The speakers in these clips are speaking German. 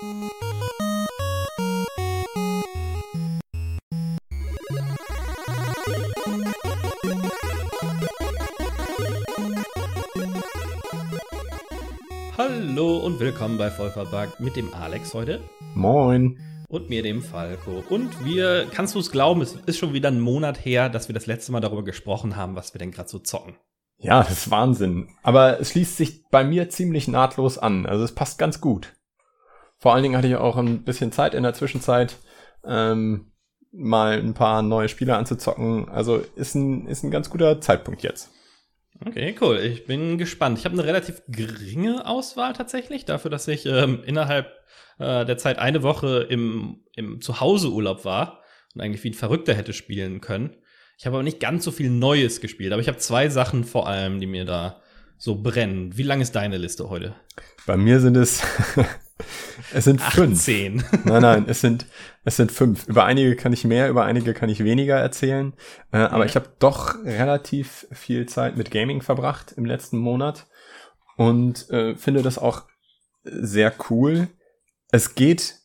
Hallo und willkommen bei Vollverbuggt mit dem Alex heute. Moin. Und mir, dem Falco. Und wir, kannst du es glauben, es ist schon wieder ein Monat her, dass wir das letzte Mal darüber gesprochen haben, was wir denn gerade so zocken. Ja, das ist Wahnsinn. Aber es schließt sich bei mir ziemlich nahtlos an. Also es passt ganz gut. Vor allen Dingen hatte ich auch ein bisschen Zeit in der Zwischenzeit, ähm, mal ein paar neue Spiele anzuzocken. Also ist ein, ist ein ganz guter Zeitpunkt jetzt. Okay, cool. Ich bin gespannt. Ich habe eine relativ geringe Auswahl tatsächlich, dafür, dass ich ähm, innerhalb äh, der Zeit eine Woche im, im Zuhauseurlaub war und eigentlich wie ein Verrückter hätte spielen können. Ich habe aber nicht ganz so viel Neues gespielt, aber ich habe zwei Sachen vor allem, die mir da so brennen. Wie lang ist deine Liste heute? Bei mir sind es Es sind 18. fünf. Nein, nein, es sind, es sind fünf. Über einige kann ich mehr, über einige kann ich weniger erzählen. Äh, aber ich habe doch relativ viel Zeit mit Gaming verbracht im letzten Monat und äh, finde das auch sehr cool. Es geht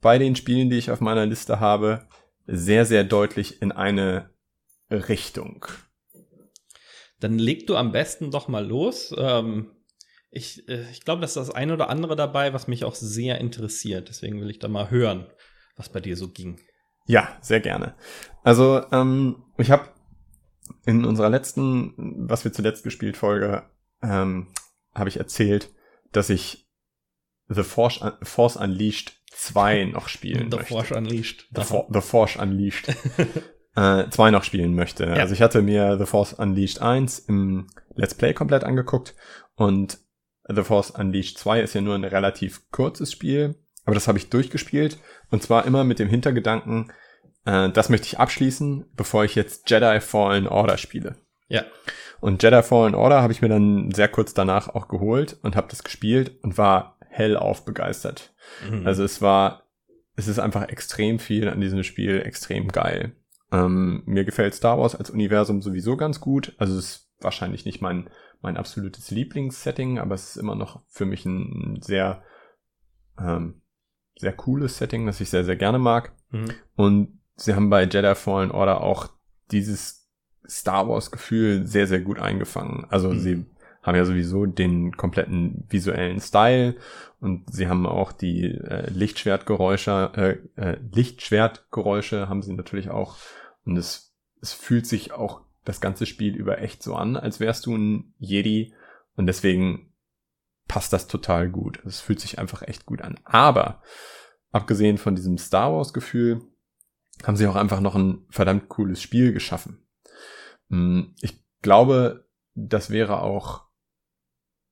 bei den Spielen, die ich auf meiner Liste habe, sehr, sehr deutlich in eine Richtung. Dann leg du am besten doch mal los. Ähm, ich, äh, ich glaube, dass das ein oder andere dabei, was mich auch sehr interessiert. Deswegen will ich da mal hören, was bei dir so ging. Ja, sehr gerne. Also, ähm, ich habe in unserer letzten, was wir zuletzt gespielt, Folge, ähm, habe ich erzählt, dass ich The Force, Force Unleashed 2 noch spielen The möchte. Force Unleashed. The, For The Force Unleashed. äh, 2 noch spielen möchte. Ja. Also ich hatte mir The Force Unleashed 1 im Let's Play komplett angeguckt und The Force Unleashed 2 ist ja nur ein relativ kurzes Spiel, aber das habe ich durchgespielt und zwar immer mit dem Hintergedanken, äh, das möchte ich abschließen, bevor ich jetzt Jedi Fallen Order spiele. Ja. Und Jedi Fallen Order habe ich mir dann sehr kurz danach auch geholt und habe das gespielt und war hellauf begeistert. Mhm. Also es war, es ist einfach extrem viel an diesem Spiel, extrem geil. Ähm, mir gefällt Star Wars als Universum sowieso ganz gut. Also es ist wahrscheinlich nicht mein mein absolutes Lieblingssetting, aber es ist immer noch für mich ein sehr, ähm, sehr cooles Setting, das ich sehr, sehr gerne mag. Mhm. Und sie haben bei Jedi Fallen Order auch dieses Star Wars Gefühl sehr, sehr gut eingefangen. Also mhm. sie haben ja sowieso den kompletten visuellen Style und sie haben auch die äh, Lichtschwertgeräusche, äh, äh, Lichtschwertgeräusche haben sie natürlich auch und es, es fühlt sich auch das ganze Spiel über echt so an, als wärst du ein Jedi und deswegen passt das total gut. Es fühlt sich einfach echt gut an. Aber abgesehen von diesem Star Wars Gefühl haben sie auch einfach noch ein verdammt cooles Spiel geschaffen. Hm, ich glaube, das wäre auch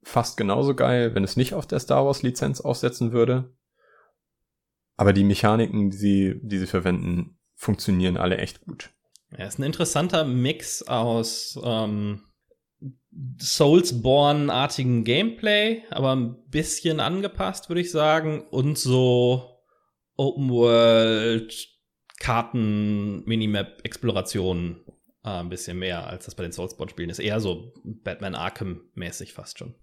fast genauso geil, wenn es nicht auf der Star Wars Lizenz aufsetzen würde. Aber die Mechaniken, die sie, die sie verwenden, funktionieren alle echt gut. Ja, ist ein interessanter Mix aus ähm, Soulsborne-artigen Gameplay, aber ein bisschen angepasst, würde ich sagen, und so Open World Karten, Minimap, Exploration äh, ein bisschen mehr, als das bei den Soulsborne-Spielen ist. Eher so Batman Arkham-mäßig fast schon.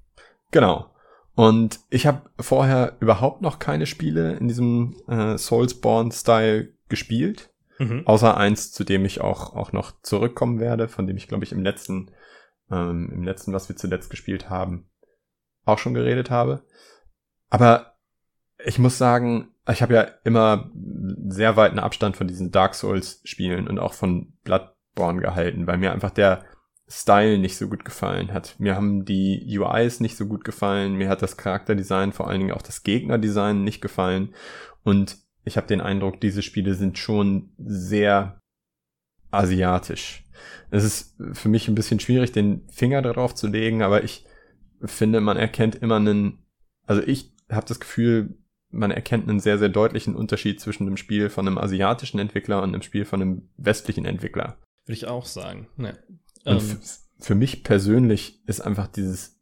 Genau. Und ich habe vorher überhaupt noch keine Spiele in diesem äh, Soulsborne-Style gespielt. Mhm. Außer eins, zu dem ich auch, auch noch zurückkommen werde, von dem ich, glaube ich, im letzten, ähm, im letzten, was wir zuletzt gespielt haben, auch schon geredet habe. Aber ich muss sagen, ich habe ja immer sehr weiten Abstand von diesen Dark Souls-Spielen und auch von Bloodborne gehalten, weil mir einfach der Style nicht so gut gefallen hat. Mir haben die UIs nicht so gut gefallen, mir hat das Charakterdesign, vor allen Dingen auch das Gegnerdesign nicht gefallen. Und ich habe den Eindruck, diese Spiele sind schon sehr asiatisch. Es ist für mich ein bisschen schwierig, den Finger darauf zu legen, aber ich finde, man erkennt immer einen, also ich habe das Gefühl, man erkennt einen sehr, sehr deutlichen Unterschied zwischen einem Spiel von einem asiatischen Entwickler und einem Spiel von einem westlichen Entwickler. Würde ich auch sagen. Ne. Und ähm. für mich persönlich ist einfach dieses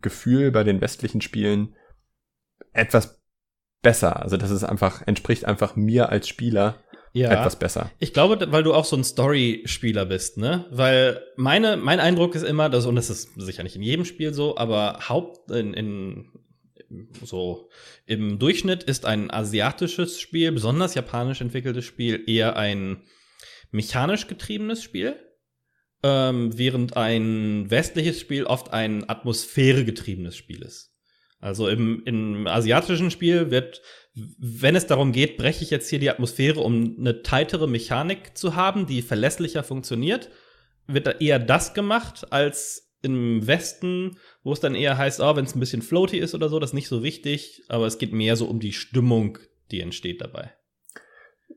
Gefühl bei den westlichen Spielen etwas besser. Also das ist einfach, entspricht einfach mir als Spieler ja. etwas besser. Ich glaube, weil du auch so ein Story-Spieler bist, ne? Weil meine, mein Eindruck ist immer, dass, und das ist sicher nicht in jedem Spiel so, aber Haupt, in, in so im Durchschnitt ist ein asiatisches Spiel, besonders japanisch entwickeltes Spiel, eher ein mechanisch getriebenes Spiel, ähm, während ein westliches Spiel oft ein atmosphäregetriebenes Spiel ist. Also im, im asiatischen Spiel wird, wenn es darum geht, breche ich jetzt hier die Atmosphäre, um eine tightere Mechanik zu haben, die verlässlicher funktioniert, wird da eher das gemacht, als im Westen, wo es dann eher heißt, oh, wenn es ein bisschen floaty ist oder so, das ist nicht so wichtig, aber es geht mehr so um die Stimmung, die entsteht dabei.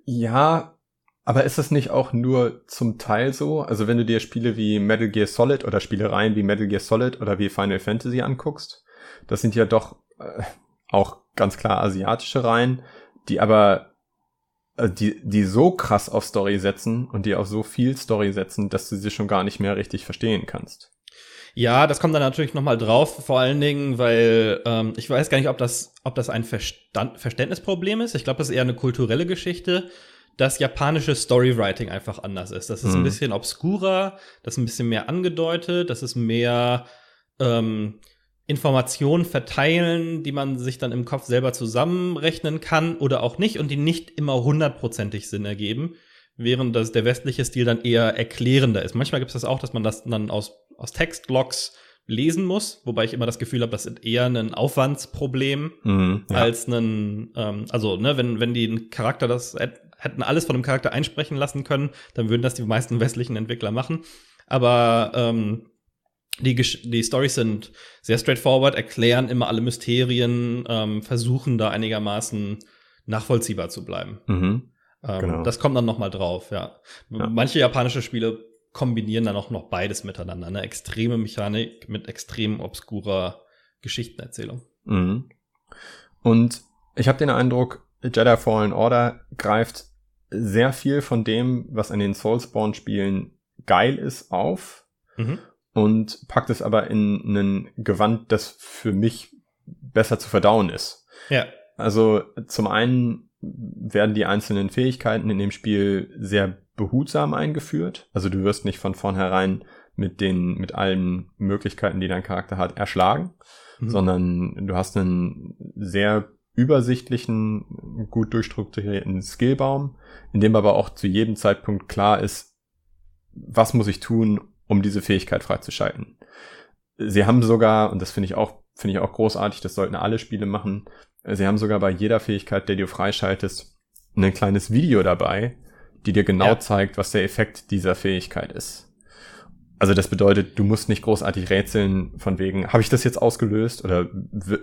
Ja, aber ist das nicht auch nur zum Teil so? Also wenn du dir Spiele wie Metal Gear Solid oder Spielereien wie Metal Gear Solid oder wie Final Fantasy anguckst, das sind ja doch äh, auch ganz klar asiatische Reihen, die aber äh, die, die so krass auf Story setzen und die auf so viel Story setzen, dass du sie schon gar nicht mehr richtig verstehen kannst. Ja, das kommt dann natürlich noch mal drauf, vor allen Dingen, weil ähm, ich weiß gar nicht, ob das, ob das ein Verstand Verständnisproblem ist. Ich glaube, das ist eher eine kulturelle Geschichte, dass japanische Storywriting einfach anders ist. Das ist mhm. ein bisschen obskurer, das ist ein bisschen mehr angedeutet, das ist mehr ähm, Informationen verteilen, die man sich dann im Kopf selber zusammenrechnen kann oder auch nicht und die nicht immer hundertprozentig Sinn ergeben, während das der westliche Stil dann eher erklärender ist. Manchmal gibt es das auch, dass man das dann aus, aus Textlogs lesen muss, wobei ich immer das Gefühl habe, das ist eher ein Aufwandsproblem mhm, ja. als ein, ähm, also ne, wenn wenn die einen Charakter das hätten alles von dem Charakter einsprechen lassen können, dann würden das die meisten westlichen Entwickler machen. Aber ähm, die, die Stories sind sehr straightforward, erklären immer alle Mysterien, ähm, versuchen da einigermaßen nachvollziehbar zu bleiben. Mhm, ähm, genau. Das kommt dann noch mal drauf, ja. ja. Manche japanische Spiele kombinieren dann auch noch beides miteinander. Eine extreme Mechanik mit extrem obskurer Geschichtenerzählung. Mhm. Und ich habe den Eindruck, Jedi Fallen Order greift sehr viel von dem, was an den Soulspawn-Spielen geil ist, auf. Mhm und packt es aber in ein Gewand, das für mich besser zu verdauen ist. Ja. Also zum einen werden die einzelnen Fähigkeiten in dem Spiel sehr behutsam eingeführt. Also du wirst nicht von vornherein mit den, mit allen Möglichkeiten, die dein Charakter hat, erschlagen, mhm. sondern du hast einen sehr übersichtlichen, gut durchstrukturierten Skillbaum, in dem aber auch zu jedem Zeitpunkt klar ist, was muss ich tun, um diese Fähigkeit freizuschalten. Sie haben sogar, und das finde ich auch, finde ich auch großartig, das sollten alle Spiele machen, sie haben sogar bei jeder Fähigkeit, der du freischaltest, ein kleines Video dabei, die dir genau ja. zeigt, was der Effekt dieser Fähigkeit ist. Also das bedeutet, du musst nicht großartig rätseln von wegen, habe ich das jetzt ausgelöst oder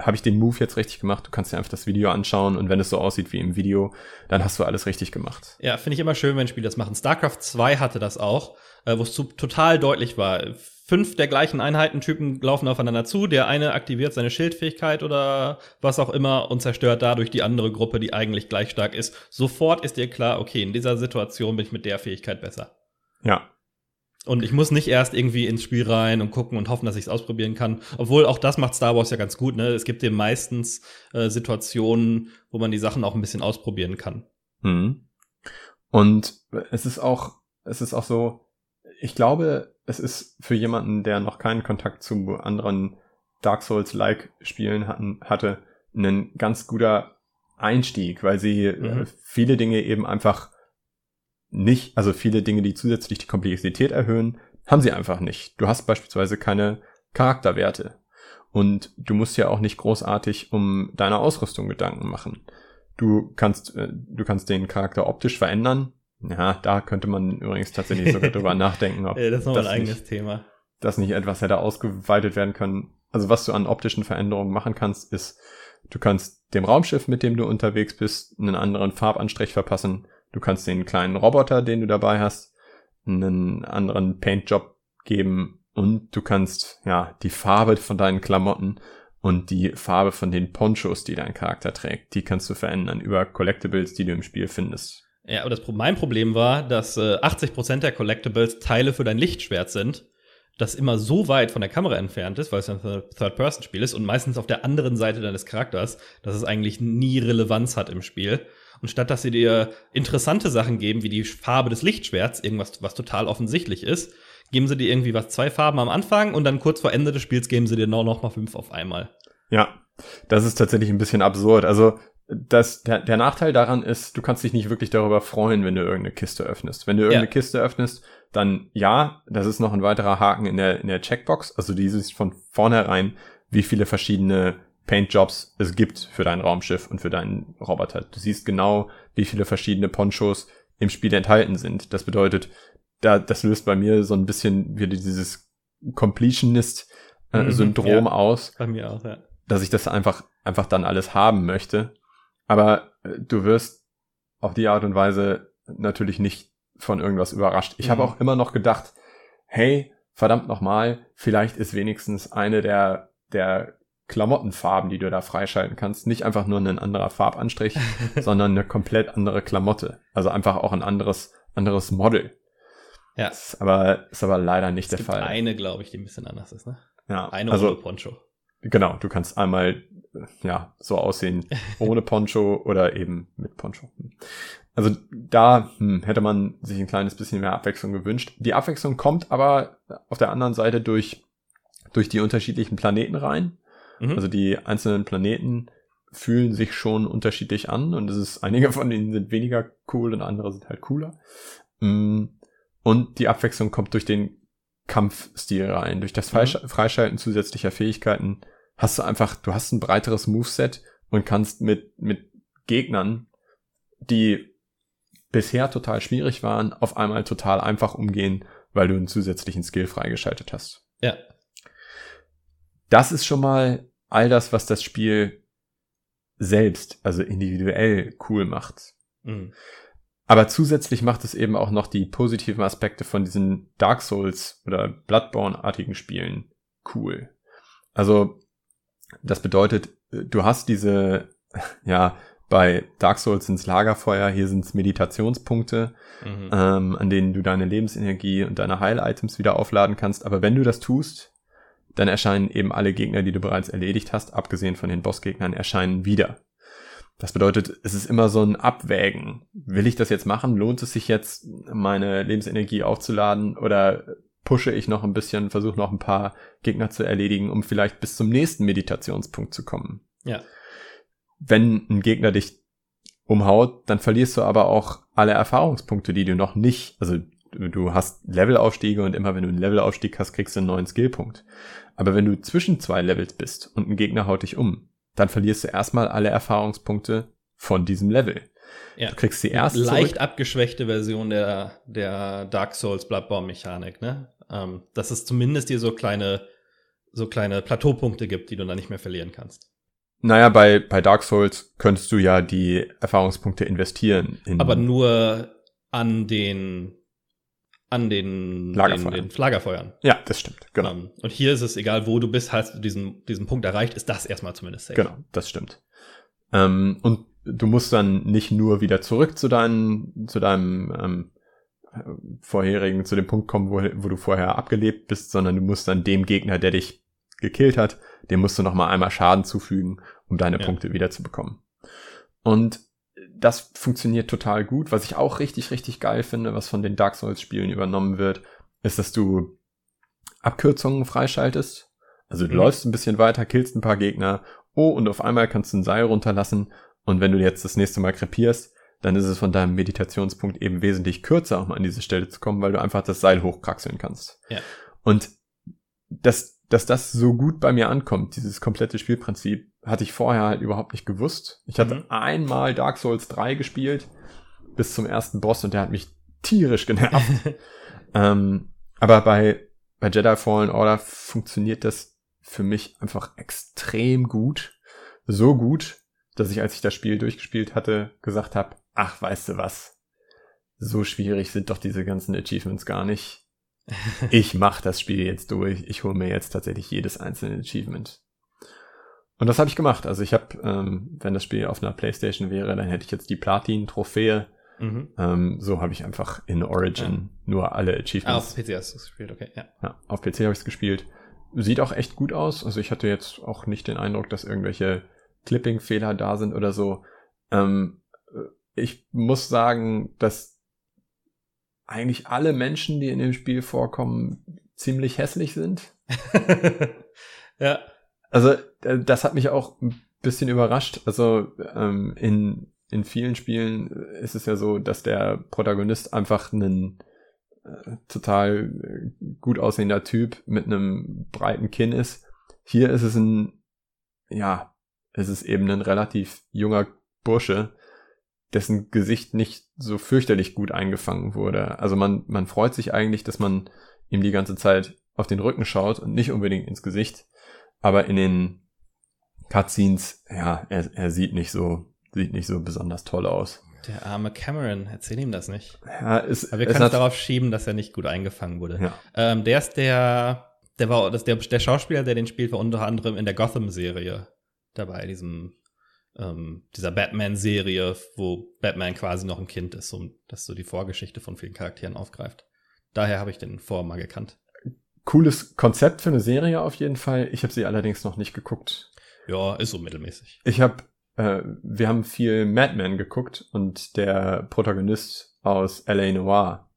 habe ich den Move jetzt richtig gemacht? Du kannst dir einfach das Video anschauen und wenn es so aussieht wie im Video, dann hast du alles richtig gemacht. Ja, finde ich immer schön, wenn Spiele das machen. StarCraft 2 hatte das auch, äh, wo es total deutlich war. Fünf der gleichen Einheitentypen laufen aufeinander zu, der eine aktiviert seine Schildfähigkeit oder was auch immer und zerstört dadurch die andere Gruppe, die eigentlich gleich stark ist. Sofort ist dir klar, okay, in dieser Situation bin ich mit der Fähigkeit besser. Ja, und ich muss nicht erst irgendwie ins Spiel rein und gucken und hoffen, dass ich es ausprobieren kann. Obwohl auch das macht Star Wars ja ganz gut. Ne? Es gibt dir meistens äh, Situationen, wo man die Sachen auch ein bisschen ausprobieren kann. Mhm. Und es ist auch, es ist auch so, ich glaube, es ist für jemanden, der noch keinen Kontakt zu anderen Dark Souls-like Spielen hatten, hatte, ein ganz guter Einstieg, weil sie mhm. viele Dinge eben einfach nicht, also viele Dinge, die zusätzlich die Komplexität erhöhen, haben sie einfach nicht. Du hast beispielsweise keine Charakterwerte. Und du musst ja auch nicht großartig um deine Ausrüstung Gedanken machen. Du kannst, äh, du kannst den Charakter optisch verändern. Ja, da könnte man übrigens tatsächlich sogar drüber nachdenken, ob ja, das, das, ein eigenes nicht, Thema. das nicht etwas hätte ausgeweitet werden können. Also was du an optischen Veränderungen machen kannst, ist, du kannst dem Raumschiff, mit dem du unterwegs bist, einen anderen Farbanstrich verpassen. Du kannst den kleinen Roboter, den du dabei hast, einen anderen Paintjob geben und du kannst ja die Farbe von deinen Klamotten und die Farbe von den Ponchos, die dein Charakter trägt, die kannst du verändern über Collectibles, die du im Spiel findest. Ja, aber das, mein Problem war, dass äh, 80% der Collectibles Teile für dein Lichtschwert sind, das immer so weit von der Kamera entfernt ist, weil es ein Third-Person-Spiel ist und meistens auf der anderen Seite deines Charakters, dass es eigentlich nie Relevanz hat im Spiel. Und statt dass sie dir interessante Sachen geben, wie die Farbe des Lichtschwerts, irgendwas, was total offensichtlich ist, geben sie dir irgendwie was, zwei Farben am Anfang und dann kurz vor Ende des Spiels geben sie dir noch, noch mal fünf auf einmal. Ja, Das ist tatsächlich ein bisschen absurd. Also das, der, der Nachteil daran ist, du kannst dich nicht wirklich darüber freuen, wenn du irgendeine Kiste öffnest. Wenn du irgendeine ja. Kiste öffnest, dann ja, das ist noch ein weiterer Haken in der, in der Checkbox. Also dieses von vornherein, wie viele verschiedene Paintjobs es gibt für dein Raumschiff und für deinen Roboter. Du siehst genau, wie viele verschiedene Ponchos im Spiel enthalten sind. Das bedeutet, da, das löst bei mir so ein bisschen wieder dieses Completionist-Syndrom äh, mhm, ja, aus. Bei mir auch, ja. Dass ich das einfach, einfach dann alles haben möchte. Aber äh, du wirst auf die Art und Weise natürlich nicht von irgendwas überrascht. Ich mhm. habe auch immer noch gedacht, hey, verdammt nochmal, vielleicht ist wenigstens eine der, der Klamottenfarben, die du da freischalten kannst, nicht einfach nur ein anderer Farbanstrich, sondern eine komplett andere Klamotte. Also einfach auch ein anderes, anderes Model. Ja. Ist aber, ist aber leider nicht es der Fall. Eine, glaube ich, die ein bisschen anders ist, ne? Ja. Eine also, ohne Poncho. Genau, du kannst einmal, ja, so aussehen ohne Poncho oder eben mit Poncho. Also da hm, hätte man sich ein kleines bisschen mehr Abwechslung gewünscht. Die Abwechslung kommt aber auf der anderen Seite durch, durch die unterschiedlichen Planeten rein. Mhm. Also die einzelnen Planeten fühlen sich schon unterschiedlich an und es ist, einige von ihnen sind weniger cool und andere sind halt cooler. Mm, und die Abwechslung kommt durch den Kampfstil rein. Durch das mhm. Freischalten zusätzlicher Fähigkeiten hast du einfach, du hast ein breiteres Moveset und kannst mit, mit Gegnern, die bisher total schwierig waren, auf einmal total einfach umgehen, weil du einen zusätzlichen Skill freigeschaltet hast. Ja das ist schon mal all das, was das Spiel selbst, also individuell cool macht. Mhm. Aber zusätzlich macht es eben auch noch die positiven Aspekte von diesen Dark Souls oder Bloodborne-artigen Spielen cool. Also, das bedeutet, du hast diese, ja, bei Dark Souls ins Lagerfeuer, hier sind es Meditationspunkte, mhm. ähm, an denen du deine Lebensenergie und deine Heil-Items wieder aufladen kannst. Aber wenn du das tust, dann erscheinen eben alle Gegner, die du bereits erledigt hast, abgesehen von den Bossgegnern, erscheinen wieder. Das bedeutet, es ist immer so ein Abwägen. Will ich das jetzt machen? Lohnt es sich jetzt, meine Lebensenergie aufzuladen oder pushe ich noch ein bisschen, versuche noch ein paar Gegner zu erledigen, um vielleicht bis zum nächsten Meditationspunkt zu kommen? Ja. Wenn ein Gegner dich umhaut, dann verlierst du aber auch alle Erfahrungspunkte, die du noch nicht, also du hast Levelaufstiege und immer wenn du einen Levelaufstieg hast, kriegst du einen neuen Skillpunkt. Aber wenn du zwischen zwei Levels bist und ein Gegner haut dich um, dann verlierst du erstmal alle Erfahrungspunkte von diesem Level. Ja. Du kriegst die erste leicht zurück. abgeschwächte Version der, der Dark Souls Bloodborne Mechanik, ne? Ähm, dass es zumindest dir so kleine, so kleine Plateaupunkte gibt, die du dann nicht mehr verlieren kannst. Naja, bei, bei Dark Souls könntest du ja die Erfahrungspunkte investieren. Aber nur an den an den Lagerfeuern. Den, den Lagerfeuern. Ja, das stimmt, genau. Um, ähm, und hier ist es egal, wo du bist, hast du diesen, diesen Punkt erreicht, ist das erstmal zumindest safe. Genau, das stimmt. Ähm, und du musst dann nicht nur wieder zurück zu deinen, zu deinem ähm, vorherigen, zu dem Punkt kommen, wo, wo du vorher abgelebt bist, sondern du musst dann dem Gegner, der dich gekillt hat, dem musst du noch mal einmal Schaden zufügen, um deine ja. Punkte wieder zu bekommen. Und das funktioniert total gut. Was ich auch richtig, richtig geil finde, was von den Dark Souls-Spielen übernommen wird, ist, dass du Abkürzungen freischaltest. Also du mhm. läufst ein bisschen weiter, killst ein paar Gegner. Oh, und auf einmal kannst du ein Seil runterlassen. Und wenn du jetzt das nächste Mal krepierst, dann ist es von deinem Meditationspunkt eben wesentlich kürzer, um an diese Stelle zu kommen, weil du einfach das Seil hochkraxeln kannst. Ja. Und das dass das so gut bei mir ankommt, dieses komplette Spielprinzip, hatte ich vorher halt überhaupt nicht gewusst. Ich hatte mhm. einmal Dark Souls 3 gespielt, bis zum ersten Boss und der hat mich tierisch genervt. ähm, aber bei, bei Jedi Fallen Order funktioniert das für mich einfach extrem gut. So gut, dass ich, als ich das Spiel durchgespielt hatte, gesagt habe, ach, weißt du was? So schwierig sind doch diese ganzen Achievements gar nicht ich mache das Spiel jetzt durch. Ich hole mir jetzt tatsächlich jedes einzelne Achievement. Und das habe ich gemacht. Also ich habe, ähm, wenn das Spiel auf einer Playstation wäre, dann hätte ich jetzt die Platin-Trophäe. Mhm. Ähm, so habe ich einfach in Origin ja. nur alle Achievements. Ah, auf PC hast du es gespielt, okay. Ja, ja auf PC habe ich es gespielt. Sieht auch echt gut aus. Also ich hatte jetzt auch nicht den Eindruck, dass irgendwelche Clipping-Fehler da sind oder so. Ähm, ich muss sagen, dass eigentlich alle Menschen, die in dem Spiel vorkommen, ziemlich hässlich sind. ja. Also, äh, das hat mich auch ein bisschen überrascht. Also, ähm, in, in vielen Spielen ist es ja so, dass der Protagonist einfach ein äh, total äh, gut aussehender Typ mit einem breiten Kinn ist. Hier ist es ein, ja, es ist eben ein relativ junger Bursche, dessen Gesicht nicht so fürchterlich gut eingefangen wurde. Also man, man freut sich eigentlich, dass man ihm die ganze Zeit auf den Rücken schaut und nicht unbedingt ins Gesicht. Aber in den Cutscenes, ja, er, er sieht nicht so, sieht nicht so besonders toll aus. Der arme Cameron, erzähl ihm das nicht. Ja, es, Aber wir können es darauf schieben, dass er nicht gut eingefangen wurde. Ja. Ähm, der ist der, der war, das, der, der Schauspieler, der den spielt, war unter anderem in der Gotham-Serie dabei, diesem, ähm, dieser Batman-Serie, wo Batman quasi noch ein Kind ist und das so die Vorgeschichte von vielen Charakteren aufgreift. Daher habe ich den vorher mal gekannt. Cooles Konzept für eine Serie auf jeden Fall. Ich habe sie allerdings noch nicht geguckt. Ja, ist so mittelmäßig. Ich habe, äh, wir haben viel Mad Men geguckt und der Protagonist aus L.A. Noir,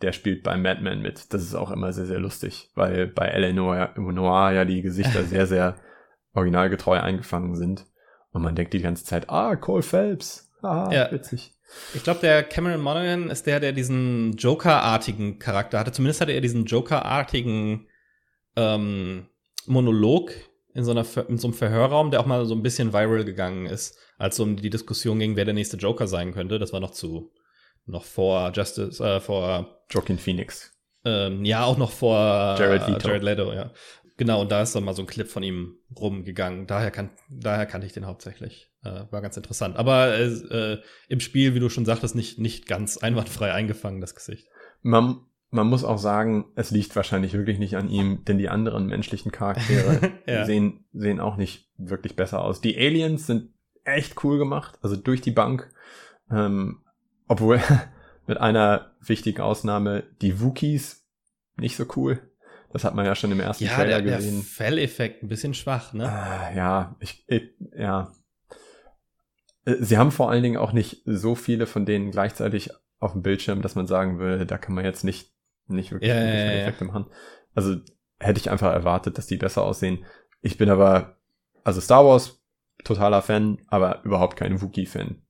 der spielt bei Mad Men mit. Das ist auch immer sehr, sehr lustig, weil bei L.A. Noir, Noir ja die Gesichter sehr, sehr originalgetreu eingefangen sind. Und man denkt die ganze Zeit, ah, Cole Phelps. Haha, Ja. witzig. Ich glaube, der Cameron Monaghan ist der, der diesen Joker-artigen Charakter hatte. Zumindest hatte er diesen Joker-artigen ähm, Monolog in so, einer, in so einem Verhörraum, der auch mal so ein bisschen viral gegangen ist, als es um die Diskussion ging, wer der nächste Joker sein könnte. Das war noch zu, noch vor Justice, äh, vor, Joaquin Phoenix. ähm, ja, auch noch vor Jared Leto. Jared Leto, ja. Genau, und da ist dann mal so ein Clip von ihm rumgegangen. Daher, kan daher kannte ich den hauptsächlich. Äh, war ganz interessant. Aber äh, äh, im Spiel, wie du schon sagtest, nicht, nicht ganz einwandfrei eingefangen, das Gesicht. Man, man muss auch sagen, es liegt wahrscheinlich wirklich nicht an ihm, denn die anderen menschlichen Charaktere Ja. sehen, sehen auch nicht wirklich besser aus. Die Aliens sind echt cool gemacht, also durch die Bank. Ähm, obwohl mit einer wichtigen Ausnahme, die Wookies nicht so cool. Das hat man ja schon im ersten Ja, Trailer der, der gesehen. Felleffekt ein bisschen schwach, ne? Ah, ja, ich, ich, ja. Äh, Sie haben vor allen Dingen auch nicht so viele von denen gleichzeitig auf dem Bildschirm, dass man sagen will, da kann man jetzt nicht, nicht wirklich Ja, ja, gute ja, ja. Effekte machen. Also hätte ich einfach erwartet, dass die besser aussehen. Ich bin aber, also Star Wars, totaler Fan, aber überhaupt kein Wookiee-Fan.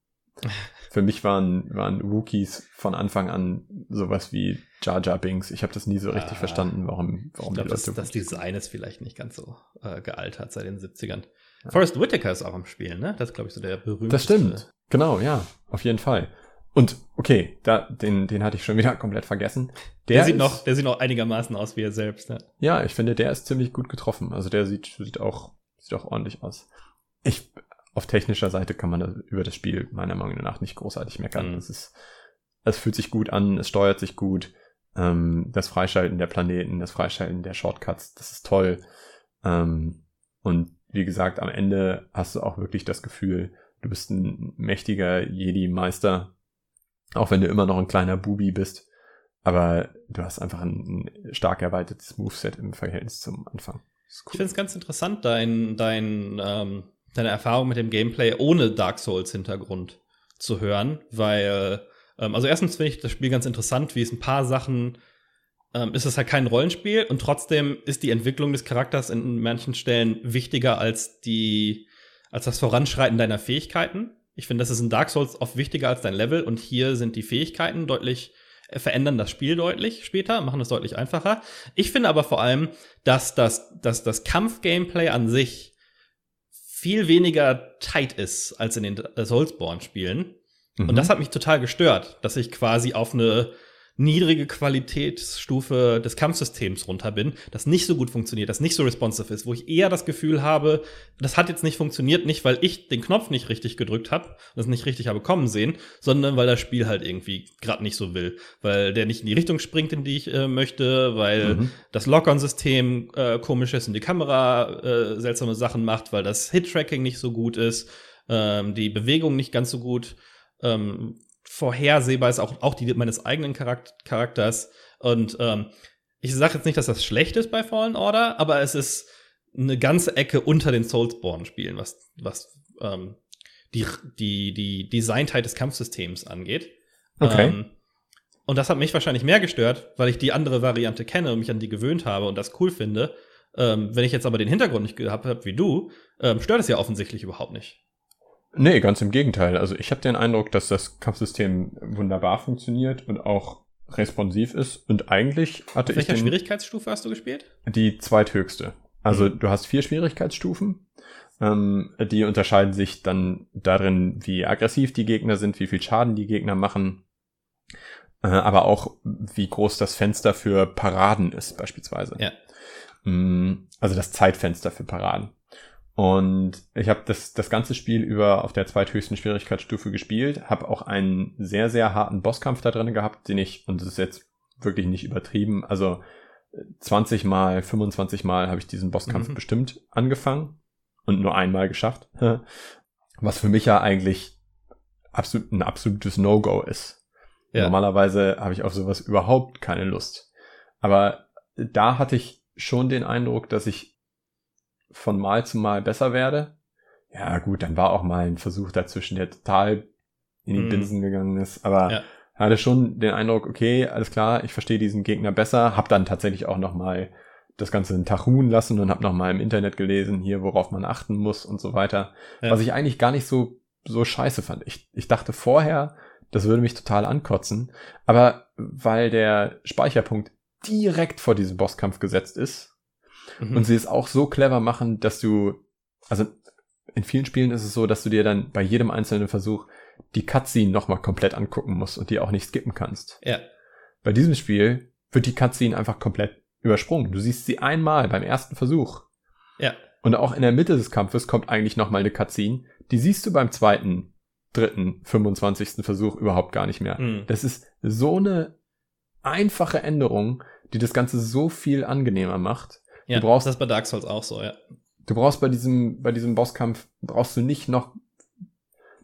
Für mich waren, waren Wookies von Anfang an sowas wie Jar Jar Binks. Ich habe das nie so richtig Ah. verstanden, warum, Ich warum glaube, die das, Leute das Design ist vielleicht nicht ganz so äh, gealtert seit den 70ern. Ja. Forrest Whitaker ist auch am Spielen, ne? Das ist, glaube ich, so der berühmte. Das stimmt. Genau, ja, auf jeden Fall. Und okay, da, den, den hatte ich schon wieder komplett vergessen. Der, sieht ist- noch, der sieht noch einigermaßen aus wie er selbst, ne? Ja, ich finde, der ist ziemlich gut getroffen. Also der sieht, sieht auch, sieht auch ordentlich aus. Ich, auf technischer Seite kann man da über das Spiel meiner Meinung nach nicht großartig meckern. Mhm. Es ist, es fühlt sich gut an, es steuert sich gut. Ähm, das Freischalten der Planeten, das Freischalten der Shortcuts, das ist toll. Ähm, und wie gesagt, am Ende hast du auch wirklich das Gefühl, du bist ein mächtiger Jedi-Meister, auch wenn du immer noch ein kleiner Bubi bist. Aber du hast einfach ein, ein stark erweitertes Moveset im Verhältnis zum Anfang. Ist Ich finde es ganz interessant, dein, dein, ähm, deine Erfahrung mit dem Gameplay ohne Dark Souls-Hintergrund zu hören, weil, ähm, also erstens finde ich das Spiel ganz interessant, wie es ein paar Sachen, ähm, ist es halt kein Rollenspiel und trotzdem ist die Entwicklung des Charakters in manchen Stellen wichtiger als die, als das Voranschreiten deiner Fähigkeiten. Ich finde, das ist in Dark Souls oft wichtiger als dein Level und hier sind die Fähigkeiten deutlich äh, verändern das Spiel deutlich später, machen es deutlich einfacher. Ich finde aber vor allem, dass das, dass das Kampf-Gameplay an sich viel weniger tight ist als in den äh, Soulsborne-Spielen. Mhm. Und das hat mich total gestört, dass ich quasi auf eine niedrige Qualitätsstufe des Kampfsystems runter bin, das nicht so gut funktioniert, das nicht so responsive ist, wo ich eher das Gefühl habe, das hat jetzt nicht funktioniert, nicht weil ich den Knopf nicht richtig gedrückt habe, das nicht richtig habe kommen sehen, sondern weil das Spiel halt irgendwie gerade nicht so will, weil der nicht in die Richtung springt, in die ich äh, möchte, weil Mhm. das Lock-on-System äh, komisch ist und die Kamera äh, seltsame Sachen macht, weil das Hit-Tracking nicht so gut ist, ähm, die Bewegung nicht ganz so gut ähm, vorhersehbar ist, auch, auch die meines eigenen Charak Charakters. Und ähm, ich sage jetzt nicht, dass das schlecht ist bei Fallen Order, aber es ist eine ganze Ecke unter den Soulsborne-Spielen, was, was ähm, die, die, die Designtheit des Kampfsystems angeht. Okay. Ähm, und das hat mich wahrscheinlich mehr gestört, weil ich die andere Variante kenne und mich an die gewöhnt habe und das cool finde. Ähm, wenn ich jetzt aber den Hintergrund nicht gehabt habe wie du, ähm, stört es ja offensichtlich überhaupt nicht. Nee, ganz im Gegenteil. Also ich habe den Eindruck, dass das Kampfsystem wunderbar funktioniert und auch responsiv ist. Und eigentlich hatte Auf welcher ich den, Schwierigkeitsstufe hast du gespielt? die zweithöchste. Also Mhm. du hast vier Schwierigkeitsstufen. Ähm, die unterscheiden sich dann darin, wie aggressiv die Gegner sind, wie viel Schaden die Gegner machen, äh, aber auch wie groß das Fenster für Paraden ist, beispielsweise. Ja. Mm, Also das Zeitfenster für Paraden. Und ich habe das, das ganze Spiel über auf der zweithöchsten Schwierigkeitsstufe gespielt, habe auch einen sehr, sehr harten Bosskampf da drin gehabt, den ich, und das ist jetzt wirklich nicht übertrieben, also 20 mal, 25 mal habe ich diesen Bosskampf Mhm. bestimmt angefangen und nur einmal geschafft. Was für mich ja eigentlich absolut, ein absolutes No-Go ist. Ja. Normalerweise habe ich auf sowas überhaupt keine Lust. Aber da hatte ich schon den Eindruck, dass ich von Mal zu Mal besser werde. Ja, gut, dann war auch mal ein Versuch dazwischen, der total in die Mhm. Binsen gegangen ist. Aber Ja. hatte schon den Eindruck, okay, alles klar, ich verstehe diesen Gegner besser. Hab dann tatsächlich auch noch mal das Ganze einen Tag ruhen lassen und hab noch mal im Internet gelesen, hier, worauf man achten muss und so weiter. Ja. Was ich eigentlich gar nicht so, so scheiße fand. Ich, ich dachte vorher, das würde mich total ankotzen. Aber weil der Speicherpunkt direkt vor diesem Bosskampf gesetzt ist Mhm. und sie es auch so clever machen, dass du, also in vielen Spielen ist es so, dass du dir dann bei jedem einzelnen Versuch die Cutscene nochmal komplett angucken musst und die auch nicht skippen kannst. ja. Bei diesem Spiel wird die Cutscene einfach komplett übersprungen. Du siehst sie einmal beim ersten Versuch. Ja. Und auch in der Mitte des Kampfes kommt eigentlich nochmal eine Cutscene. Die siehst du beim zweiten, dritten, 25. Versuch überhaupt gar nicht mehr. Mhm. Das ist so eine einfache Änderung, die das Ganze so viel angenehmer macht. Ja. du brauchst- das bei Dark Souls auch so, ja. Du brauchst bei diesem, bei diesem Bosskampf, brauchst du nicht noch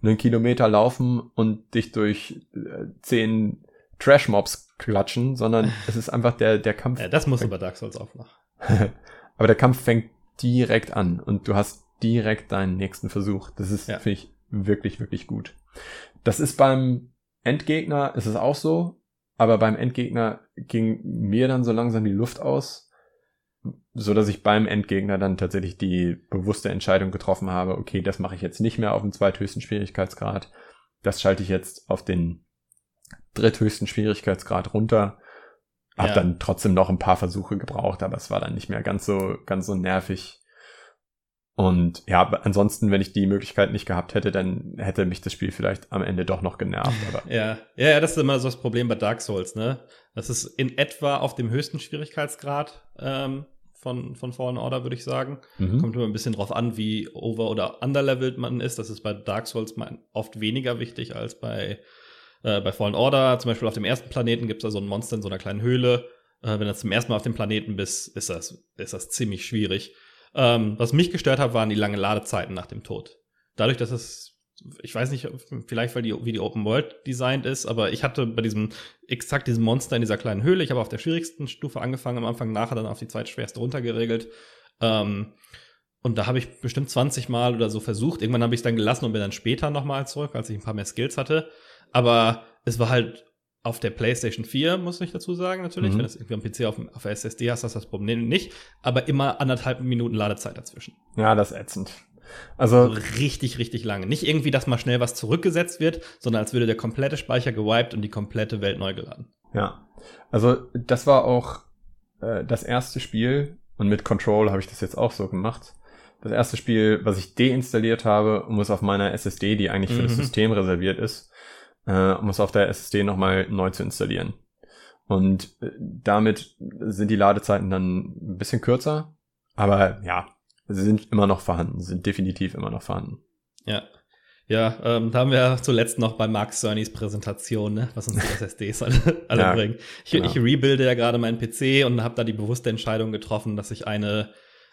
einen Kilometer laufen und dich durch äh, zehn Trash-Mobs klatschen, sondern es ist einfach der, der Kampf. ja das musst du bei Dark Souls auch noch. Aber der Kampf fängt direkt an und du hast direkt deinen nächsten Versuch. Das ist, Ja. finde ich, wirklich, wirklich gut. Das ist beim Endgegner, ist es auch so, aber beim Endgegner ging mir dann so langsam die Luft aus, so dass ich beim Endgegner dann tatsächlich die bewusste Entscheidung getroffen habe, okay, das mache ich jetzt nicht mehr auf dem zweithöchsten Schwierigkeitsgrad, das schalte ich jetzt auf den dritthöchsten Schwierigkeitsgrad runter. Hab Ja. dann trotzdem noch ein paar Versuche gebraucht, aber es war dann nicht mehr ganz so, ganz so nervig. Und ja, ansonsten, wenn ich die Möglichkeit nicht gehabt hätte, dann hätte mich das Spiel vielleicht am Ende doch noch genervt. Aber Ja, ja, ja, das ist immer so das Problem bei Dark Souls, ne? Das ist in etwa auf dem höchsten Schwierigkeitsgrad ähm, von, von Fallen Order, würde ich sagen. mhm. Kommt immer ein bisschen drauf an, wie over- oder underlevelt man ist. Das ist bei Dark Souls oft weniger wichtig als bei, äh, bei Fallen Order. Zum Beispiel auf dem ersten Planeten gibt es da so ein Monster in so einer kleinen Höhle. Äh, wenn du zum ersten Mal auf dem Planeten bist, ist das, ist das ziemlich schwierig. Ähm, was mich gestört hat, waren die langen Ladezeiten nach dem Tod. Dadurch, dass es, ich weiß nicht, vielleicht weil die, wie die Open World designt ist, aber ich hatte bei diesem, exakt diesem Monster in dieser kleinen Höhle, ich habe auf der schwierigsten Stufe angefangen am Anfang, nachher dann auf die zweitschwerste runtergeregelt. Ähm, und da habe ich bestimmt 20 Mal oder so versucht. Irgendwann habe ich es dann gelassen und bin dann später nochmal zurück, als ich ein paar mehr Skills hatte. Aber es war halt auf der PlayStation 4, muss ich dazu sagen, natürlich. Mhm. Wenn du es irgendwie am PC auf, auf der SSD hast, hast du das Problem nicht. Aber immer anderthalb Minuten Ladezeit dazwischen. Ja, das ist ätzend. Also, So richtig, richtig lange. Nicht irgendwie, dass mal schnell was zurückgesetzt wird, sondern als würde der komplette Speicher gewiped und die komplette Welt neu geladen. ja. Also, das war auch äh, das erste Spiel, und mit Control habe ich das jetzt auch so gemacht. Das erste Spiel, was ich deinstalliert habe, um es auf meiner SSD, die eigentlich für das Mhm. System reserviert ist, äh, um es auf der SSD nochmal neu zu installieren. Und äh, damit sind die Ladezeiten dann ein bisschen kürzer, aber ja, sie sind immer noch vorhanden, sind definitiv immer noch vorhanden. Ja. Ja, ähm, da haben wir zuletzt noch bei Mark Cernys Präsentation, ne, was uns die SSDs alle, alle Ja, bringen. Ich, genau. ich rebuilde ja gerade meinen PC und habe da die bewusste Entscheidung getroffen, dass ich eine,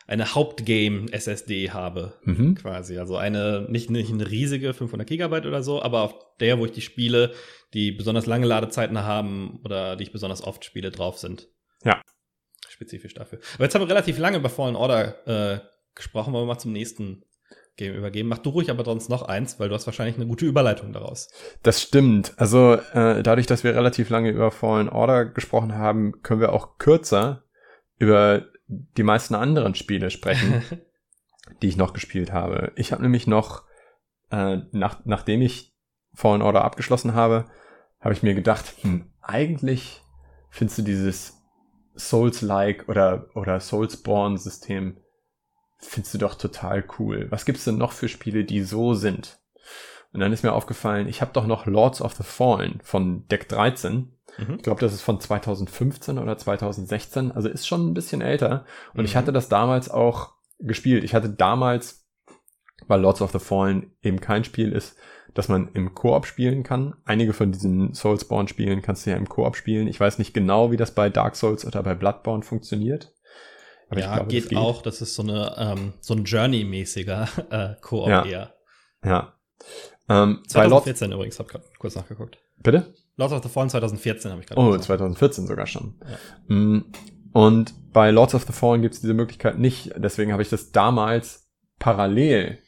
eine Hauptgame-SSD habe, Mhm. quasi. Also eine, nicht, nicht eine riesige 500 Gigabyte oder so, aber auf der, wo ich die Spiele, die besonders lange Ladezeiten haben oder die ich besonders oft spiele, drauf sind. Ja. Spezifisch dafür. Aber jetzt haben wir relativ lange über Fallen Order äh, gesprochen, wollen wir mal zum nächsten Game übergeben. Mach du ruhig aber sonst noch eins, weil du hast wahrscheinlich eine gute Überleitung daraus. Das stimmt. Also äh, dadurch, dass wir relativ lange über Fallen Order gesprochen haben, können wir auch kürzer über die meisten anderen Spiele sprechen, die ich noch gespielt habe. Ich habe nämlich noch, äh, nach, nachdem ich Fallen Order abgeschlossen habe, habe ich mir gedacht, hm, eigentlich findest du dieses Souls-like oder, oder Soulsborne-System findest du doch total cool. Was gibt's denn noch für Spiele, die so sind? Und dann ist mir aufgefallen, ich habe doch noch Lords of the Fallen von Deck 13. Mhm. Ich glaube, das ist von 2015 oder 2016, also ist schon ein bisschen älter. Und mhm. ich hatte das damals auch gespielt. Ich hatte damals, weil Lords of the Fallen eben kein Spiel ist, dass man im Koop spielen kann. Einige von diesen Soulsborne-Spielen kannst du ja im Koop spielen. Ich weiß nicht genau, wie das bei Dark Souls oder bei Bloodborne funktioniert. Aber ja, glaube, geht, das geht, auch. Das ist so eine ähm, so ein Journey-mäßiger äh, Koop ja. eher. Ja. Ähm, 2014 übrigens, hab grad kurz nachgeguckt. Bitte? Lords of the Fallen 2014 habe ich gerade Oh, gesagt. 2014 sogar schon. Ja. Mm, und bei Lords of the Fallen gibt es diese Möglichkeit nicht. Deswegen habe ich das damals parallel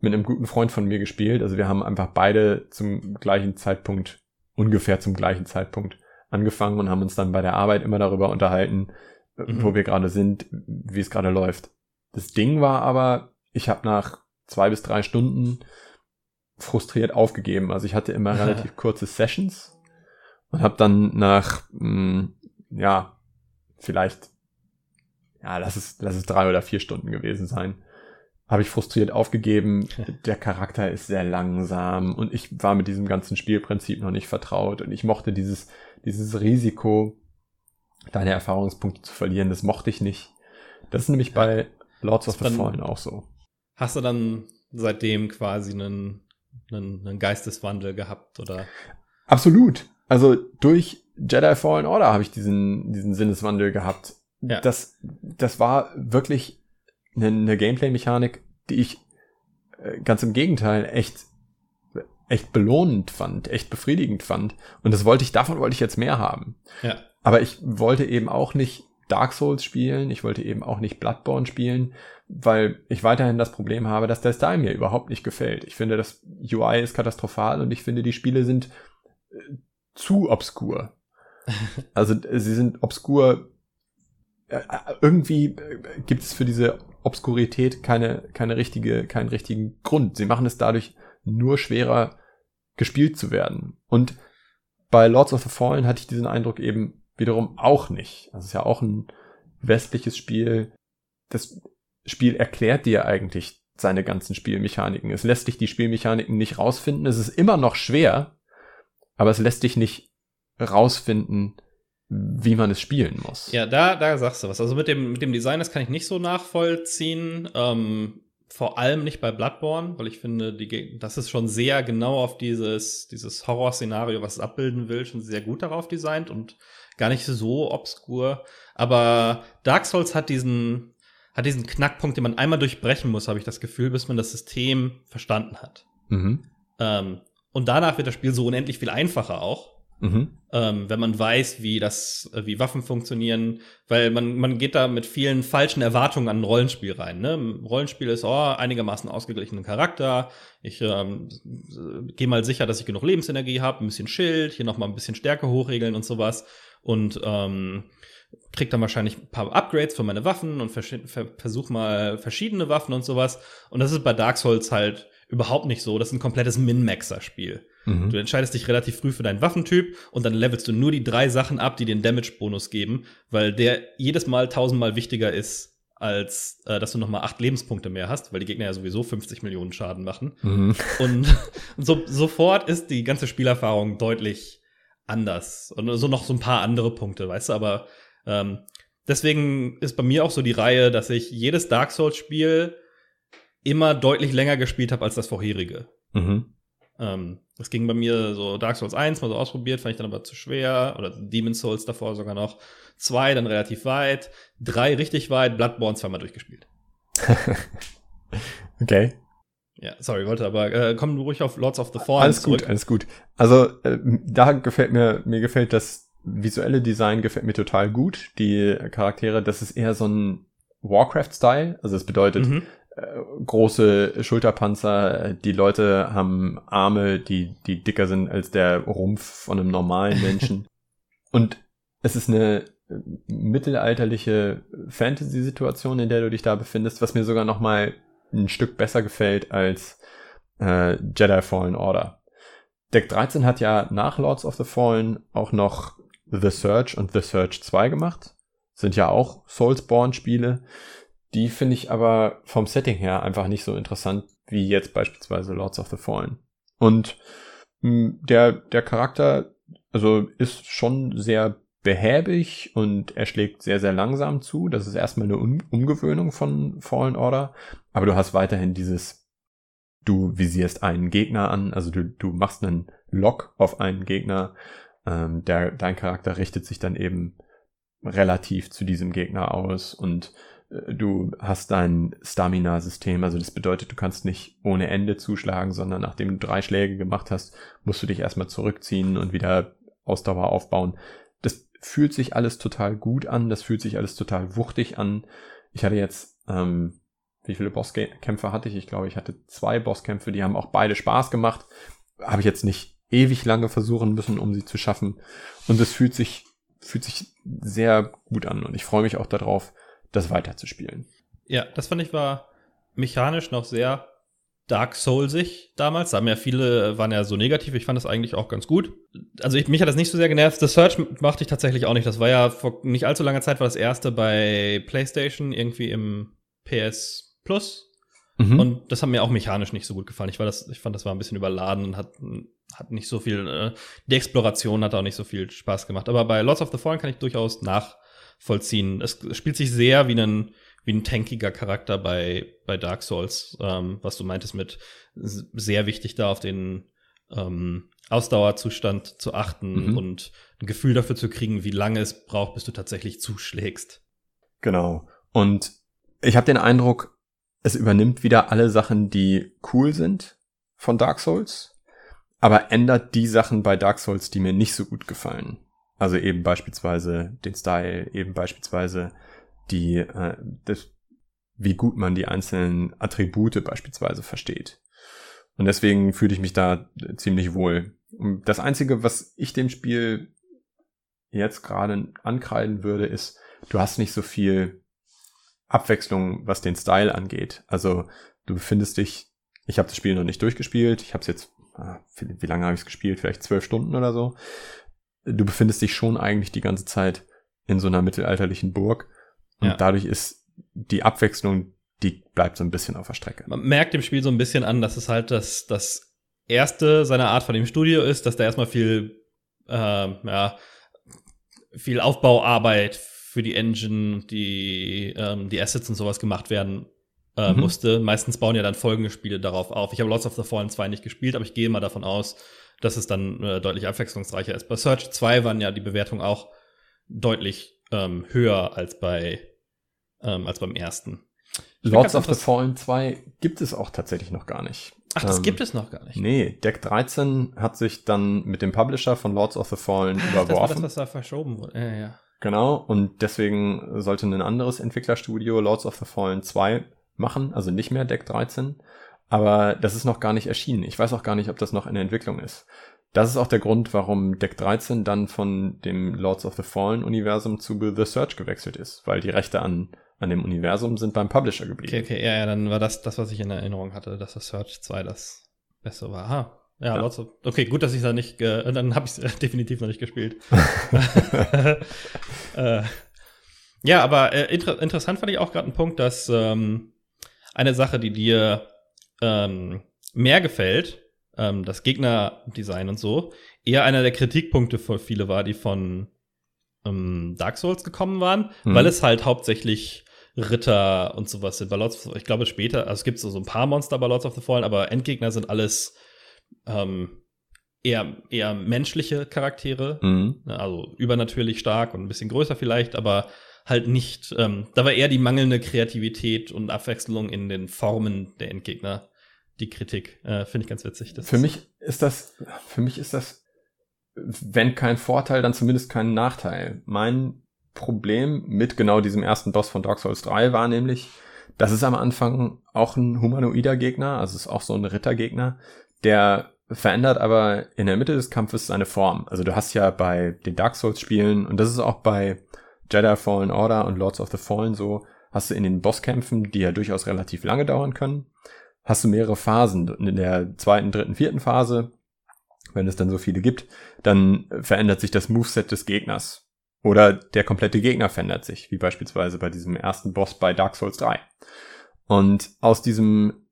mit einem guten Freund von mir gespielt. Also wir haben einfach beide zum gleichen Zeitpunkt, ungefähr zum gleichen Zeitpunkt angefangen und haben uns dann bei der Arbeit immer darüber unterhalten, mhm. wo wir gerade sind, wie es gerade läuft. Das Ding war aber, ich habe nach zwei bis drei Stunden frustriert aufgegeben. Also ich hatte immer relativ kurze Sessions und habe dann nach, mh, hm, ja, vielleicht, ja, lass es, lass es drei oder vier Stunden gewesen sein, habe ich frustriert aufgegeben. Der Charakter ist sehr langsam und ich war mit diesem ganzen Spielprinzip noch nicht vertraut und ich mochte dieses, dieses Risiko, deine Erfahrungspunkte zu verlieren, das mochte ich nicht. Das ist nämlich bei Lords of the Fallen auch so. Hast du dann seitdem quasi einen, einen, einen Geisteswandel gehabt oder? Absolut. Also durch Jedi Fallen Order habe ich diesen, diesen Sinneswandel gehabt. Ja. Das, das war wirklich eine, eine Gameplay-Mechanik, die ich äh, ganz im Gegenteil echt echt belohnend fand, echt befriedigend fand. Und das wollte ich, davon wollte ich jetzt mehr haben. Ja. Aber ich wollte eben auch nicht Dark Souls spielen, ich wollte eben auch nicht Bloodborne spielen, weil ich weiterhin das Problem habe, dass der Style mir überhaupt nicht gefällt. Ich finde, das UI ist katastrophal und ich finde, die Spiele sind äh, zu obskur. also sie sind obskur. Äh, irgendwie äh, gibt es für diese Obskurität keine, keine richtige, keinen richtigen Grund. Sie machen es dadurch nur schwerer, gespielt zu werden. Und bei Lords of the Fallen hatte ich diesen Eindruck eben wiederum auch nicht. Also es ist ja auch ein westliches Spiel. Das Spiel erklärt dir eigentlich seine ganzen Spielmechaniken. Es lässt dich die Spielmechaniken nicht rausfinden. Es ist immer noch schwer, aber es lässt dich nicht rausfinden, wie man es spielen muss. Ja, da, da sagst du was. Also mit dem, mit dem Design, das kann ich nicht so nachvollziehen. Ähm, vor allem nicht bei Bloodborne, weil ich finde, die, das ist schon sehr genau auf dieses, dieses Horrorszenario, was es abbilden will, schon sehr gut darauf designt und gar nicht so obskur. Aber Dark Souls hat diesen, hat diesen Knackpunkt, den man einmal durchbrechen muss, habe ich das Gefühl, bis man das System verstanden hat. Mhm. Ähm, und danach wird das Spiel so unendlich viel einfacher auch. Mhm. Ähm, wenn man weiß, wie das, äh, wie Waffen funktionieren, weil man, man geht da mit vielen falschen Erwartungen an ein Rollenspiel rein. Ne? Rollenspiel ist oh, einigermaßen ausgeglichenen Charakter. Ich ähm, gehe mal sicher, dass ich genug Lebensenergie habe, ein bisschen Schild, hier noch mal ein bisschen Stärke hochregeln und sowas. Und ähm, krieg dann wahrscheinlich ein paar Upgrades für meine Waffen und vers versuch mal verschiedene Waffen und sowas. Und das ist bei Dark Souls halt überhaupt nicht so. Das ist ein komplettes Min-Maxer-Spiel. Mhm. Du entscheidest dich relativ früh für deinen Waffentyp und dann levelst du nur die drei Sachen ab, die den Damage-Bonus geben, weil der jedes Mal tausendmal wichtiger ist, als äh, dass du noch mal acht Lebenspunkte mehr hast, weil die Gegner ja sowieso 50 Millionen Schaden machen. Mhm. Und so, sofort ist die ganze Spielerfahrung deutlich anders. Und so noch so ein paar andere Punkte, weißt du, aber ähm, deswegen ist bei mir auch so die Reihe, dass ich jedes Dark Souls-Spiel immer deutlich länger gespielt habe als das vorherige. Mhm. Ähm, das ging bei mir so Dark Souls 1 mal so ausprobiert, fand ich dann aber zu schwer. Oder Demon's Souls davor sogar noch. Zwei dann relativ weit. Drei richtig weit. Bloodborne zweimal durchgespielt. okay. Ja, sorry, wollte aber, äh, komm ruhig auf Lords of the Fallen Alles zurück. gut, alles gut. Also, äh, da gefällt mir, mir gefällt das visuelle Design gefällt mir total gut. Die Charaktere, das ist eher so ein Warcraft-Style. Also, es bedeutet, mhm große Schulterpanzer, die Leute haben Arme, die, die dicker sind als der Rumpf von einem normalen Menschen. Und es ist eine mittelalterliche Fantasy-Situation, in der du dich da befindest, was mir sogar noch mal ein Stück besser gefällt als äh, Jedi Fallen Order. Deck 13 hat ja nach Lords of the Fallen auch noch The Search und The Search 2 gemacht. Sind ja auch Soulsborne-Spiele. Die finde ich aber vom Setting her einfach nicht so interessant wie jetzt beispielsweise Lords of the Fallen. Und hm, der, der Charakter, also ist schon sehr behäbig und er schlägt sehr, sehr langsam zu. Das ist erstmal eine um Umgewöhnung von Fallen Order. Aber du hast weiterhin dieses, du visierst einen Gegner an, also du, du machst einen Lock auf einen Gegner. Ähm, der, dein Charakter richtet sich dann eben relativ zu diesem Gegner aus und äh, du hast dein Stamina-System, also das bedeutet, du kannst nicht ohne Ende zuschlagen, sondern nachdem du drei Schläge gemacht hast, musst du dich erstmal zurückziehen und wieder Ausdauer aufbauen. Fühlt sich alles total gut an, das fühlt sich alles total wuchtig an. Ich hatte jetzt, ähm, wie viele Bosskämpfe hatte ich? Ich glaube, ich hatte zwei Bosskämpfe, die haben auch beide Spaß gemacht. Habe ich jetzt nicht ewig lange versuchen müssen, um sie zu schaffen. Und es fühlt sich, fühlt sich sehr gut an und ich freue mich auch darauf, das weiterzuspielen. Ja, das fand ich war mechanisch noch sehr Dark Soulsig damals. Da haben ja viele, waren ja so negativ. Ich fand das eigentlich auch ganz gut. Also ich, mich hat das nicht so sehr genervt. The Search machte ich tatsächlich auch nicht. Das war ja vor nicht allzu langer Zeit war das erste bei PlayStation irgendwie im PS Plus. Mhm. Und das hat mir auch mechanisch nicht so gut gefallen. Ich, war das, ich fand, das war ein bisschen überladen und hat, hat nicht so viel, äh, die Exploration hat auch nicht so viel Spaß gemacht. Aber bei Lords of the Fallen kann ich durchaus nach, vollziehen. Es spielt sich sehr wie ein wie ein tankiger Charakter bei bei Dark Souls, ähm, was du meintest mit sehr wichtig da auf den ähm, Ausdauerzustand zu achten mhm. und ein Gefühl dafür zu kriegen, wie lange es braucht, bis du tatsächlich zuschlägst. Genau. Und ich habe den Eindruck, es übernimmt wieder alle Sachen, die cool sind von Dark Souls, aber ändert die Sachen bei Dark Souls, die mir nicht so gut gefallen. Also eben beispielsweise den Style, eben beispielsweise die, äh, das, wie gut man die einzelnen Attribute beispielsweise versteht. Und deswegen fühle ich mich da ziemlich wohl. Das Einzige, was ich dem Spiel jetzt gerade ankreiden würde, ist, du hast nicht so viel Abwechslung, was den Style angeht. Also du befindest dich, ich habe das Spiel noch nicht durchgespielt, ich habe es jetzt, ah, wie lange habe ich es gespielt? Vielleicht zwölf Stunden oder so du befindest dich schon eigentlich die ganze Zeit in so einer mittelalterlichen Burg. Und ja. dadurch ist die Abwechslung, die bleibt so ein bisschen auf der Strecke. Man merkt dem Spiel so ein bisschen an, dass es halt das, das erste seiner Art von dem Studio ist, dass da erstmal viel, äh, ja, viel Aufbauarbeit für die Engine, die, ähm, die Assets und sowas gemacht werden äh, mhm. musste. Meistens bauen ja dann folgende Spiele darauf auf. Ich habe Lots of the Fallen 2 nicht gespielt, aber ich gehe mal davon aus, dass es dann äh, deutlich abwechslungsreicher ist. Bei Search 2 waren ja die Bewertungen auch deutlich ähm, höher als bei ähm, als beim ersten. Lords of the Fallen 2 gibt es auch tatsächlich noch gar nicht. Ach, das ähm, gibt es noch gar nicht. Nee, Deck 13 hat sich dann mit dem Publisher von Lords of the Fallen Ach, überworfen. Das war das, was da verschoben wurde. Ja, ja. Genau, und deswegen sollte ein anderes Entwicklerstudio Lords of the Fallen 2 machen, also nicht mehr Deck 13. Aber das ist noch gar nicht erschienen. Ich weiß auch gar nicht, ob das noch in der Entwicklung ist. Das ist auch der Grund, warum Deck 13 dann von dem Lords of the Fallen Universum zu The Search gewechselt ist, weil die Rechte an, an dem Universum sind beim Publisher geblieben. Okay, okay, ja, ja, dann war das das, was ich in Erinnerung hatte, dass The Search 2 das Beste war. Aha. Ja, ja. Lords of, okay, gut, dass ich da nicht, äh, dann habe ich es definitiv noch nicht gespielt. äh, ja, aber äh, inter interessant fand ich auch gerade einen Punkt, dass ähm, eine Sache, die dir ähm, mehr gefällt, ähm, das Gegnerdesign und so, eher einer der Kritikpunkte für viele war, die von ähm, Dark Souls gekommen waren, mhm. weil es halt hauptsächlich Ritter und sowas sind. Bei Lords of, ich glaube später, also es gibt so, so ein paar Monster bei Lords of the Fallen, aber Endgegner sind alles ähm, eher, eher menschliche Charaktere, mhm. also übernatürlich stark und ein bisschen größer vielleicht, aber halt nicht, ähm, da war eher die mangelnde Kreativität und Abwechslung in den Formen der Endgegner die Kritik. Äh, Finde ich ganz witzig. Für mich ist das, für mich ist das, wenn kein Vorteil, dann zumindest kein Nachteil. Mein Problem mit genau diesem ersten Boss von Dark Souls 3 war nämlich, das ist am Anfang auch ein humanoider Gegner, also ist auch so ein Rittergegner, der verändert aber in der Mitte des Kampfes seine Form. Also du hast ja bei den Dark Souls Spielen und das ist auch bei Jedi Fallen Order und Lords of the Fallen so, hast du in den Bosskämpfen, die ja durchaus relativ lange dauern können, hast du mehrere Phasen. In der zweiten, dritten, vierten Phase, wenn es dann so viele gibt, dann verändert sich das Moveset des Gegners. Oder der komplette Gegner verändert sich, wie beispielsweise bei diesem ersten Boss bei Dark Souls 3. Und aus diesem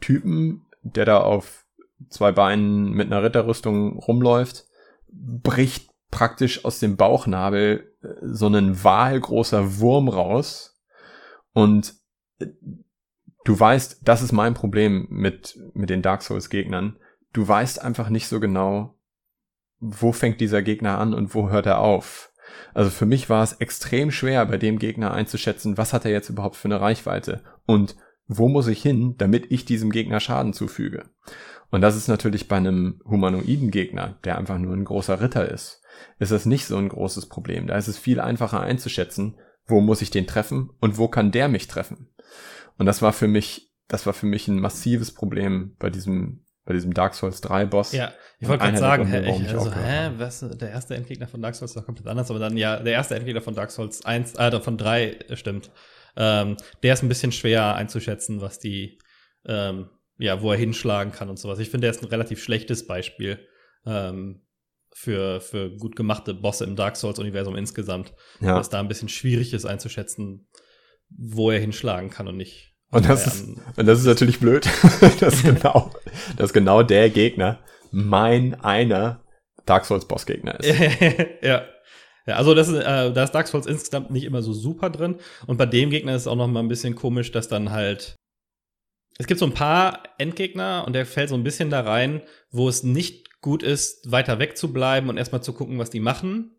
Typen, der da auf zwei Beinen mit einer Ritterrüstung rumläuft, bricht praktisch aus dem Bauchnabel äh, so ein wahlgroßer Wurm raus. Und äh, du weißt, das ist mein Problem mit, mit den Dark Souls Gegnern. Du weißt einfach nicht so genau, wo fängt dieser Gegner an und wo hört er auf. Also für mich war es extrem schwer, bei dem Gegner einzuschätzen, was hat er jetzt überhaupt für eine Reichweite und wo muss ich hin, damit ich diesem Gegner Schaden zufüge. Und das ist natürlich bei einem humanoiden Gegner, der einfach nur ein großer Ritter ist, ist das nicht so ein großes Problem. Da ist es viel einfacher einzuschätzen, wo muss ich den treffen und wo kann der mich treffen. Und das war für mich, das war für mich ein massives Problem bei diesem bei diesem Dark Souls 3 Boss. Ja, ich wollte gerade sagen, hä, ich, also, hä, was, der erste Endgegner von Dark Souls ist doch komplett anders, aber dann ja, der erste Endgegner von Dark Souls 1, äh, von 3 äh, stimmt. Ähm, der ist ein bisschen schwer einzuschätzen, was die, ähm, ja, wo er hinschlagen kann und sowas. Ich finde, der ist ein relativ schlechtes Beispiel ähm, für, für gut gemachte Bosse im Dark Souls-Universum insgesamt. Ja. Dass da ein bisschen schwierig ist einzuschätzen, wo er hinschlagen kann und nicht. Und das, ist, und das ist natürlich blöd, dass genau, dass genau der Gegner mein einer Dark Souls Boss Gegner ist. ja. Ja, also das ist, äh, da ist Dark Souls insgesamt nicht immer so super drin. Und bei dem Gegner ist es auch noch mal ein bisschen komisch, dass dann halt es gibt so ein paar Endgegner und der fällt so ein bisschen da rein, wo es nicht gut ist, weiter weg zu bleiben und erstmal zu gucken, was die machen,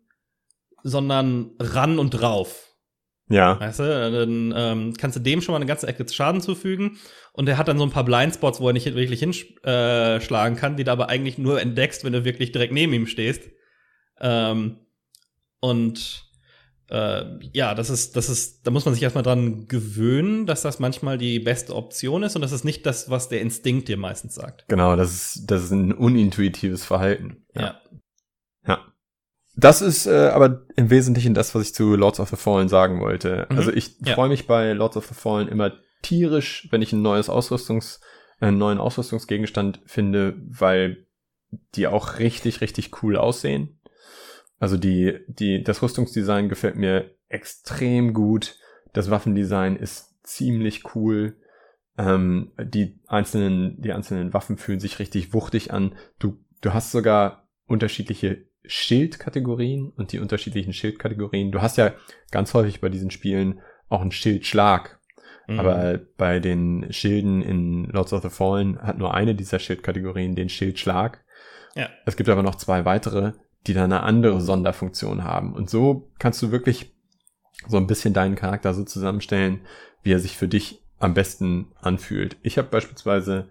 sondern ran und drauf. Ja. Weißt du, dann ähm, kannst du dem schon mal eine ganze Ecke Schaden zufügen und er hat dann so ein paar Blindspots, wo er nicht wirklich hinschlagen äh, kann, die du aber eigentlich nur entdeckst, wenn du wirklich direkt neben ihm stehst. Ähm, und äh, ja, das ist, das ist, da muss man sich erstmal dran gewöhnen, dass das manchmal die beste Option ist und das ist nicht das, was der Instinkt dir meistens sagt. Genau, das ist, das ist ein unintuitives Verhalten. Ja. Ja. ja. Das ist äh, aber im Wesentlichen das, was ich zu Lords of the Fallen sagen wollte. Mhm. Also ich ja. freue mich bei Lords of the Fallen immer tierisch, wenn ich ein neues Ausrüstungs, einen neuen Ausrüstungsgegenstand finde, weil die auch richtig, richtig cool aussehen. Also die, die, das Rüstungsdesign gefällt mir extrem gut. Das Waffendesign ist ziemlich cool. Ähm, die einzelnen, die einzelnen Waffen fühlen sich richtig wuchtig an. Du, du hast sogar unterschiedliche Schildkategorien und die unterschiedlichen Schildkategorien. Du hast ja ganz häufig bei diesen Spielen auch einen Schildschlag. Mhm. Aber bei den Schilden in Lords of the Fallen hat nur eine dieser Schildkategorien den Schildschlag. Ja. Es gibt aber noch zwei weitere, die dann eine andere Sonderfunktion haben. Und so kannst du wirklich so ein bisschen deinen Charakter so zusammenstellen, wie er sich für dich am besten anfühlt. Ich habe beispielsweise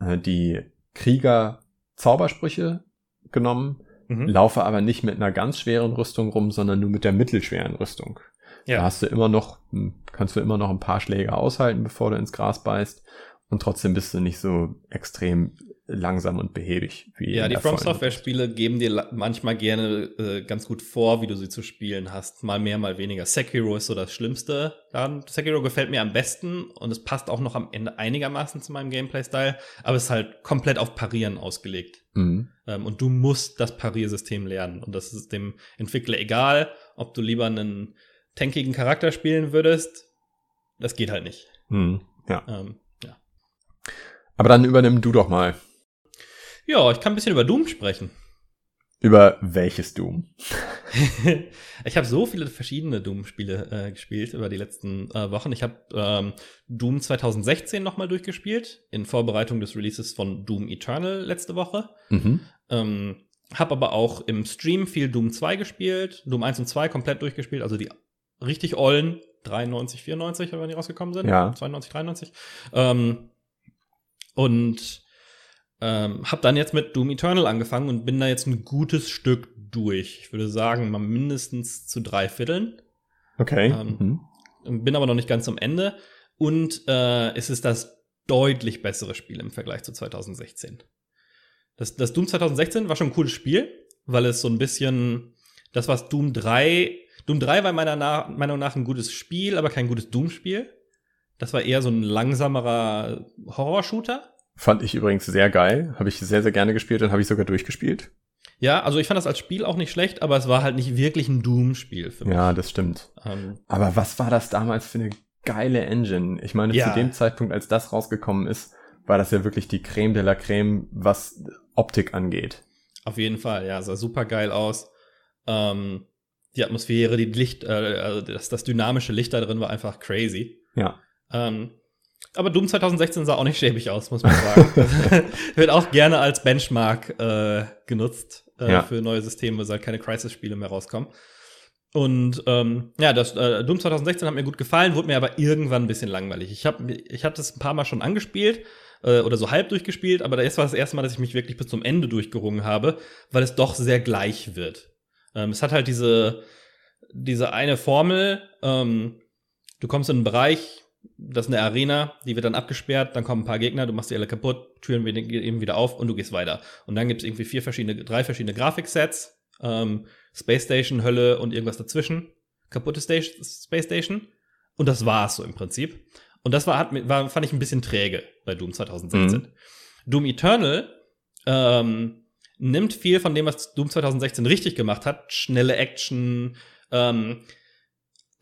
äh, die Krieger Zaubersprüche genommen, mhm. laufe aber nicht mit einer ganz schweren Rüstung rum, sondern nur mit der mittelschweren Rüstung. Ja. Da hast du immer noch, hm, kannst du immer noch ein paar Schläge aushalten, bevor du ins Gras beißt. Und trotzdem bist du nicht so extrem langsam und behäbig. Wie ja, die From Software-Spiele geben dir manchmal gerne äh, ganz gut vor, wie du sie zu spielen hast. Mal mehr, mal weniger. Sekiro ist so das Schlimmste. Dann, Sekiro gefällt mir am besten und es passt auch noch am Ende einigermaßen zu meinem Gameplay-Style, aber es ist halt komplett auf Parieren ausgelegt. Mhm. Ähm, und du musst das Pariersystem lernen. Und das ist dem Entwickler egal, ob du lieber einen tankigen Charakter spielen würdest. Das geht halt nicht. Mhm. Ja. Ähm, ja. Aber dann übernimm du doch mal. Ja, ich kann ein bisschen über Doom sprechen. Über welches Doom? ich habe so viele verschiedene Doom-Spiele äh, gespielt über die letzten äh, Wochen. Ich habe ähm, Doom 2016 nochmal durchgespielt, in Vorbereitung des Releases von Doom Eternal letzte Woche. Mhm. Ähm, habe aber auch im Stream viel Doom 2 gespielt, Doom 1 und 2 komplett durchgespielt, also die richtig ollen, 93, 94, wenn die rausgekommen sind. Ja. 92, 93. Ähm, und ähm, hab dann jetzt mit Doom Eternal angefangen und bin da jetzt ein gutes Stück durch. Ich würde sagen, mal mindestens zu drei Vierteln. Okay. Ähm, mhm. Bin aber noch nicht ganz am Ende. Und äh, es ist das deutlich bessere Spiel im Vergleich zu 2016. Das, das Doom 2016 war schon ein cooles Spiel, weil es so ein bisschen das, was Doom 3 Doom 3 war meiner Na Meinung nach ein gutes Spiel, aber kein gutes Doom-Spiel. Das war eher so ein langsamerer Horror-Shooter. Fand ich übrigens sehr geil. Habe ich sehr, sehr gerne gespielt und habe ich sogar durchgespielt. Ja, also ich fand das als Spiel auch nicht schlecht, aber es war halt nicht wirklich ein Doom-Spiel für mich. Ja, das stimmt. Ähm, aber was war das damals für eine geile Engine? Ich meine, ja. zu dem Zeitpunkt, als das rausgekommen ist, war das ja wirklich die Creme de la Creme, was Optik angeht. Auf jeden Fall, ja, sah super geil aus. Ähm, die Atmosphäre, die Licht, äh, also das, das dynamische Licht da drin war einfach crazy. Ja. Ähm, aber Doom 2016 sah auch nicht schäbig aus, muss man sagen. Wird auch gerne als Benchmark äh, genutzt äh, ja. für neue Systeme, weil halt keine Crisis-Spiele mehr rauskommen. Und ähm, ja, das äh, Doom 2016 hat mir gut gefallen, wurde mir aber irgendwann ein bisschen langweilig. Ich habe ich hab das ein paar Mal schon angespielt äh, oder so halb durchgespielt, aber das war das erste Mal, dass ich mich wirklich bis zum Ende durchgerungen habe, weil es doch sehr gleich wird. Ähm, es hat halt diese, diese eine Formel, ähm, du kommst in einen Bereich, das ist eine Arena, die wird dann abgesperrt, dann kommen ein paar Gegner, du machst die alle kaputt, Türen gehen eben wieder auf und du gehst weiter. Und dann gibt es irgendwie vier verschiedene, drei verschiedene Grafiksets, ähm, Space Station, Hölle und irgendwas dazwischen. Kaputte Station, Space Station. Und das war's so im Prinzip. Und das war, hat, war, fand ich ein bisschen träge bei Doom 2016. Mhm. Doom Eternal ähm, nimmt viel von dem, was Doom 2016 richtig gemacht hat. Schnelle Action, ähm,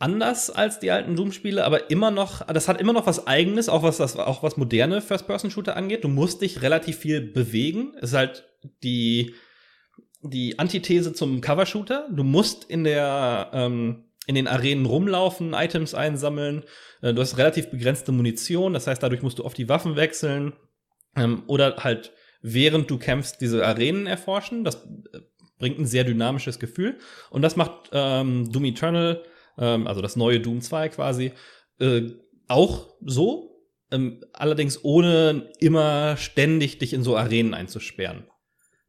anders als die alten Doom-Spiele, aber immer noch, das hat immer noch was Eigenes, auch was das, auch was moderne First-Person-Shooter angeht. Du musst dich relativ viel bewegen. Es ist halt die, die Antithese zum Cover-Shooter. Du musst in der, ähm, in den Arenen rumlaufen, Items einsammeln. Äh, du hast relativ begrenzte Munition, das heißt, dadurch musst du oft die Waffen wechseln. Ähm, oder halt, während du kämpfst, diese Arenen erforschen. Das äh, bringt ein sehr dynamisches Gefühl. Und das macht ähm, Doom Eternal ähm, also das neue Doom 2 quasi, äh, auch so, ähm, allerdings ohne immer ständig dich in so Arenen einzusperren.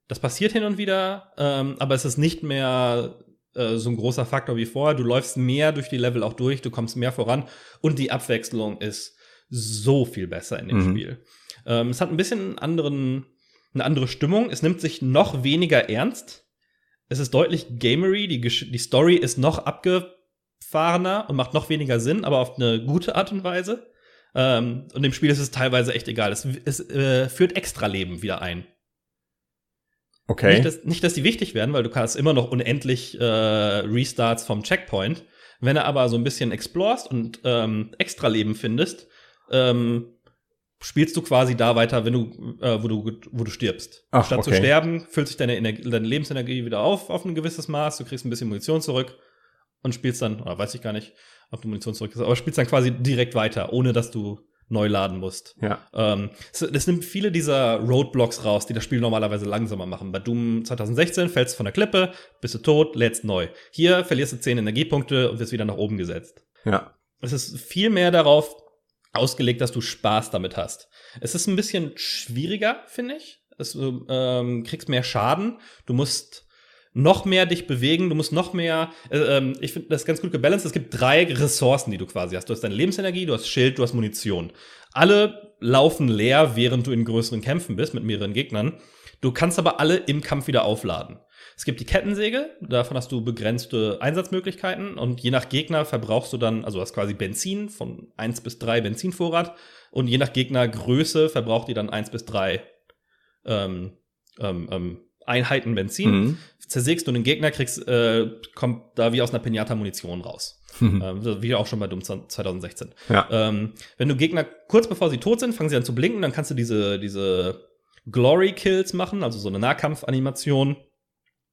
Das passiert hin und wieder, ähm, aber es ist nicht mehr äh, so ein großer Faktor wie vorher. Du läufst mehr durch die Level auch durch, du kommst mehr voran und die Abwechslung ist so viel besser in dem mhm. Spiel. Ähm, es hat ein bisschen anderen, eine andere Stimmung. Es nimmt sich noch weniger ernst. Es ist deutlich gamery. Die, die Story ist noch abge abgefahrener und macht noch weniger Sinn, aber auf eine gute Art und Weise. Ähm, und dem Spiel ist es teilweise echt egal. Es, es äh, führt Extra-Leben wieder ein. Okay. Nicht dass, nicht, dass die wichtig werden, weil du kannst immer noch unendlich äh, Restarts vom Checkpoint. Wenn du aber so ein bisschen explorst und ähm, Extra-Leben findest, ähm, spielst du quasi da weiter, wenn du, äh, wo du, wo du stirbst. Ach, Statt okay. zu sterben, füllt sich deine, Energie, deine Lebensenergie wieder auf, auf ein gewisses Maß, du kriegst ein bisschen Munition zurück und spielst dann, oder weiß ich gar nicht, ob du Munition zurück ist, aber spielst dann quasi direkt weiter, ohne dass du neu laden musst. Ja. Ähm, das nimmt viele dieser Roadblocks raus, die das Spiel normalerweise langsamer machen. Bei Doom 2016 fällst du von der Klippe, bist du tot, lädst neu. Hier verlierst du 10 Energiepunkte und wirst wieder nach oben gesetzt. Ja. Es ist viel mehr darauf ausgelegt, dass du Spaß damit hast. Es ist ein bisschen schwieriger, finde ich. Es, ähm, kriegst mehr Schaden. Du musst noch mehr dich bewegen, du musst noch mehr, äh, ähm, ich finde das ganz gut gebalanced. Es gibt drei Ressourcen, die du quasi hast. Du hast deine Lebensenergie, du hast Schild, du hast Munition. Alle laufen leer, während du in größeren Kämpfen bist mit mehreren Gegnern. Du kannst aber alle im Kampf wieder aufladen. Es gibt die Kettensäge, davon hast du begrenzte Einsatzmöglichkeiten und je nach Gegner verbrauchst du dann, also hast quasi Benzin von 1 bis 3 Benzinvorrat und je nach Gegnergröße verbraucht die dann 1 bis 3 ähm, ähm, ähm, Einheiten Benzin. Mhm. Zersägst du den Gegner, kriegst, äh, kommt da wie aus einer Pinata Munition raus. Mhm. Ähm, wie auch schon bei Doom 2016. Ja. Ähm, wenn du Gegner kurz bevor sie tot sind, fangen sie an zu blinken, dann kannst du diese, diese Glory Kills machen, also so eine Nahkampfanimation,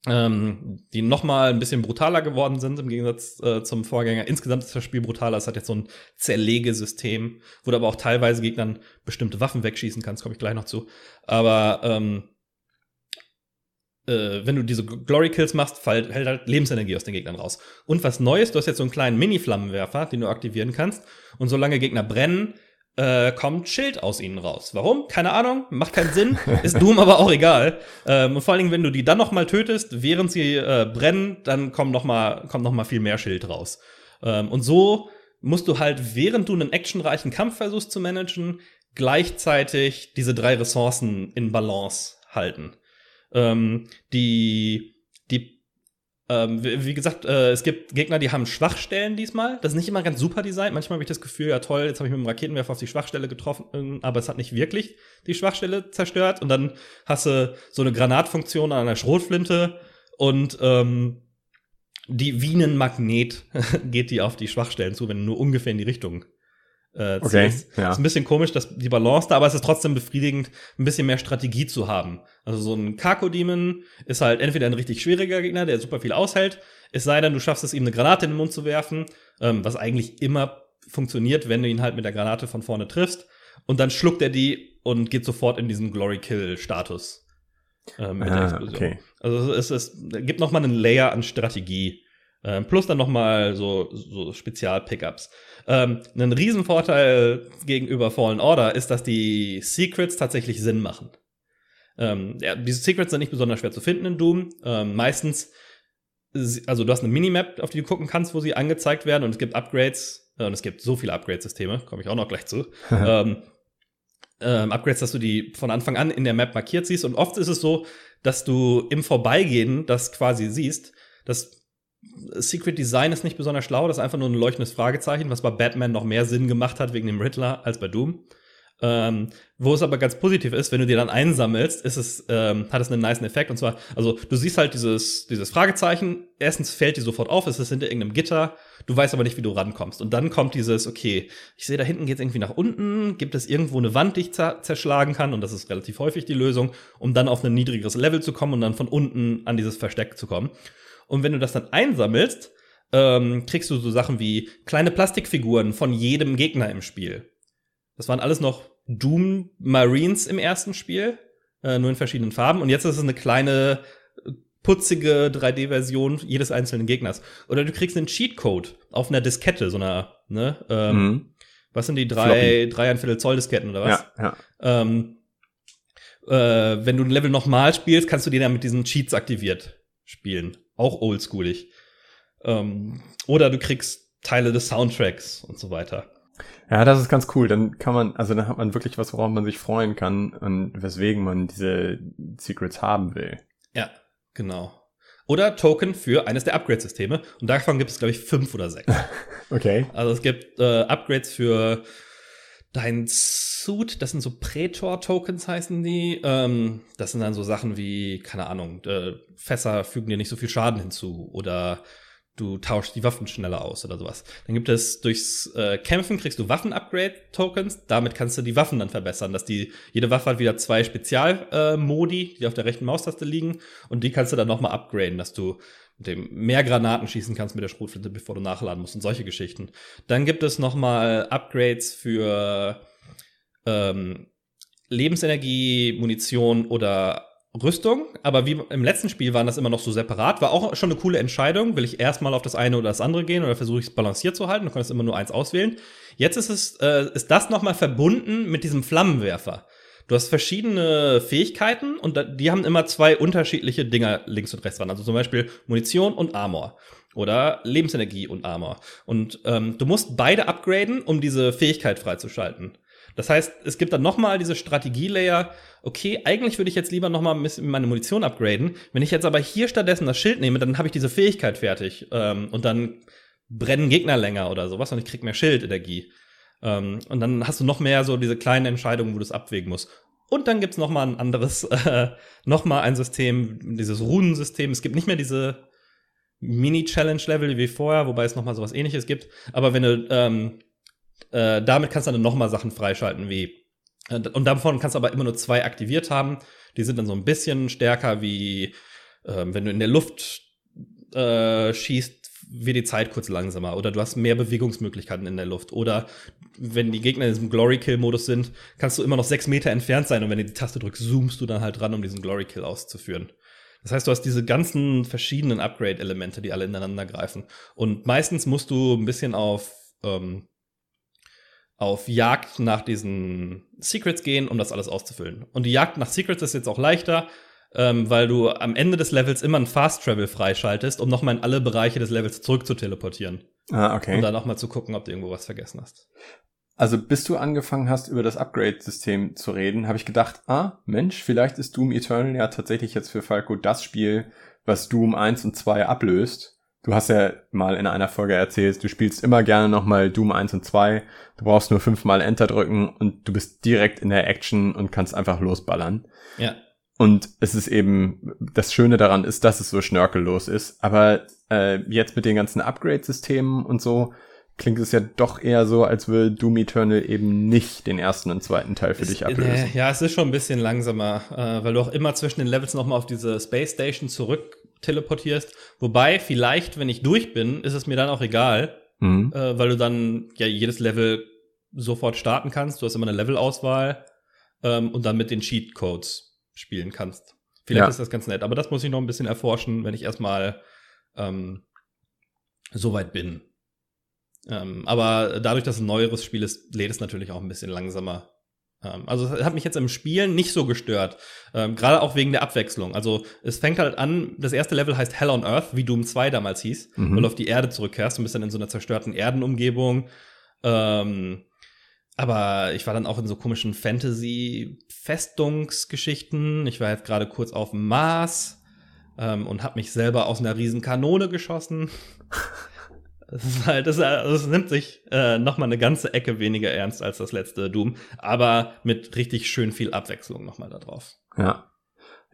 ähm, die noch mal ein bisschen brutaler geworden sind im Gegensatz äh, zum Vorgänger. Insgesamt ist das Spiel brutaler. Es hat jetzt so ein Zerlegesystem, wo du aber auch teilweise Gegnern bestimmte Waffen wegschießen kannst, komme ich gleich noch zu. Aber ähm, äh, wenn du diese Glory Kills machst, fällt, hält halt Lebensenergie aus den Gegnern raus. Und was Neues, du hast jetzt so einen kleinen Mini-Flammenwerfer, den du aktivieren kannst. Und solange Gegner brennen, äh, kommt Schild aus ihnen raus. Warum? Keine Ahnung, macht keinen Sinn, ist Doom aber auch egal. Ähm, und vor allen Dingen, wenn du die dann noch mal tötest, während sie äh, brennen, dann kommt noch mal, kommt noch mal viel mehr Schild raus. Ähm, und so musst du halt, während du einen actionreichen Kampf versuchst zu managen, gleichzeitig diese drei Ressourcen in Balance halten. Ähm, die, die ähm, wie, wie, gesagt, äh, es gibt Gegner, die haben Schwachstellen diesmal. Das ist nicht immer ganz super designt. Manchmal habe ich das Gefühl, ja toll, jetzt habe ich mit dem Raketenwerfer auf die Schwachstelle getroffen, aber es hat nicht wirklich die Schwachstelle zerstört. Und dann hast du so eine Granatfunktion an einer Schrotflinte und ähm, die wie ein Magnet geht die auf die Schwachstellen zu, wenn du nur ungefähr in die Richtung äh, okay, ja. Ist ein bisschen komisch, dass die Balance da, aber es ist trotzdem befriedigend, ein bisschen mehr Strategie zu haben. Also so ein Kako-Demon ist halt entweder ein richtig schwieriger Gegner, der super viel aushält, es sei denn, du schaffst es, ihm eine Granate in den Mund zu werfen, ähm, was eigentlich immer funktioniert, wenn du ihn halt mit der Granate von vorne triffst. Und dann schluckt er die und geht sofort in diesen Glory-Kill-Status. Ähm, mit ah, der Explosion. Okay. Also es, es, es gibt noch mal einen Layer an Strategie. Ähm, plus dann noch mal so, so Spezial-Pickups. Ähm, ein Riesenvorteil gegenüber Fallen Order ist, dass die Secrets tatsächlich Sinn machen. Ähm, ja, diese Secrets sind nicht besonders schwer zu finden in Doom. Ähm, meistens, also du hast eine Minimap, auf die du gucken kannst, wo sie angezeigt werden und es gibt Upgrades, äh, und es gibt so viele Upgrade-Systeme, komme ich auch noch gleich zu. ähm, ähm, Upgrades, dass du die von Anfang an in der Map markiert siehst. Und oft ist es so, dass du im Vorbeigehen das quasi siehst. dass Secret Design ist nicht besonders schlau, das ist einfach nur ein leuchtendes Fragezeichen, was bei Batman noch mehr Sinn gemacht hat wegen dem Riddler als bei Doom. Ähm, wo es aber ganz positiv ist, wenn du dir dann einsammelst, ist es, ähm, hat es einen nice Effekt. Und zwar, also du siehst halt dieses, dieses Fragezeichen, erstens fällt dir sofort auf, es ist hinter irgendeinem Gitter, du weißt aber nicht, wie du rankommst. Und dann kommt dieses, okay, ich sehe da hinten geht's irgendwie nach unten, gibt es irgendwo eine Wand, die ich zerschlagen kann, und das ist relativ häufig die Lösung, um dann auf ein niedrigeres Level zu kommen und dann von unten an dieses Versteck zu kommen. Und wenn du das dann einsammelst, ähm, kriegst du so Sachen wie kleine Plastikfiguren von jedem Gegner im Spiel. Das waren alles noch Doom Marines im ersten Spiel, äh, nur in verschiedenen Farben. Und jetzt ist es eine kleine, putzige 3D-Version jedes einzelnen Gegners. Oder du kriegst einen Cheatcode auf einer Diskette, so einer, ne? Ähm, mhm. Was sind die drei, drei ein Viertel Zoll Disketten oder was? Ja, ja. Ähm, äh, wenn du ein Level nochmal spielst, kannst du den dann mit diesen Cheats aktiviert spielen. Auch oldschoolig. Ähm, oder du kriegst Teile des Soundtracks und so weiter. Ja, das ist ganz cool. Dann kann man, also dann hat man wirklich was, worauf man sich freuen kann und weswegen man diese Secrets haben will. Ja, genau. Oder Token für eines der Upgrade-Systeme. Und davon gibt es, glaube ich, fünf oder sechs. okay. Also es gibt äh, Upgrades für dein Suit, das sind so Prätor-Tokens heißen die. Ähm, das sind dann so Sachen wie, keine Ahnung, äh, Fässer fügen dir nicht so viel Schaden hinzu oder du tauschst die Waffen schneller aus oder sowas. Dann gibt es durchs äh, Kämpfen kriegst du Waffen-Upgrade-Tokens. Damit kannst du die Waffen dann verbessern, dass die jede Waffe hat wieder zwei Spezialmodi, äh, die auf der rechten Maustaste liegen und die kannst du dann noch mal upgraden, dass du dem mehr Granaten schießen kannst mit der Schrotflinte, bevor du nachladen musst und solche Geschichten. Dann gibt es noch mal Upgrades für ähm, Lebensenergie, Munition oder Rüstung, aber wie im letzten Spiel waren das immer noch so separat. War auch schon eine coole Entscheidung. Will ich erstmal auf das eine oder das andere gehen oder versuche ich es balanciert zu halten? Du kannst immer nur eins auswählen. Jetzt ist es, äh, ist das nochmal verbunden mit diesem Flammenwerfer. Du hast verschiedene Fähigkeiten und die haben immer zwei unterschiedliche Dinger links und rechts dran. Also zum Beispiel Munition und Armor oder Lebensenergie und Armor. Und ähm, du musst beide upgraden, um diese Fähigkeit freizuschalten. Das heißt, es gibt dann nochmal diese Strategielayer. Okay, eigentlich würde ich jetzt lieber nochmal ein meine Munition upgraden. Wenn ich jetzt aber hier stattdessen das Schild nehme, dann habe ich diese Fähigkeit fertig. Ähm, und dann brennen Gegner länger oder sowas und ich krieg mehr Schildenergie. Ähm, und dann hast du noch mehr so diese kleinen Entscheidungen, wo du es abwägen musst. Und dann gibt's noch mal ein anderes, äh, noch mal ein System, dieses Runensystem. Es gibt nicht mehr diese Mini-Challenge-Level wie vorher, wobei es noch mal sowas ähnliches gibt. Aber wenn du ähm, äh, damit kannst du dann noch mal Sachen freischalten wie äh, und davon kannst du aber immer nur zwei aktiviert haben. Die sind dann so ein bisschen stärker wie äh, wenn du in der Luft äh, schießt, wird die Zeit kurz langsamer oder du hast mehr Bewegungsmöglichkeiten in der Luft oder wenn die Gegner in diesem Glory-Kill-Modus sind, kannst du immer noch sechs Meter entfernt sein und wenn du die Taste drückst, zoomst du dann halt ran, um diesen Glory-Kill auszuführen. Das heißt, du hast diese ganzen verschiedenen Upgrade-Elemente, die alle ineinander greifen. Und meistens musst du ein bisschen auf, ähm, auf Jagd nach diesen Secrets gehen, um das alles auszufüllen. Und die Jagd nach Secrets ist jetzt auch leichter, ähm, weil du am Ende des Levels immer ein Fast Travel freischaltest, um nochmal in alle Bereiche des Levels zurück zu teleportieren. Ah, okay. Und dann auch mal zu gucken, ob du irgendwo was vergessen hast. Also bis du angefangen hast, über das Upgrade-System zu reden, habe ich gedacht, ah, Mensch, vielleicht ist Doom Eternal ja tatsächlich jetzt für Falco das Spiel, was Doom 1 und 2 ablöst. Du hast ja mal in einer Folge erzählt, du spielst immer gerne nochmal Doom 1 und 2. Du brauchst nur fünfmal Enter drücken und du bist direkt in der Action und kannst einfach losballern. Ja. Und es ist eben, das Schöne daran ist, dass es so schnörkellos ist. Aber äh, jetzt mit den ganzen Upgrade-Systemen und so, klingt es ja doch eher so, als würde Doom Eternal eben nicht den ersten und zweiten Teil für es, dich ablösen. ja, es ist schon ein bisschen langsamer, äh, weil du auch immer zwischen den Levels nochmal auf diese Space Station zurück teleportierst. Wobei, vielleicht, wenn ich durch bin, ist es mir dann auch egal, mhm. äh, weil du dann ja jedes Level sofort starten kannst. Du hast immer eine Levelauswahl ähm, und dann mit den Cheat Codes spielen kannst. Vielleicht ja. ist das ganz nett, aber das muss ich noch ein bisschen erforschen, wenn ich erstmal ähm, so weit bin. Ähm, aber dadurch, dass es ein neueres Spiel ist, lädt es natürlich auch ein bisschen langsamer. Ähm, also es hat mich jetzt im Spielen nicht so gestört. Ähm, Gerade auch wegen der Abwechslung. Also es fängt halt an, das erste Level heißt Hell on Earth, wie Doom 2 damals hieß, mhm. weil du auf die Erde zurückkehrst und bist dann in so einer zerstörten Erdenumgebung. Ähm, aber ich war dann auch in so komischen Fantasy-Festungsgeschichten. Ich war jetzt gerade kurz auf dem Mars ähm, und habe mich selber aus einer riesen Kanone geschossen. Das ist halt, das, das nimmt sich äh, noch mal eine ganze Ecke weniger ernst als das letzte Doom, aber mit richtig schön viel Abwechslung noch mal da drauf. Ja,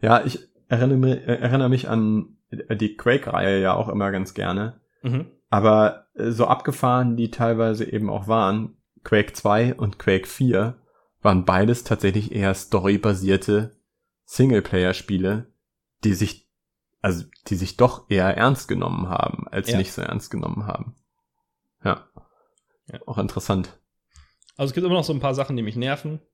ja, ich erinnere mich, erinnere mich an die Quake-Reihe ja auch immer ganz gerne. Mhm. Aber äh, so abgefahren die teilweise eben auch waren, Quake 2 und Quake 4 waren beides tatsächlich eher storybasierte Singleplayer-Spiele, die sich also die sich doch eher ernst genommen haben, als ja. nicht so ernst genommen haben. Ja. ja. Auch interessant. Also es gibt immer noch so ein paar Sachen, die mich nerven.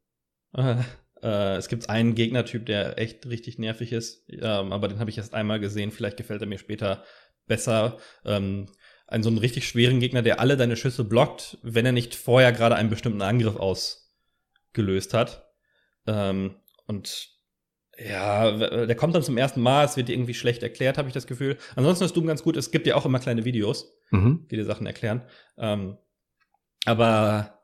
Äh, äh, es gibt einen Gegnertyp, der echt richtig nervig ist, ähm, aber den habe ich erst einmal gesehen. Vielleicht gefällt er mir später besser. Ähm, einen so einen richtig schweren Gegner, der alle deine Schüsse blockt, wenn er nicht vorher gerade einen bestimmten Angriff ausgelöst hat. Ähm, und ja, der kommt dann zum ersten Mal, es wird dir irgendwie schlecht erklärt, habe ich das Gefühl. Ansonsten ist Doom ganz gut, es gibt ja auch immer kleine Videos, mhm. die dir Sachen erklären. Ähm, aber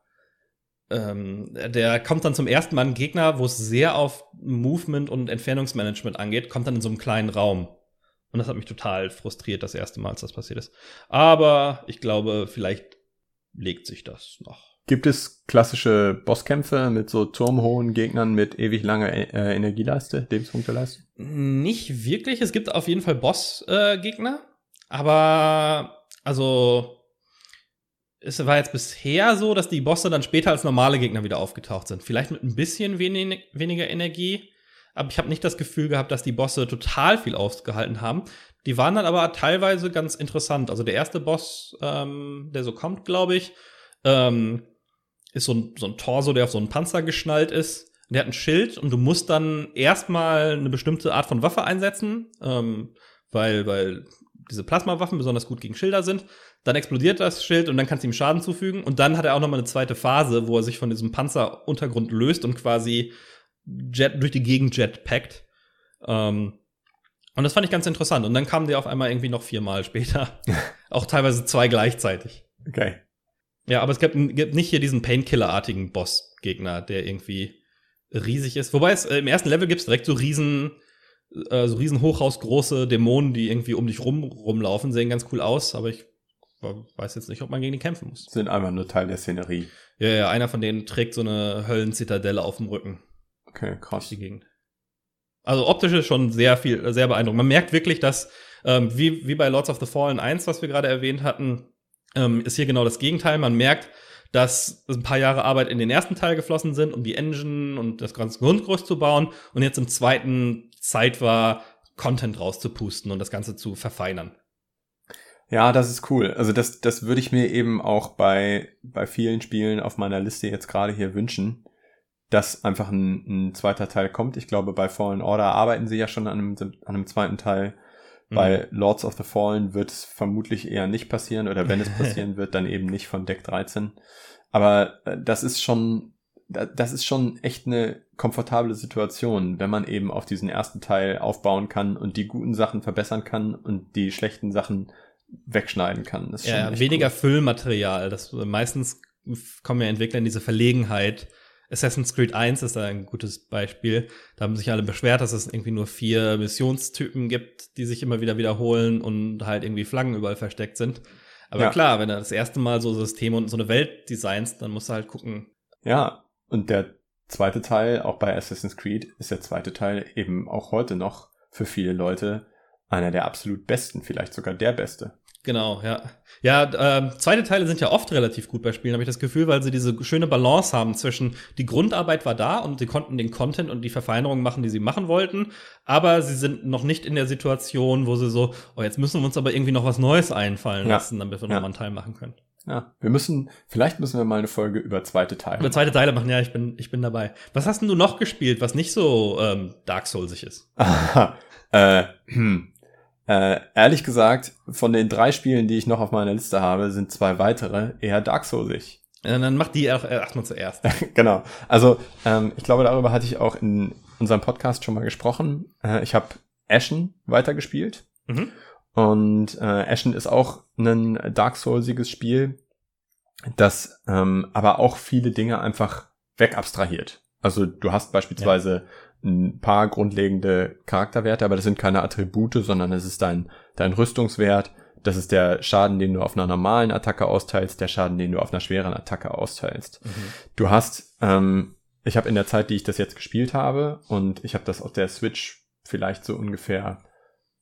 ähm, der kommt dann zum ersten Mal ein Gegner, wo es sehr auf Movement und Entfernungsmanagement angeht, kommt dann in so einem kleinen Raum. Und das hat mich total frustriert, das erste Mal, als das passiert ist. Aber ich glaube, vielleicht legt sich das noch. Gibt es klassische Bosskämpfe mit so turmhohen Gegnern mit ewig langer äh, Energieleiste, Lebenspunkteleiste? Nicht wirklich. Es gibt auf jeden Fall Bossgegner, äh, aber also es war jetzt bisher so, dass die Bosse dann später als normale Gegner wieder aufgetaucht sind. Vielleicht mit ein bisschen wenig, weniger Energie, aber ich habe nicht das Gefühl gehabt, dass die Bosse total viel ausgehalten haben. Die waren dann aber teilweise ganz interessant. Also der erste Boss, ähm, der so kommt, glaube ich, ähm, ist so ein, so ein Torso, der auf so einen Panzer geschnallt ist. Der hat ein Schild und du musst dann erstmal eine bestimmte Art von Waffe einsetzen, ähm, weil, weil diese Plasmawaffen besonders gut gegen Schilder sind. Dann explodiert das Schild und dann kannst du ihm Schaden zufügen. Und dann hat er auch noch mal eine zweite Phase, wo er sich von diesem Panzeruntergrund löst und quasi Jet, durch die Gegend jetpackt. Ähm, und das fand ich ganz interessant. Und dann kam der auf einmal irgendwie noch viermal später. auch teilweise zwei gleichzeitig. Okay. Ja, aber es gibt, gibt nicht hier diesen Painkiller-artigen Boss-Gegner, der irgendwie riesig ist. Wobei es äh, im ersten Level gibt es direkt so riesen, äh, so riesen hochhausgroße Dämonen, die irgendwie um dich rum rumlaufen, sehen ganz cool aus, aber ich weiß jetzt nicht, ob man gegen die kämpfen muss. Sind einfach nur Teil der Szenerie. Ja, ja, einer von denen trägt so eine Höllenzitadelle auf dem Rücken. Okay, krass. Die Gegend. Also optisch ist schon sehr viel, sehr beeindruckend. Man merkt wirklich, dass, ähm, wie, wie bei Lords of the Fallen 1, was wir gerade erwähnt hatten, ähm, ist hier genau das Gegenteil. Man merkt, dass ein paar Jahre Arbeit in den ersten Teil geflossen sind, um die Engine und das ganze Grundgerüst zu bauen und jetzt im zweiten Zeit war, Content rauszupusten und das Ganze zu verfeinern. Ja, das ist cool. Also das, das würde ich mir eben auch bei, bei vielen Spielen auf meiner Liste jetzt gerade hier wünschen, dass einfach ein, ein zweiter Teil kommt. Ich glaube, bei Fallen Order arbeiten sie ja schon an einem, an einem zweiten Teil. Bei mhm. Lords of the Fallen wird es vermutlich eher nicht passieren oder wenn es passieren wird, dann eben nicht von Deck 13. Aber äh, das ist schon, das ist schon echt eine komfortable Situation, wenn man eben auf diesen ersten Teil aufbauen kann und die guten Sachen verbessern kann und die schlechten Sachen wegschneiden kann. ja, weniger cool. Füllmaterial. Das meistens kommen ja Entwickler in diese Verlegenheit, Assassin's Creed 1 ist da ein gutes Beispiel. Da haben sich alle beschwert, dass es irgendwie nur vier Missionstypen gibt, die sich immer wieder wiederholen und halt irgendwie Flaggen überall versteckt sind. Aber ja. klar, wenn du das erste Mal so Systeme und so eine Welt designst, dann musst du halt gucken. Ja, und der zweite Teil, auch bei Assassin's Creed, ist der zweite Teil eben auch heute noch für viele Leute einer der absolut besten, vielleicht sogar der beste. Genau, ja. Ja, ähm, zweite Teile sind ja oft relativ gut bei Spielen, habe ich das Gefühl, weil sie diese schöne Balance haben zwischen die Grundarbeit war da und sie konnten den Content und die Verfeinerungen machen, die sie machen wollten, aber sie sind noch nicht in der Situation, wo sie so, oh, jetzt müssen wir uns aber irgendwie noch was Neues einfallen ja. lassen, damit wir ja. nochmal einen Teil machen können. Ja, wir müssen, vielleicht müssen wir mal eine Folge über zweite Teile. Über zweite Teile machen, ja, ich bin, ich bin dabei. Was hast denn du noch gespielt, was nicht so ähm, Dark Soulsig ist? äh, hm. Äh, ehrlich gesagt, von den drei Spielen, die ich noch auf meiner Liste habe, sind zwei weitere eher Dark Soulsig. Ja, dann mach die auch erstmal zuerst. genau. Also, ähm, ich glaube, darüber hatte ich auch in unserem Podcast schon mal gesprochen. Äh, ich habe Ashen weitergespielt. Mhm. Und äh, Ashen ist auch ein Dark Soulsiges Spiel, das ähm, aber auch viele Dinge einfach wegabstrahiert. Also du hast beispielsweise ein paar grundlegende Charakterwerte, aber das sind keine Attribute, sondern es ist dein, dein Rüstungswert. Das ist der Schaden, den du auf einer normalen Attacke austeilst, der Schaden, den du auf einer schweren Attacke austeilst. Mhm. Du hast, ähm, ich habe in der Zeit, die ich das jetzt gespielt habe, und ich habe das auf der Switch vielleicht so ungefähr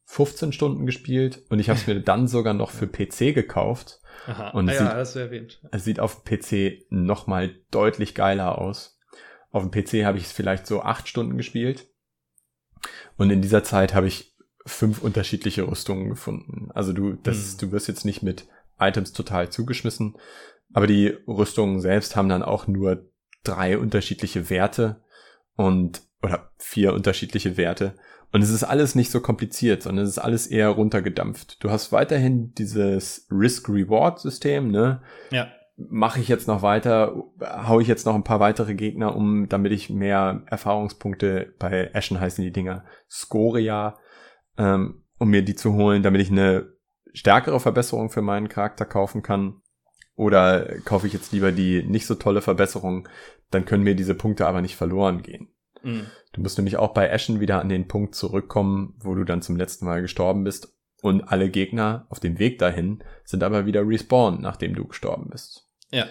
15 Stunden gespielt und ich habe es mir dann sogar noch für PC gekauft. Aha. Und ah, ja, sieht, das erwähnt. Es sieht auf PC noch mal deutlich geiler aus. Auf dem PC habe ich es vielleicht so acht Stunden gespielt. Und in dieser Zeit habe ich fünf unterschiedliche Rüstungen gefunden. Also du, das, hm. du wirst jetzt nicht mit Items total zugeschmissen, aber die Rüstungen selbst haben dann auch nur drei unterschiedliche Werte und oder vier unterschiedliche Werte. Und es ist alles nicht so kompliziert, sondern es ist alles eher runtergedampft. Du hast weiterhin dieses Risk-Reward-System, ne? Ja mache ich jetzt noch weiter, hau ich jetzt noch ein paar weitere Gegner um, damit ich mehr Erfahrungspunkte, bei Ashen heißen die Dinger Scoria, ähm, um mir die zu holen, damit ich eine stärkere Verbesserung für meinen Charakter kaufen kann. Oder kaufe ich jetzt lieber die nicht so tolle Verbesserung, dann können mir diese Punkte aber nicht verloren gehen. Mhm. Du musst nämlich auch bei Ashen wieder an den Punkt zurückkommen, wo du dann zum letzten Mal gestorben bist. Und alle Gegner auf dem Weg dahin sind aber wieder respawned, nachdem du gestorben bist. Ja.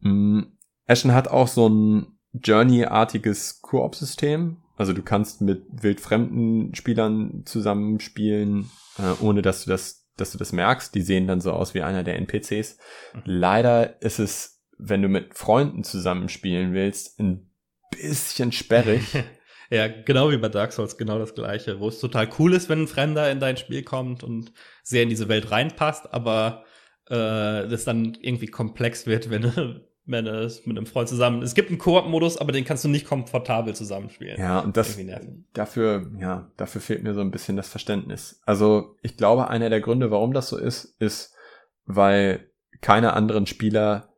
Mm, Ashen hat auch so ein Journey-artiges Koop-System. Also du kannst mit wildfremden Spielern zusammenspielen, äh, ohne dass du das, dass du das merkst. Die sehen dann so aus wie einer der NPCs. Mhm. Leider ist es, wenn du mit Freunden zusammenspielen willst, ein bisschen sperrig. ja, genau wie bei Dark Souls, genau das gleiche, wo es total cool ist, wenn ein Fremder in dein Spiel kommt und sehr in diese Welt reinpasst, aber äh, das dann irgendwie komplex wird, wenn, wenn es mit einem Freund zusammen. Es gibt einen Koop-Modus, aber den kannst du nicht komfortabel zusammenspielen. Ja, und das dafür, ja, dafür fehlt mir so ein bisschen das Verständnis. Also ich glaube, einer der Gründe, warum das so ist, ist, weil keine anderen Spieler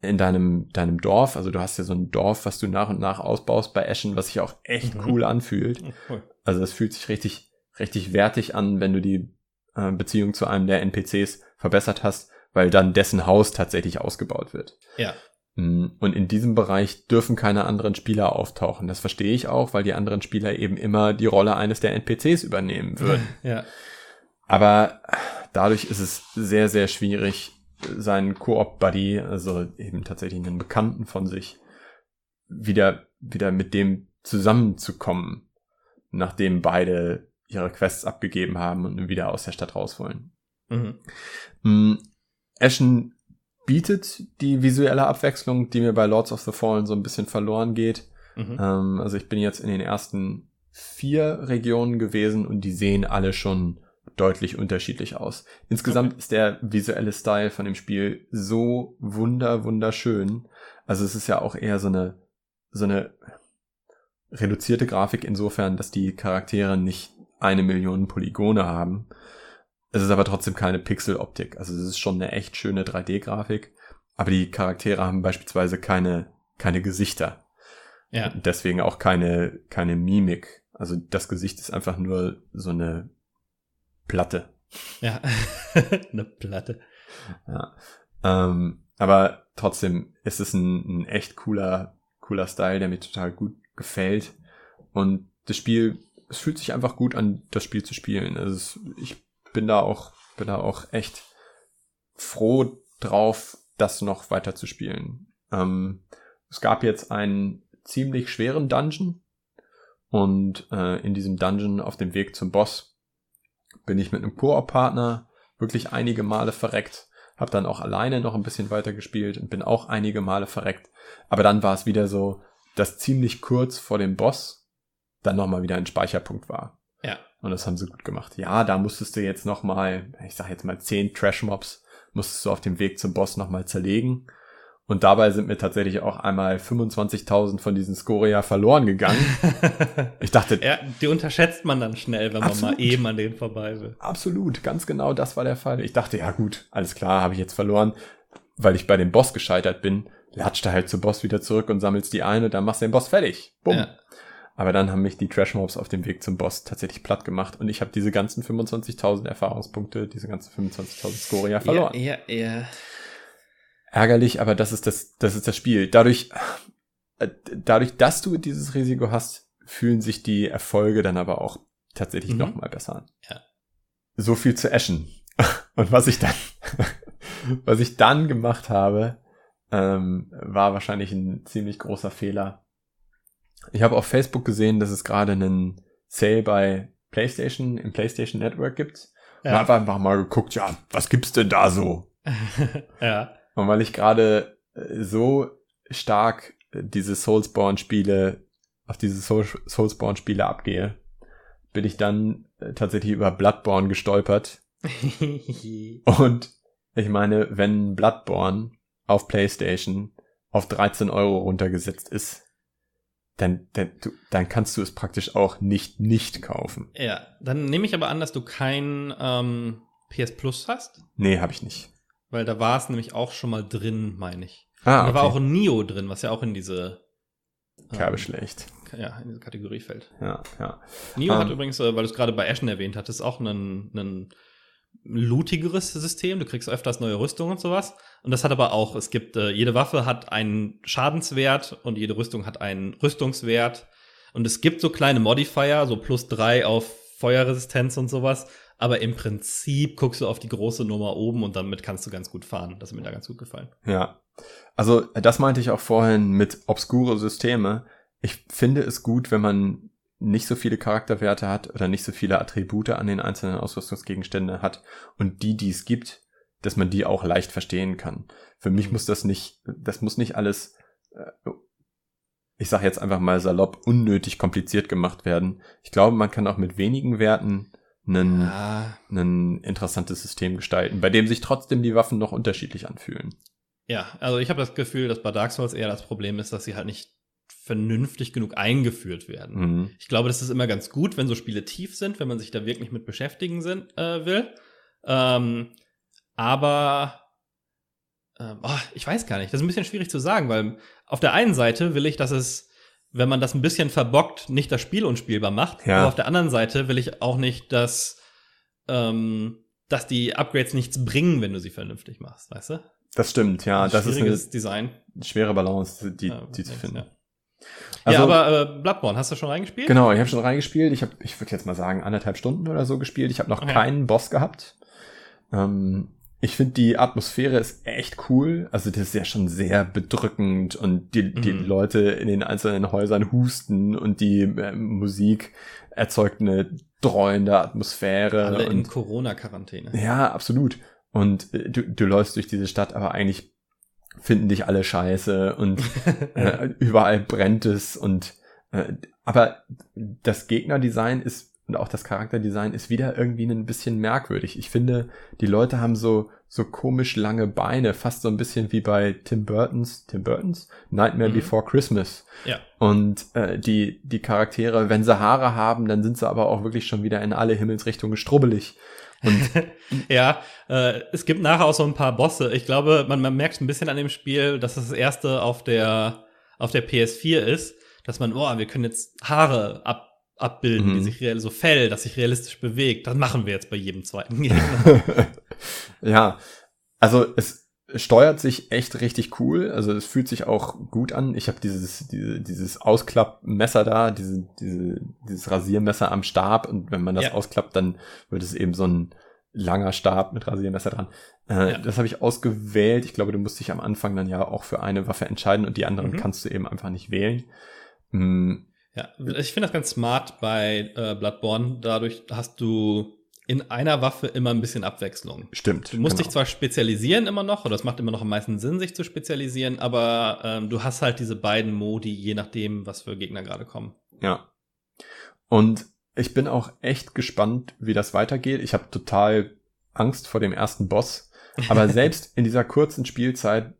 in deinem, deinem Dorf, also du hast ja so ein Dorf, was du nach und nach ausbaust bei Ashen, was sich auch echt mhm. cool anfühlt. Cool. Also es fühlt sich richtig, richtig wertig an, wenn du die äh, Beziehung zu einem der NPCs verbessert hast, weil dann dessen Haus tatsächlich ausgebaut wird. Ja. Mm, und in diesem Bereich dürfen keine anderen Spieler auftauchen. Das verstehe ich auch, weil die anderen Spieler eben immer die Rolle eines der NPCs übernehmen würden. Ja. Aber dadurch ist es sehr, sehr schwierig, seinen Koop-Buddy, also eben tatsächlich einen Bekannten von sich, wieder, wieder mit dem zusammenzukommen, nachdem beide ihre Quests abgegeben haben und wieder aus der Stadt raus wollen. Mhm. Mm, Ashen bietet die visuelle Abwechslung, die mir bei Lords of the Fallen so ein bisschen verloren geht. Mhm. Ähm, also ich bin jetzt in den ersten vier Regionen gewesen und die sehen alle schon deutlich unterschiedlich aus. Insgesamt okay. ist der visuelle Style von dem Spiel so wunder wunderschön. Also es ist ja auch eher so eine so eine reduzierte Grafik insofern, dass die Charaktere nicht eine Million Polygone haben, es ist aber trotzdem keine Pixeloptik. Also es ist schon eine echt schöne 3D-Grafik. Aber die Charaktere haben beispielsweise keine, keine Gesichter. Ja. Deswegen auch keine, keine Mimik. Also das Gesicht ist einfach nur so eine Platte. Ja, eine Platte. Ja. Ähm, aber trotzdem ist es ein, ein echt cooler, cooler Style, der mir total gut gefällt. Und das Spiel, es fühlt sich einfach gut an, das Spiel zu spielen. Also es, ich bin da auch, bin da auch echt froh drauf, das noch weiter zu spielen. Ähm, es gab jetzt einen ziemlich schweren Dungeon und äh, in diesem Dungeon auf dem Weg zum Boss bin ich mit einem Koop-Partner wirklich einige Male verreckt, habe dann auch alleine noch ein bisschen weiter gespielt und bin auch einige Male verreckt. Aber dann war es wieder so, dass ziemlich kurz vor dem Boss dann nochmal wieder ein Speicherpunkt war. Und das haben sie gut gemacht. Ja, da musstest du jetzt nochmal, ich sag jetzt mal zehn Trash-Mobs, musstest du auf dem Weg zum Boss nochmal zerlegen. Und dabei sind mir tatsächlich auch einmal 25.000 von diesen Scoria verloren gegangen. Ich dachte. ja, die unterschätzt man dann schnell, wenn absolut. man mal eben an denen vorbei will. Absolut, ganz genau das war der Fall. Ich dachte, ja gut, alles klar, habe ich jetzt verloren, weil ich bei dem Boss gescheitert bin. Latscht da halt zum Boss wieder zurück und sammelst die ein und dann machst du den Boss fertig. Bumm. Ja. Aber dann haben mich die Trash Mobs auf dem Weg zum Boss tatsächlich platt gemacht und ich habe diese ganzen 25.000 Erfahrungspunkte, diese ganzen 25.000 Scoria verloren. Ja, ja, ja. Ärgerlich, aber das ist das, das ist das Spiel. Dadurch, äh, dadurch, dass du dieses Risiko hast, fühlen sich die Erfolge dann aber auch tatsächlich mhm. noch mal besser an. Ja. So viel zu Ashen. Und was ich dann, was ich dann gemacht habe, ähm, war wahrscheinlich ein ziemlich großer Fehler ich habe auf Facebook gesehen, dass es gerade einen Sale bei PlayStation im PlayStation Network gibt. Ja. Und habe einfach mal geguckt, ja, was gibt's denn da so? ja. Und weil ich gerade äh, so stark äh, diese Soulsborne-Spiele, auf diese Soulsborne-Spiele abgehe, bin ich dann äh, tatsächlich über Bloodborne gestolpert. Und ich meine, wenn Bloodborne auf PlayStation auf 13 Euro runtergesetzt ist, dann, dann, du, dann kannst du es praktisch auch nicht nicht kaufen. Ja, dann nehme ich aber an, dass du kein ähm, PS Plus hast. Nee, habe ich nicht. Weil da war es nämlich auch schon mal drin, meine ich. Ah, okay. Da war auch ein Nio drin, was ja auch in diese Kerbe ähm, schlecht. Ja, in diese Kategorie fällt. Ja, ja. Nio um, hat ähm. übrigens, äh, weil du es gerade bei Ashen erwähnt hattest, auch einen, einen lootigeres System. Du kriegst öfters neue Rüstungen und sowas. Und das hat aber auch, es gibt, äh, jede Waffe hat einen Schadenswert und jede Rüstung hat einen Rüstungswert. Und es gibt so kleine Modifier, so plus drei auf Feuerresistenz und sowas. Aber im Prinzip guckst du auf die große Nummer oben und damit kannst du ganz gut fahren. Das ist mir da ganz gut gefallen. Ja. Also, das meinte ich auch vorhin mit obskure Systeme. Ich finde es gut, wenn man nicht so viele Charakterwerte hat oder nicht so viele Attribute an den einzelnen Ausrüstungsgegenständen hat und die, die es gibt, dass man die auch leicht verstehen kann. Für mich mhm. muss das nicht, das muss nicht alles, äh, ich sage jetzt einfach mal salopp, unnötig kompliziert gemacht werden. Ich glaube, man kann auch mit wenigen Werten ein, ja. ein interessantes System gestalten, bei dem sich trotzdem die Waffen noch unterschiedlich anfühlen. Ja, also ich habe das Gefühl, dass bei Dark Souls eher das Problem ist, dass sie halt nicht vernünftig genug eingeführt werden. Mhm. Ich glaube, das ist immer ganz gut, wenn so Spiele tief sind, wenn man sich da wirklich mit beschäftigen sind, äh, will. Ähm, aber äh, oh, ich weiß gar nicht. Das ist ein bisschen schwierig zu sagen, weil auf der einen Seite will ich, dass es, wenn man das ein bisschen verbockt, nicht das Spiel unspielbar macht. Ja. Aber auf der anderen Seite will ich auch nicht, dass, ähm, dass die Upgrades nichts bringen, wenn du sie vernünftig machst, weißt du? Das stimmt, ja. Das, ist ein Design. schwere Balance, die, ja, die zu finden. Ja. Also, ja, aber äh, Bloodborne, hast du schon reingespielt? Genau, ich habe schon reingespielt. Ich habe, ich würde jetzt mal sagen, anderthalb Stunden oder so gespielt. Ich habe noch okay. keinen Boss gehabt. Ähm, ich finde die Atmosphäre ist echt cool. Also das ist ja schon sehr bedrückend und die, die mhm. Leute in den einzelnen Häusern husten und die äh, Musik erzeugt eine dreuende Atmosphäre. Alle und, in Corona-Quarantäne. Ja, absolut. Und äh, du, du läufst durch diese Stadt, aber eigentlich finden dich alle scheiße und äh, überall brennt es und äh, aber das Gegnerdesign ist und auch das Charakterdesign ist wieder irgendwie ein bisschen merkwürdig. Ich finde, die Leute haben so so komisch lange Beine, fast so ein bisschen wie bei Tim Burtons, Tim Burtons Nightmare mhm. Before Christmas. Ja. Und äh, die die Charaktere, wenn sie Haare haben, dann sind sie aber auch wirklich schon wieder in alle Himmelsrichtungen strubbelig. Ja, äh, es gibt nachher auch so ein paar Bosse. Ich glaube, man, man merkt ein bisschen an dem Spiel, dass das, das erste auf der, auf der PS4 ist, dass man, boah, wir können jetzt Haare ab, abbilden, mhm. die sich real, so Fell, das sich realistisch bewegt. Das machen wir jetzt bei jedem zweiten Gegner. ja, also es, steuert sich echt richtig cool. Also es fühlt sich auch gut an. Ich habe dieses, diese, dieses Ausklappmesser da, diese, diese, dieses Rasiermesser am Stab und wenn man das ja. ausklappt, dann wird es eben so ein langer Stab mit Rasiermesser dran. Äh, ja. Das habe ich ausgewählt. Ich glaube, du musst dich am Anfang dann ja auch für eine Waffe entscheiden und die anderen mhm. kannst du eben einfach nicht wählen. Mhm. Ja, ich finde das ganz smart bei äh, Bloodborne. Dadurch hast du in einer Waffe immer ein bisschen Abwechslung. Stimmt. Du musst genau. dich zwar spezialisieren immer noch, oder es macht immer noch am meisten Sinn, sich zu spezialisieren, aber ähm, du hast halt diese beiden Modi, je nachdem, was für Gegner gerade kommen. Ja. Und ich bin auch echt gespannt, wie das weitergeht. Ich habe total Angst vor dem ersten Boss. Aber selbst in dieser kurzen Spielzeit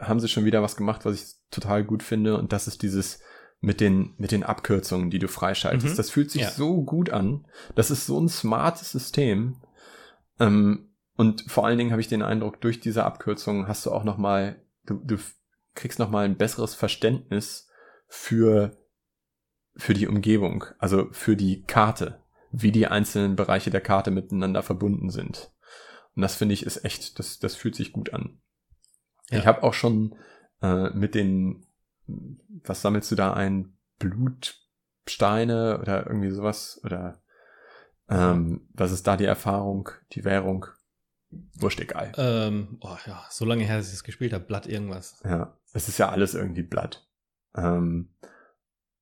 haben sie schon wieder was gemacht, was ich total gut finde. Und das ist dieses mit den, mit den Abkürzungen, die du freischaltest. Mhm. Das fühlt sich ja. so gut an. Das ist so ein smartes System. Ähm, und vor allen Dingen habe ich den Eindruck, durch diese Abkürzungen hast du auch noch mal, du, du kriegst noch mal ein besseres Verständnis für, für die Umgebung, also für die Karte, wie die einzelnen Bereiche der Karte miteinander verbunden sind. Und das finde ich ist echt, das, das fühlt sich gut an. Ja. Ich habe auch schon äh, mit den was sammelst du da ein? Blutsteine oder irgendwie sowas? Oder ähm, was ist da die Erfahrung, die Währung? Wurscht egal. Ähm, oh ja, so lange her, dass ich es gespielt habe, Blatt irgendwas. Ja, es ist ja alles irgendwie Blatt. Ähm,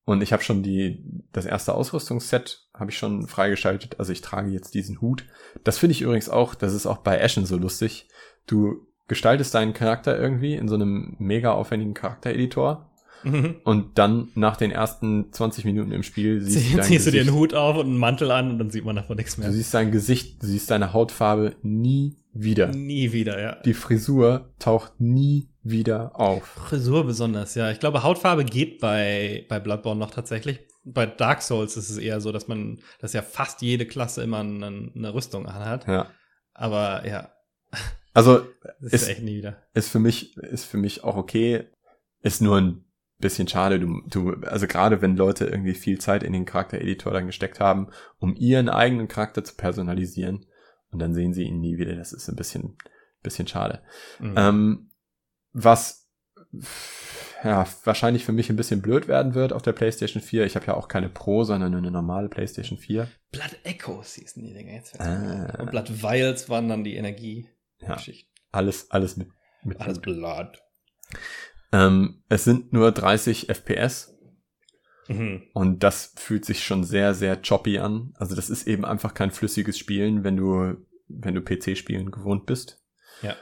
und ich habe schon die, das erste Ausrüstungsset habe ich schon freigeschaltet. Also ich trage jetzt diesen Hut. Das finde ich übrigens auch, das ist auch bei Ashen so lustig. Du gestaltest deinen Charakter irgendwie in so einem mega aufwendigen Charaktereditor Mhm. Und dann nach den ersten 20 Minuten im Spiel siehst, Sie, du, ziehst du dir einen Hut auf und einen Mantel an und dann sieht man davon nichts mehr. Du siehst dein Gesicht, du siehst deine Hautfarbe nie wieder. Nie wieder, ja. Die Frisur taucht nie wieder auf. Frisur besonders, ja. Ich glaube, Hautfarbe geht bei, bei Bloodborne noch tatsächlich. Bei Dark Souls ist es eher so, dass man, dass ja fast jede Klasse immer eine, eine Rüstung anhat. Ja. Aber ja. Also ist, ist echt nie wieder. Ist für mich, ist für mich auch okay. Ist nur ein bisschen schade. Du, du, also gerade wenn Leute irgendwie viel Zeit in den Charaktereditor dann gesteckt haben, um ihren eigenen Charakter zu personalisieren und dann sehen sie ihn nie wieder. Das ist ein bisschen, bisschen schade. Mhm. Ähm, was ja, wahrscheinlich für mich ein bisschen blöd werden wird auf der PlayStation 4. Ich habe ja auch keine Pro, sondern eine normale PlayStation 4. Blood Echoes hießen die Dinger jetzt. Ah. Und Blood Vials waren dann die Energie. Ja, alles, alles mit, mit alles Blood. Ähm, es sind nur 30 FPS. Mhm. Und das fühlt sich schon sehr, sehr choppy an. Also das ist eben einfach kein flüssiges Spielen, wenn du, wenn du PC-Spielen gewohnt bist. Ja.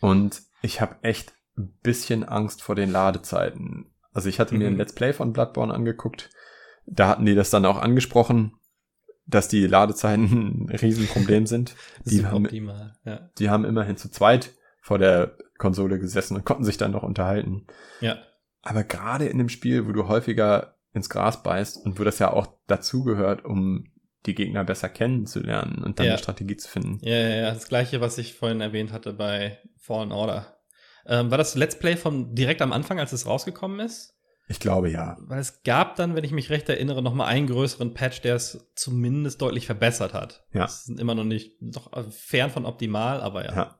Und ich habe echt ein bisschen Angst vor den Ladezeiten. Also ich hatte mhm. mir ein Let's Play von Bloodborne angeguckt. Da hatten die das dann auch angesprochen, dass die Ladezeiten ein Riesenproblem sind. die, haben, ja. die haben immerhin zu zweit vor der Konsole gesessen und konnten sich dann noch unterhalten. Ja. Aber gerade in dem Spiel, wo du häufiger ins Gras beißt und wo das ja auch dazugehört, um die Gegner besser kennenzulernen und dann ja. eine Strategie zu finden. Ja, ja, ja, das gleiche, was ich vorhin erwähnt hatte bei Fallen Order. Ähm, war das Let's Play von direkt am Anfang, als es rausgekommen ist? Ich glaube ja. Weil es gab dann, wenn ich mich recht erinnere, noch mal einen größeren Patch, der es zumindest deutlich verbessert hat. Ja. Das ist immer noch nicht noch fern von optimal, aber ja. Ja.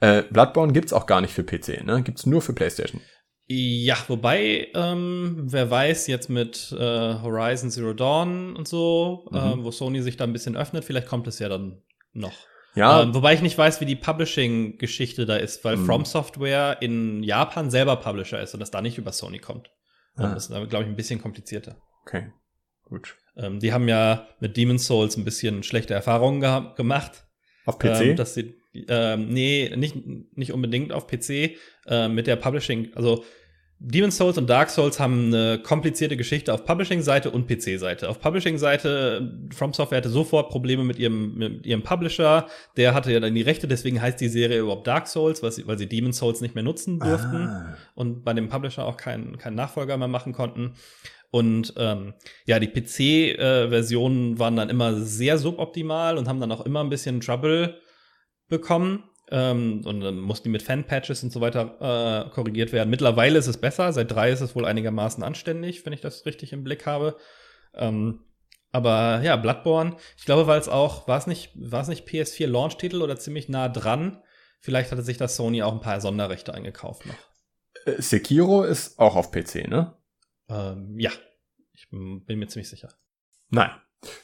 Äh, Bloodborne gibt's auch gar nicht für PC, ne? Gibt's nur für PlayStation. Ja, wobei, ähm, wer weiß, jetzt mit äh, Horizon Zero Dawn und so, mhm. ähm, wo Sony sich da ein bisschen öffnet, vielleicht kommt es ja dann noch. Ja. Ähm, wobei ich nicht weiß, wie die Publishing-Geschichte da ist, weil mhm. From Software in Japan selber Publisher ist und das da nicht über Sony kommt. Ah. Das ist, glaube ich, ein bisschen komplizierter. Okay, gut. Ähm, die haben ja mit Demon's Souls ein bisschen schlechte Erfahrungen gemacht. Auf PC? Ähm, dass sie, ähm, nee, nicht, nicht unbedingt auf PC, äh, mit der Publishing, also Demon's Souls und Dark Souls haben eine komplizierte Geschichte auf Publishing-Seite und PC-Seite. Auf Publishing-Seite, From Software hatte sofort Probleme mit ihrem, mit ihrem Publisher. Der hatte ja dann die Rechte, deswegen heißt die Serie überhaupt Dark Souls, weil sie, weil sie Demon's Souls nicht mehr nutzen durften ah. und bei dem Publisher auch keinen keinen Nachfolger mehr machen konnten. Und ähm, ja, die PC-Versionen äh, waren dann immer sehr suboptimal und haben dann auch immer ein bisschen Trouble bekommen. Ähm, und dann mussten die mit Fan-Patches und so weiter äh, korrigiert werden. Mittlerweile ist es besser. Seit drei ist es wohl einigermaßen anständig, wenn ich das richtig im Blick habe. Ähm, aber ja, Bloodborne, ich glaube, weil es auch, war es nicht, war es nicht PS4 Launch-Titel oder ziemlich nah dran, vielleicht hatte sich das Sony auch ein paar Sonderrechte eingekauft noch. Äh, Sekiro ist auch auf PC, ne? Ähm, ja, ich bin mir ziemlich sicher. Nein.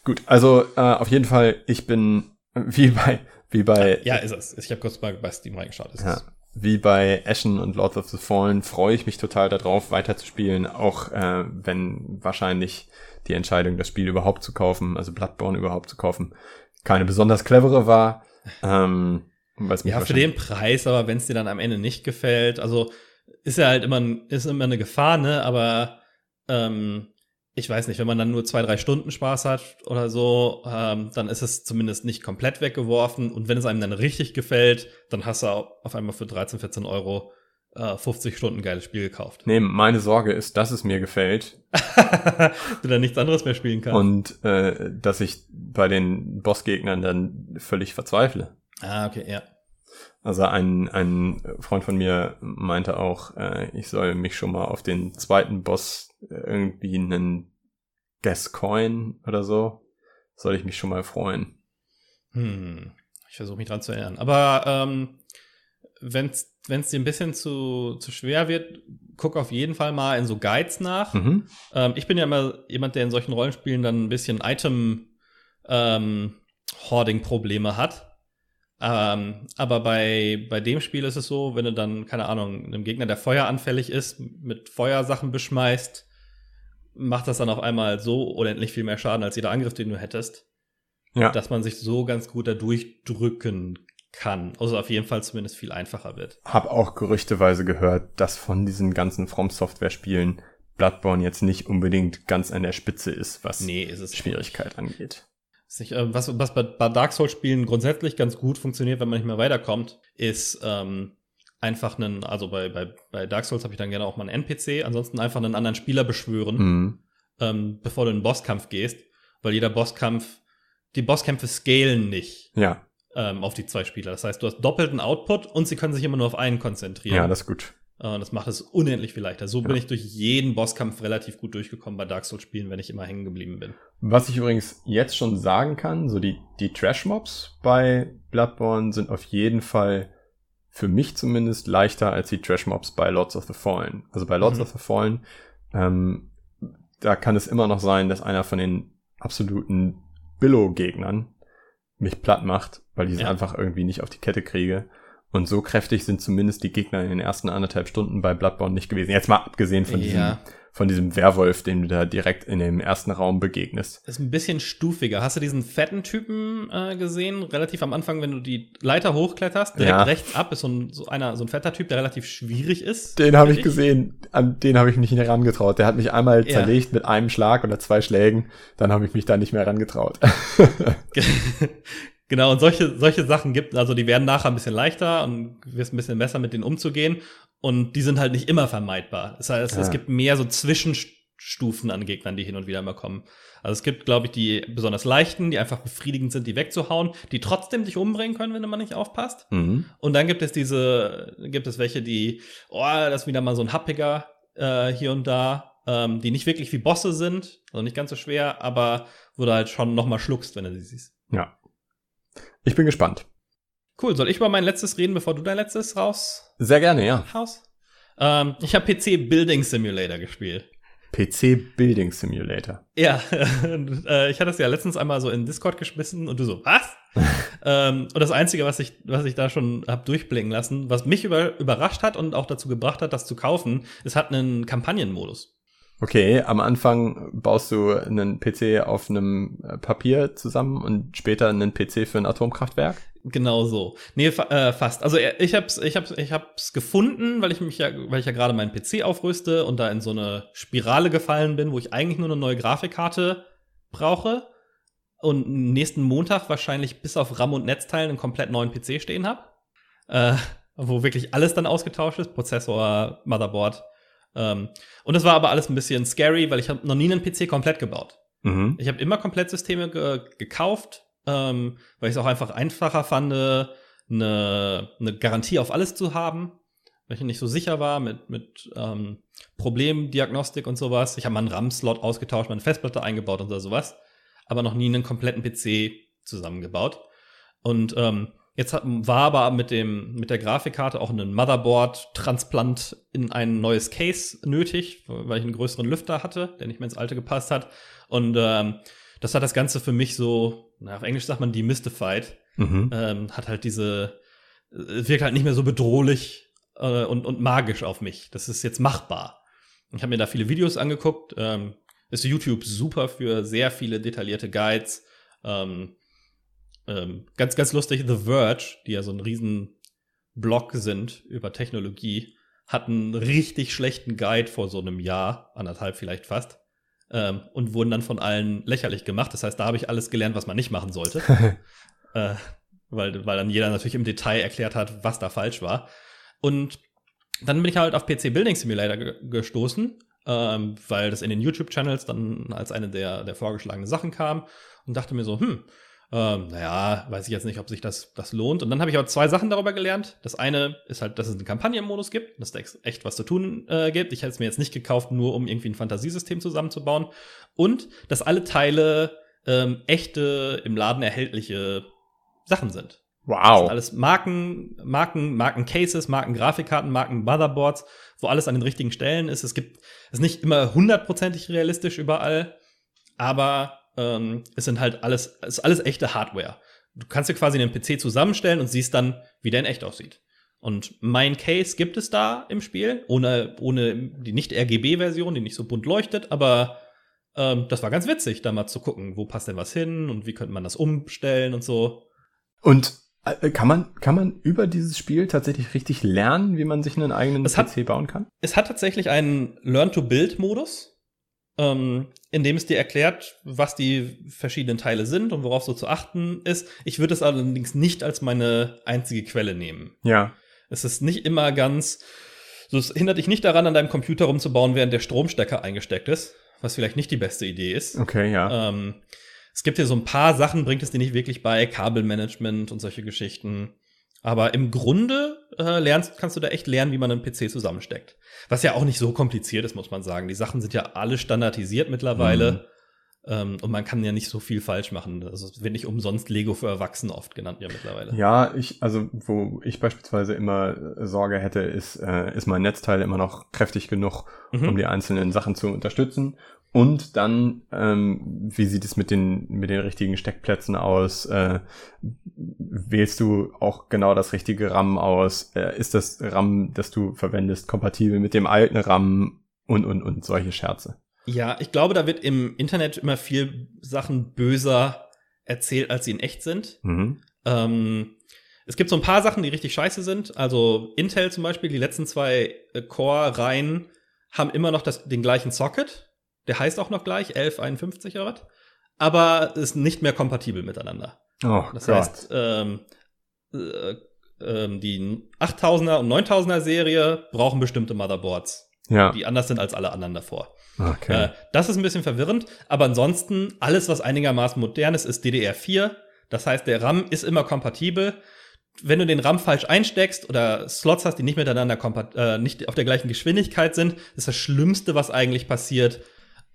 Gut, also äh, auf jeden Fall, ich bin wie bei wie bei ja ist es. Ich habe kurz mal bei Steam reingeschaut. Ist ja, es. wie bei Ashen und Lords of the Fallen freue ich mich total darauf, weiterzuspielen, auch äh, wenn wahrscheinlich die Entscheidung, das Spiel überhaupt zu kaufen, also Bloodborne überhaupt zu kaufen, keine besonders clevere war. Ähm, ja, für den Preis, aber wenn es dir dann am Ende nicht gefällt, also ist ja halt immer, ist immer eine Gefahr, ne? Aber ähm, ich weiß nicht, wenn man dann nur zwei, drei Stunden Spaß hat oder so, ähm, dann ist es zumindest nicht komplett weggeworfen. Und wenn es einem dann richtig gefällt, dann hast du auf einmal für 13, 14 Euro äh, 50 Stunden geiles Spiel gekauft. Nee, meine Sorge ist, dass es mir gefällt. du dann nichts anderes mehr spielen kannst. Und äh, dass ich bei den Bossgegnern dann völlig verzweifle. Ah, okay, ja. Also ein, ein Freund von mir meinte auch, äh, ich soll mich schon mal auf den zweiten Boss irgendwie einen Gascoin oder so, soll ich mich schon mal freuen. Hm, ich versuche mich dran zu erinnern. Aber ähm, wenn es dir ein bisschen zu, zu schwer wird, guck auf jeden Fall mal in so Guides nach. Mhm. Ähm, ich bin ja immer jemand, der in solchen Rollenspielen dann ein bisschen Item-Hoarding-Probleme ähm, hat. Ähm, aber bei, bei dem Spiel ist es so, wenn du dann, keine Ahnung, einem Gegner, der feueranfällig ist, mit Feuersachen beschmeißt, macht das dann auf einmal so unendlich viel mehr Schaden als jeder Angriff, den du hättest. Ja. Dass man sich so ganz gut da durchdrücken kann. Also auf jeden Fall zumindest viel einfacher wird. Hab auch gerüchteweise gehört, dass von diesen ganzen From Software Spielen Bloodborne jetzt nicht unbedingt ganz an der Spitze ist, was nee, ist Schwierigkeit angeht. Nicht, äh, was, was bei, bei Dark Souls-Spielen grundsätzlich ganz gut funktioniert, wenn man nicht mehr weiterkommt, ist ähm, einfach einen, also bei, bei, bei Dark Souls habe ich dann gerne auch mal einen NPC, ansonsten einfach einen anderen Spieler beschwören, mhm. ähm, bevor du in den Bosskampf gehst, weil jeder Bosskampf, die Bosskämpfe scalen nicht. Ja. Ähm, auf die zwei Spieler. Das heißt, du hast doppelten Output und sie können sich immer nur auf einen konzentrieren. Ja, das ist gut. Äh, das macht es unendlich viel leichter. So ja. bin ich durch jeden Bosskampf relativ gut durchgekommen bei Dark Souls-Spielen, wenn ich immer hängen geblieben bin. Was ich übrigens jetzt schon sagen kann, so die, die Trash-Mobs bei Bloodborne sind auf jeden Fall für mich zumindest leichter als die Trash-Mobs bei Lords of the Fallen. Also bei Lords mhm. of the Fallen, ähm, da kann es immer noch sein, dass einer von den absoluten Billow-Gegnern mich platt macht, weil ich es ja. einfach irgendwie nicht auf die Kette kriege. Und so kräftig sind zumindest die Gegner in den ersten anderthalb Stunden bei Bloodborne nicht gewesen. Jetzt mal abgesehen von diesem, ja. Von diesem Werwolf, den du da direkt in dem ersten Raum begegnest. ist ein bisschen stufiger. Hast du diesen fetten Typen äh, gesehen? Relativ am Anfang, wenn du die Leiter hochkletterst, direkt ja. rechts ab ist so ein, so einer, so ein fetter Typ, der relativ schwierig ist. Den habe ich gesehen. An den habe ich mich nicht herangetraut. Der hat mich einmal ja. zerlegt mit einem Schlag oder zwei Schlägen. Dann habe ich mich da nicht mehr herangetraut. Genau, und solche, solche Sachen gibt, also die werden nachher ein bisschen leichter und wirst ein bisschen besser mit denen umzugehen. Und die sind halt nicht immer vermeidbar. Das heißt, ja. es gibt mehr so Zwischenstufen an Gegnern, die hin und wieder immer kommen. Also es gibt, glaube ich, die besonders leichten, die einfach befriedigend sind, die wegzuhauen, die trotzdem dich umbringen können, wenn du mal nicht aufpasst. Mhm. Und dann gibt es diese, gibt es welche, die, oh, das ist wieder mal so ein happiger äh, hier und da, ähm, die nicht wirklich wie Bosse sind, also nicht ganz so schwer, aber wo du halt schon noch mal schluckst, wenn du sie siehst. Ja. Ich bin gespannt. Cool. Soll ich über mein letztes reden, bevor du dein letztes raus? Sehr gerne, ja. Haus? Ähm, ich habe PC Building Simulator gespielt. PC Building Simulator. Ja, äh, ich hatte es ja letztens einmal so in Discord geschmissen und du so, was? ähm, und das Einzige, was ich, was ich da schon hab durchblicken lassen, was mich über, überrascht hat und auch dazu gebracht hat, das zu kaufen, es hat einen Kampagnenmodus. Okay, am Anfang baust du einen PC auf einem äh, Papier zusammen und später einen PC für ein Atomkraftwerk? Genau so. Nee, fa äh, fast. Also äh, ich hab's, ich hab's, ich hab's gefunden, weil ich mich ja, weil ich ja gerade meinen PC aufrüste und da in so eine Spirale gefallen bin, wo ich eigentlich nur eine neue Grafikkarte brauche und nächsten Montag wahrscheinlich bis auf RAM und Netzteilen einen komplett neuen PC stehen hab. Äh, wo wirklich alles dann ausgetauscht ist, Prozessor, Motherboard, ähm, und es war aber alles ein bisschen scary, weil ich habe noch nie einen PC komplett gebaut. Mhm. Ich habe immer Komplettsysteme ge gekauft, ähm, weil ich es auch einfach einfacher fand, eine, eine Garantie auf alles zu haben, weil ich nicht so sicher war mit, mit ähm, Problemdiagnostik und sowas. Ich habe mal einen RAM-Slot ausgetauscht, meine Festplatte eingebaut und sowas, aber noch nie einen kompletten PC zusammengebaut. Und ähm, Jetzt hat, war aber mit dem mit der Grafikkarte auch ein Motherboard-Transplant in ein neues Case nötig, weil ich einen größeren Lüfter hatte, der nicht mehr ins alte gepasst hat. Und ähm, das hat das Ganze für mich so, na, auf Englisch sagt man demystified, mhm. ähm, hat halt diese, äh, wirkt halt nicht mehr so bedrohlich äh, und, und magisch auf mich. Das ist jetzt machbar. Ich habe mir da viele Videos angeguckt. Ähm, ist YouTube super für sehr viele detaillierte Guides. Ähm, ähm, ganz, ganz lustig, The Verge, die ja so ein riesen Blog sind über Technologie, hat einen richtig schlechten Guide vor so einem Jahr, anderthalb vielleicht fast, ähm, und wurden dann von allen lächerlich gemacht. Das heißt, da habe ich alles gelernt, was man nicht machen sollte. äh, weil, weil dann jeder natürlich im Detail erklärt hat, was da falsch war. Und dann bin ich halt auf PC Building Simulator gestoßen, ähm, weil das in den YouTube-Channels dann als eine der, der vorgeschlagenen Sachen kam und dachte mir so, hm, ähm, naja, weiß ich jetzt nicht, ob sich das, das lohnt. Und dann habe ich auch zwei Sachen darüber gelernt. Das eine ist halt, dass es einen Kampagnenmodus gibt, dass da echt was zu tun äh, gibt. Ich hätte es mir jetzt nicht gekauft, nur um irgendwie ein Fantasiesystem zusammenzubauen. Und dass alle Teile ähm, echte, im Laden erhältliche Sachen sind. Wow. Das sind alles Marken, Marken, Marken-Cases, Marken-Grafikkarten, Marken-Motherboards, wo alles an den richtigen Stellen ist. Es gibt, es ist nicht immer hundertprozentig realistisch überall, aber ähm, es sind halt alles, es ist alles echte Hardware. Du kannst dir quasi einen PC zusammenstellen und siehst dann, wie der in echt aussieht. Und mein Case gibt es da im Spiel, ohne, ohne die Nicht-RGB-Version, die nicht so bunt leuchtet, aber ähm, das war ganz witzig, da mal zu gucken, wo passt denn was hin und wie könnte man das umstellen und so. Und äh, kann man, kann man über dieses Spiel tatsächlich richtig lernen, wie man sich einen eigenen es PC hat, bauen kann? Es hat tatsächlich einen Learn-to-Build-Modus ähm, in dem es dir erklärt, was die verschiedenen Teile sind und worauf so zu achten ist. Ich würde es allerdings nicht als meine einzige Quelle nehmen. Ja. Es ist nicht immer ganz, so es hindert dich nicht daran, an deinem Computer rumzubauen, während der Stromstecker eingesteckt ist, was vielleicht nicht die beste Idee ist. Okay, ja. Ähm, es gibt hier so ein paar Sachen, bringt es dir nicht wirklich bei, Kabelmanagement und solche Geschichten. Aber im Grunde äh, lernst, kannst du da echt lernen, wie man einen PC zusammensteckt. Was ja auch nicht so kompliziert ist, muss man sagen. Die Sachen sind ja alle standardisiert mittlerweile. Mhm. Ähm, und man kann ja nicht so viel falsch machen. Also es wird nicht umsonst Lego für Erwachsene oft genannt ja mittlerweile. Ja, ich, also wo ich beispielsweise immer äh, Sorge hätte, ist, äh, ist mein Netzteil immer noch kräftig genug, mhm. um die einzelnen Sachen zu unterstützen. Und dann, ähm, wie sieht es mit den, mit den richtigen Steckplätzen aus? Äh, wählst du auch genau das richtige RAM aus? Äh, ist das RAM, das du verwendest, kompatibel mit dem alten RAM? Und, und, und solche Scherze. Ja, ich glaube, da wird im Internet immer viel Sachen böser erzählt, als sie in echt sind. Mhm. Ähm, es gibt so ein paar Sachen, die richtig scheiße sind. Also Intel zum Beispiel, die letzten zwei äh, Core-Reihen haben immer noch das, den gleichen Socket der heißt auch noch gleich, 1151 oder was. Aber ist nicht mehr kompatibel miteinander. Oh, das Gott. heißt, ähm, äh, äh, die 8000er und 9000er Serie brauchen bestimmte Motherboards, ja. die anders sind als alle anderen davor. Okay. Äh, das ist ein bisschen verwirrend, aber ansonsten alles, was einigermaßen modern ist, ist DDR4. Das heißt, der RAM ist immer kompatibel. Wenn du den RAM falsch einsteckst oder Slots hast, die nicht miteinander äh, nicht auf der gleichen Geschwindigkeit sind, ist das Schlimmste, was eigentlich passiert,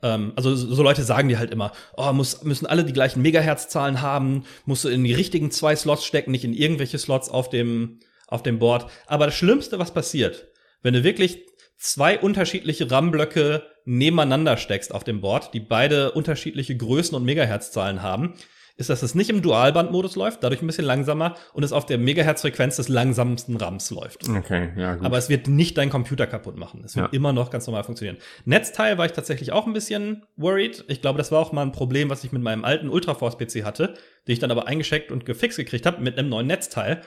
also so Leute sagen dir halt immer, oh, muss, müssen alle die gleichen Megahertz-Zahlen haben, musst du in die richtigen zwei Slots stecken, nicht in irgendwelche Slots auf dem, auf dem Board. Aber das Schlimmste, was passiert, wenn du wirklich zwei unterschiedliche RAM-Blöcke nebeneinander steckst auf dem Board, die beide unterschiedliche Größen und Megahertz-Zahlen haben, ist, dass es nicht im Dualband-Modus läuft, dadurch ein bisschen langsamer und es auf der Megahertz-Frequenz des langsamsten RAMs läuft. Okay, ja, gut. Aber es wird nicht deinen Computer kaputt machen. Es wird ja. immer noch ganz normal funktionieren. Netzteil war ich tatsächlich auch ein bisschen worried. Ich glaube, das war auch mal ein Problem, was ich mit meinem alten Ultraforce-PC hatte, den ich dann aber eingeschickt und gefixt gekriegt habe mit einem neuen Netzteil.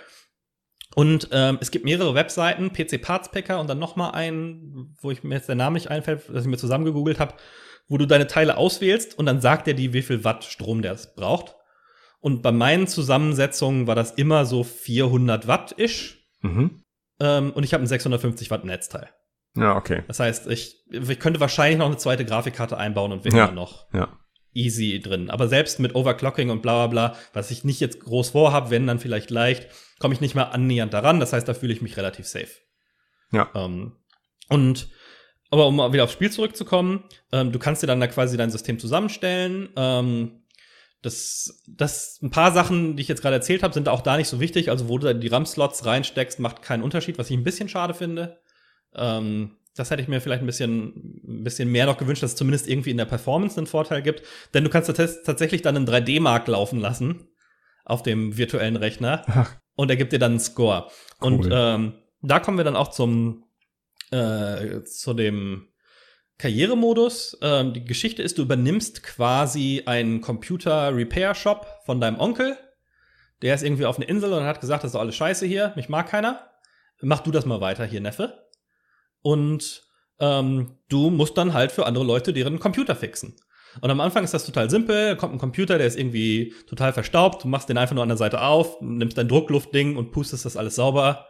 Und ähm, es gibt mehrere Webseiten, PC Parts Packer und dann noch mal einen, wo ich mir jetzt der Name nicht einfällt, dass ich mir zusammen gegoogelt habe, wo du deine Teile auswählst und dann sagt er dir, wie viel Watt Strom der braucht. Und bei meinen Zusammensetzungen war das immer so 400 Watt-ish. Mhm. Ähm, und ich habe ein 650 Watt Netzteil. Ja, okay. Das heißt, ich, ich könnte wahrscheinlich noch eine zweite Grafikkarte einbauen und wäre ja. noch ja. easy drin. Aber selbst mit Overclocking und bla bla bla, was ich nicht jetzt groß vorhab, wenn dann vielleicht leicht, komme ich nicht mal annähernd daran. Das heißt, da fühle ich mich relativ safe. Ja. Ähm, und aber um wieder aufs Spiel zurückzukommen, ähm, du kannst dir dann da quasi dein System zusammenstellen. Ähm, das, das, ein paar Sachen, die ich jetzt gerade erzählt habe, sind auch da nicht so wichtig. Also, wo du die RAM-Slots reinsteckst, macht keinen Unterschied, was ich ein bisschen schade finde. Ähm, das hätte ich mir vielleicht ein bisschen, ein bisschen mehr noch gewünscht, dass es zumindest irgendwie in der Performance einen Vorteil gibt. Denn du kannst tatsächlich dann einen 3D-Mark laufen lassen auf dem virtuellen Rechner Ach. und er gibt dir dann einen Score. Cool. Und ähm, da kommen wir dann auch zum äh, zu dem Karrieremodus. Ähm, die Geschichte ist, du übernimmst quasi einen Computer-Repair-Shop von deinem Onkel. Der ist irgendwie auf einer Insel und hat gesagt, das ist doch alles scheiße hier, mich mag keiner. Mach du das mal weiter hier, Neffe. Und ähm, du musst dann halt für andere Leute deren Computer fixen. Und am Anfang ist das total simpel, kommt ein Computer, der ist irgendwie total verstaubt, du machst den einfach nur an der Seite auf, nimmst dein Druckluftding und pustest das alles sauber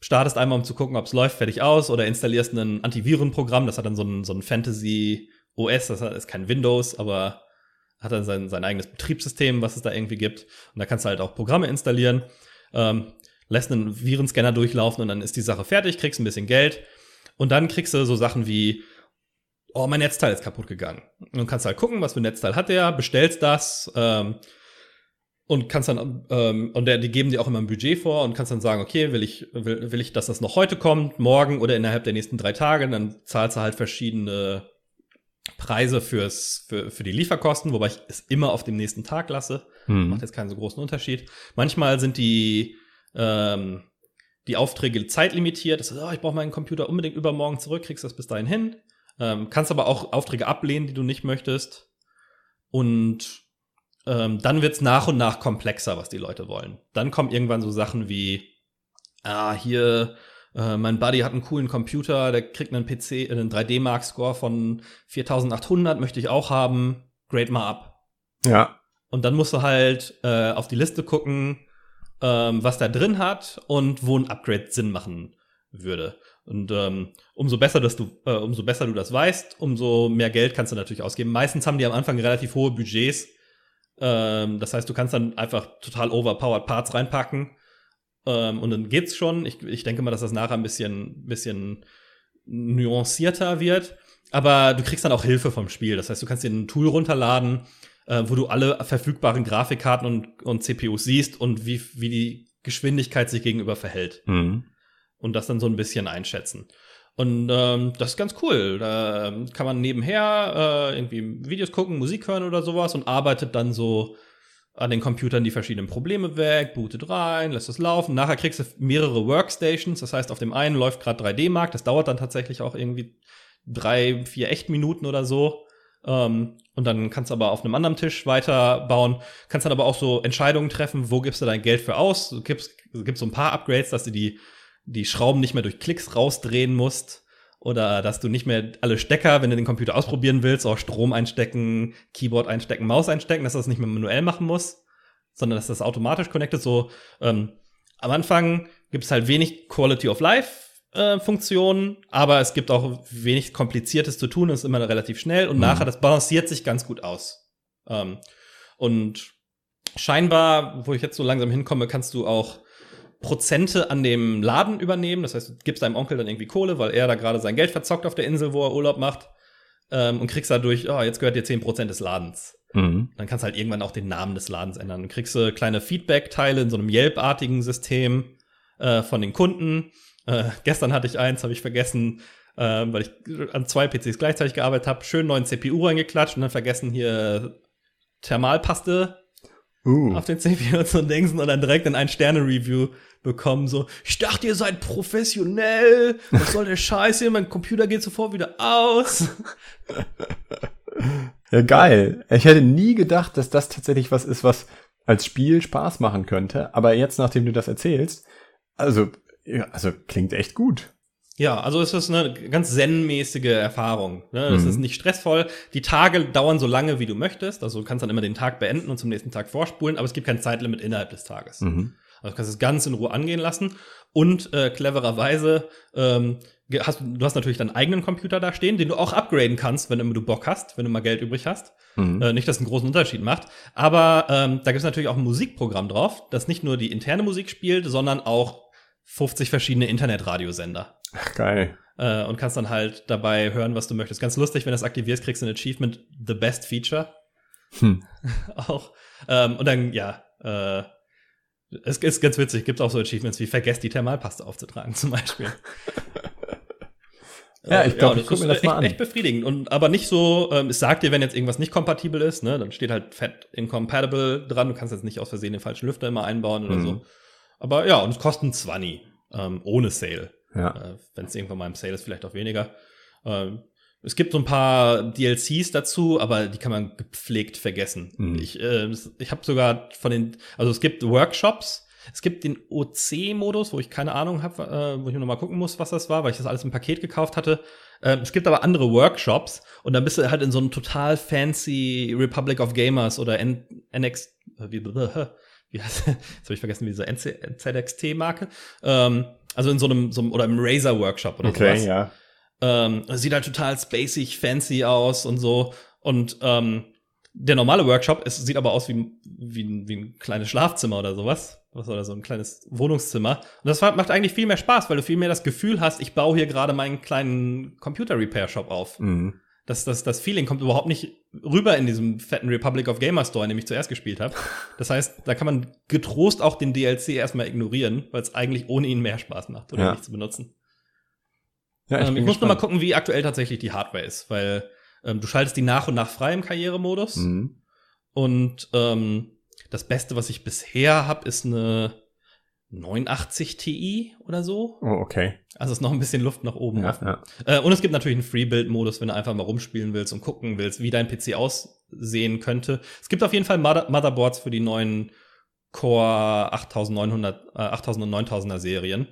startest einmal, um zu gucken, ob es läuft, fertig aus, oder installierst ein Antivirenprogramm, das hat dann so ein, so ein Fantasy OS, das ist kein Windows, aber hat dann sein, sein eigenes Betriebssystem, was es da irgendwie gibt. Und da kannst du halt auch Programme installieren, ähm, lässt einen Virenscanner durchlaufen und dann ist die Sache fertig, kriegst ein bisschen Geld. Und dann kriegst du so Sachen wie, oh, mein Netzteil ist kaputt gegangen. Und dann kannst du halt gucken, was für ein Netzteil hat der, bestellst das, ähm, und kannst dann ähm, und der, die geben dir auch immer ein Budget vor und kannst dann sagen, okay, will ich will, will ich, dass das noch heute kommt, morgen oder innerhalb der nächsten drei Tage, dann zahlst du halt verschiedene Preise fürs für für die Lieferkosten, wobei ich es immer auf dem nächsten Tag lasse, hm. macht jetzt keinen so großen Unterschied. Manchmal sind die ähm, die Aufträge zeitlimitiert. Das ist, oh, ich brauche meinen Computer unbedingt übermorgen zurück, kriegst das bis dahin hin. Ähm, kannst aber auch Aufträge ablehnen, die du nicht möchtest. Und ähm, dann wird's nach und nach komplexer, was die Leute wollen. Dann kommen irgendwann so Sachen wie, ah, hier, äh, mein Buddy hat einen coolen Computer, der kriegt einen PC, äh, einen 3D-Mark-Score von 4800, möchte ich auch haben, grade mal ab. Ja. Und dann musst du halt äh, auf die Liste gucken, ähm, was da drin hat und wo ein Upgrade Sinn machen würde. Und ähm, umso besser, dass du, äh, umso besser du das weißt, umso mehr Geld kannst du natürlich ausgeben. Meistens haben die am Anfang relativ hohe Budgets, ähm, das heißt, du kannst dann einfach total overpowered Parts reinpacken ähm, und dann geht's schon. Ich, ich denke mal, dass das nachher ein bisschen, bisschen nuancierter wird. Aber du kriegst dann auch Hilfe vom Spiel. Das heißt, du kannst dir ein Tool runterladen, äh, wo du alle verfügbaren Grafikkarten und, und CPUs siehst und wie, wie die Geschwindigkeit sich gegenüber verhält. Mhm. Und das dann so ein bisschen einschätzen. Und ähm, das ist ganz cool. Da kann man nebenher äh, irgendwie Videos gucken, Musik hören oder sowas und arbeitet dann so an den Computern die verschiedenen Probleme weg, bootet rein, lässt es laufen. Nachher kriegst du mehrere Workstations. Das heißt, auf dem einen läuft gerade 3D-Mark. Das dauert dann tatsächlich auch irgendwie drei, vier Echtminuten oder so. Ähm, und dann kannst du aber auf einem anderen Tisch weiterbauen. Kannst dann aber auch so Entscheidungen treffen, wo gibst du dein Geld für aus. Du gibst, gibst so ein paar Upgrades, dass du die die Schrauben nicht mehr durch Klicks rausdrehen musst oder dass du nicht mehr alle Stecker, wenn du den Computer ausprobieren willst, auch Strom einstecken, Keyboard einstecken, Maus einstecken, dass du das nicht mehr manuell machen musst, sondern dass das automatisch connected. So ähm, am Anfang gibt es halt wenig Quality of Life äh, Funktionen, aber es gibt auch wenig kompliziertes zu tun, es ist immer relativ schnell und mhm. nachher das balanciert sich ganz gut aus. Ähm, und scheinbar, wo ich jetzt so langsam hinkomme, kannst du auch Prozente an dem Laden übernehmen. Das heißt, du gibst deinem Onkel dann irgendwie Kohle, weil er da gerade sein Geld verzockt auf der Insel, wo er Urlaub macht. Ähm, und kriegst dadurch, oh, jetzt gehört dir 10% des Ladens. Mhm. Dann kannst du halt irgendwann auch den Namen des Ladens ändern. Dann kriegst du kleine Feedback-Teile in so einem Yelp-artigen System äh, von den Kunden. Äh, gestern hatte ich eins, habe ich vergessen, äh, weil ich an zwei PCs gleichzeitig gearbeitet habe, schön neuen CPU reingeklatscht und dann vergessen hier Thermalpaste uh. auf den CPU zu dingsen und dann direkt in ein Sterne-Review bekommen, so, ich dachte, ihr seid professionell, was soll der Scheiß hier, mein Computer geht sofort wieder aus. Ja, geil. Ich hätte nie gedacht, dass das tatsächlich was ist, was als Spiel Spaß machen könnte, aber jetzt, nachdem du das erzählst, also, also klingt echt gut. Ja, also es ist eine ganz zen-mäßige Erfahrung. Ne? Es mhm. ist nicht stressvoll. Die Tage dauern so lange, wie du möchtest. Also du kannst dann immer den Tag beenden und zum nächsten Tag vorspulen, aber es gibt kein Zeitlimit innerhalb des Tages. Mhm. Also du kannst es ganz in Ruhe angehen lassen. Und äh, clevererweise ähm, hast du hast natürlich deinen eigenen Computer da stehen, den du auch upgraden kannst, wenn du Bock hast, wenn du mal Geld übrig hast. Mhm. Äh, nicht, dass es einen großen Unterschied macht. Aber ähm, da gibt es natürlich auch ein Musikprogramm drauf, das nicht nur die interne Musik spielt, sondern auch 50 verschiedene Internetradiosender. Geil. Äh, und kannst dann halt dabei hören, was du möchtest. Ganz lustig, wenn du das aktivierst, kriegst du ein Achievement The Best Feature. Hm. auch. Ähm, und dann, ja, äh, es ist ganz witzig, gibt auch so Achievements wie vergesst die Thermalpaste aufzutragen zum Beispiel. ja, ich glaube, ja, ich gucke mir das mal echt, an. Echt befriedigend und aber nicht so, ähm, es sagt dir, wenn jetzt irgendwas nicht kompatibel ist, ne, dann steht halt fett incompatible dran. Du kannst jetzt nicht aus Versehen den falschen Lüfter immer einbauen oder mhm. so. Aber ja, und es kostet 20 ähm, ohne Sale. Ja. Äh, wenn es irgendwann mal im Sale ist, vielleicht auch weniger. Ähm, es gibt so ein paar DLCs dazu, aber die kann man gepflegt vergessen. Mhm. Ich, äh, ich habe sogar von den, also es gibt Workshops, es gibt den OC-Modus, wo ich keine Ahnung habe, äh, wo ich nur noch mal gucken muss, was das war, weil ich das alles im Paket gekauft hatte. Äh, es gibt aber andere Workshops und dann bist du halt in so einem total fancy Republic of Gamers oder N NX, äh, wie, wie heißt, jetzt habe ich vergessen, wie diese NZXT-Marke. Ähm, also in so einem, so einem oder im Razer-Workshop oder okay, sowas. ja. Ähm, sieht halt total spacig, fancy aus und so. Und ähm, der normale Workshop, es sieht aber aus wie, wie, wie ein kleines Schlafzimmer oder sowas. Was oder so ein kleines Wohnungszimmer. Und das macht eigentlich viel mehr Spaß, weil du viel mehr das Gefühl hast, ich baue hier gerade meinen kleinen Computer-Repair-Shop auf. Mhm. Das, das, das Feeling kommt überhaupt nicht rüber in diesem fetten Republic of Gamer Store, in dem ich zuerst gespielt habe. Das heißt, da kann man getrost auch den DLC erstmal ignorieren, weil es eigentlich ohne ihn mehr Spaß macht, oder ja. nicht zu benutzen. Ja, ich, ähm, ich muss nur mal gucken, wie aktuell tatsächlich die Hardware ist, weil ähm, du schaltest die nach und nach frei im Karrieremodus. Mhm. Und ähm, das Beste, was ich bisher habe, ist eine 89 Ti oder so. Oh, okay. Also ist noch ein bisschen Luft nach oben ja, offen. Ja. Äh, und es gibt natürlich einen Free-Build-Modus, wenn du einfach mal rumspielen willst und gucken willst, wie dein PC aussehen könnte. Es gibt auf jeden Fall Mother Motherboards für die neuen Core 8900, äh, 8000 und 9000er Serien.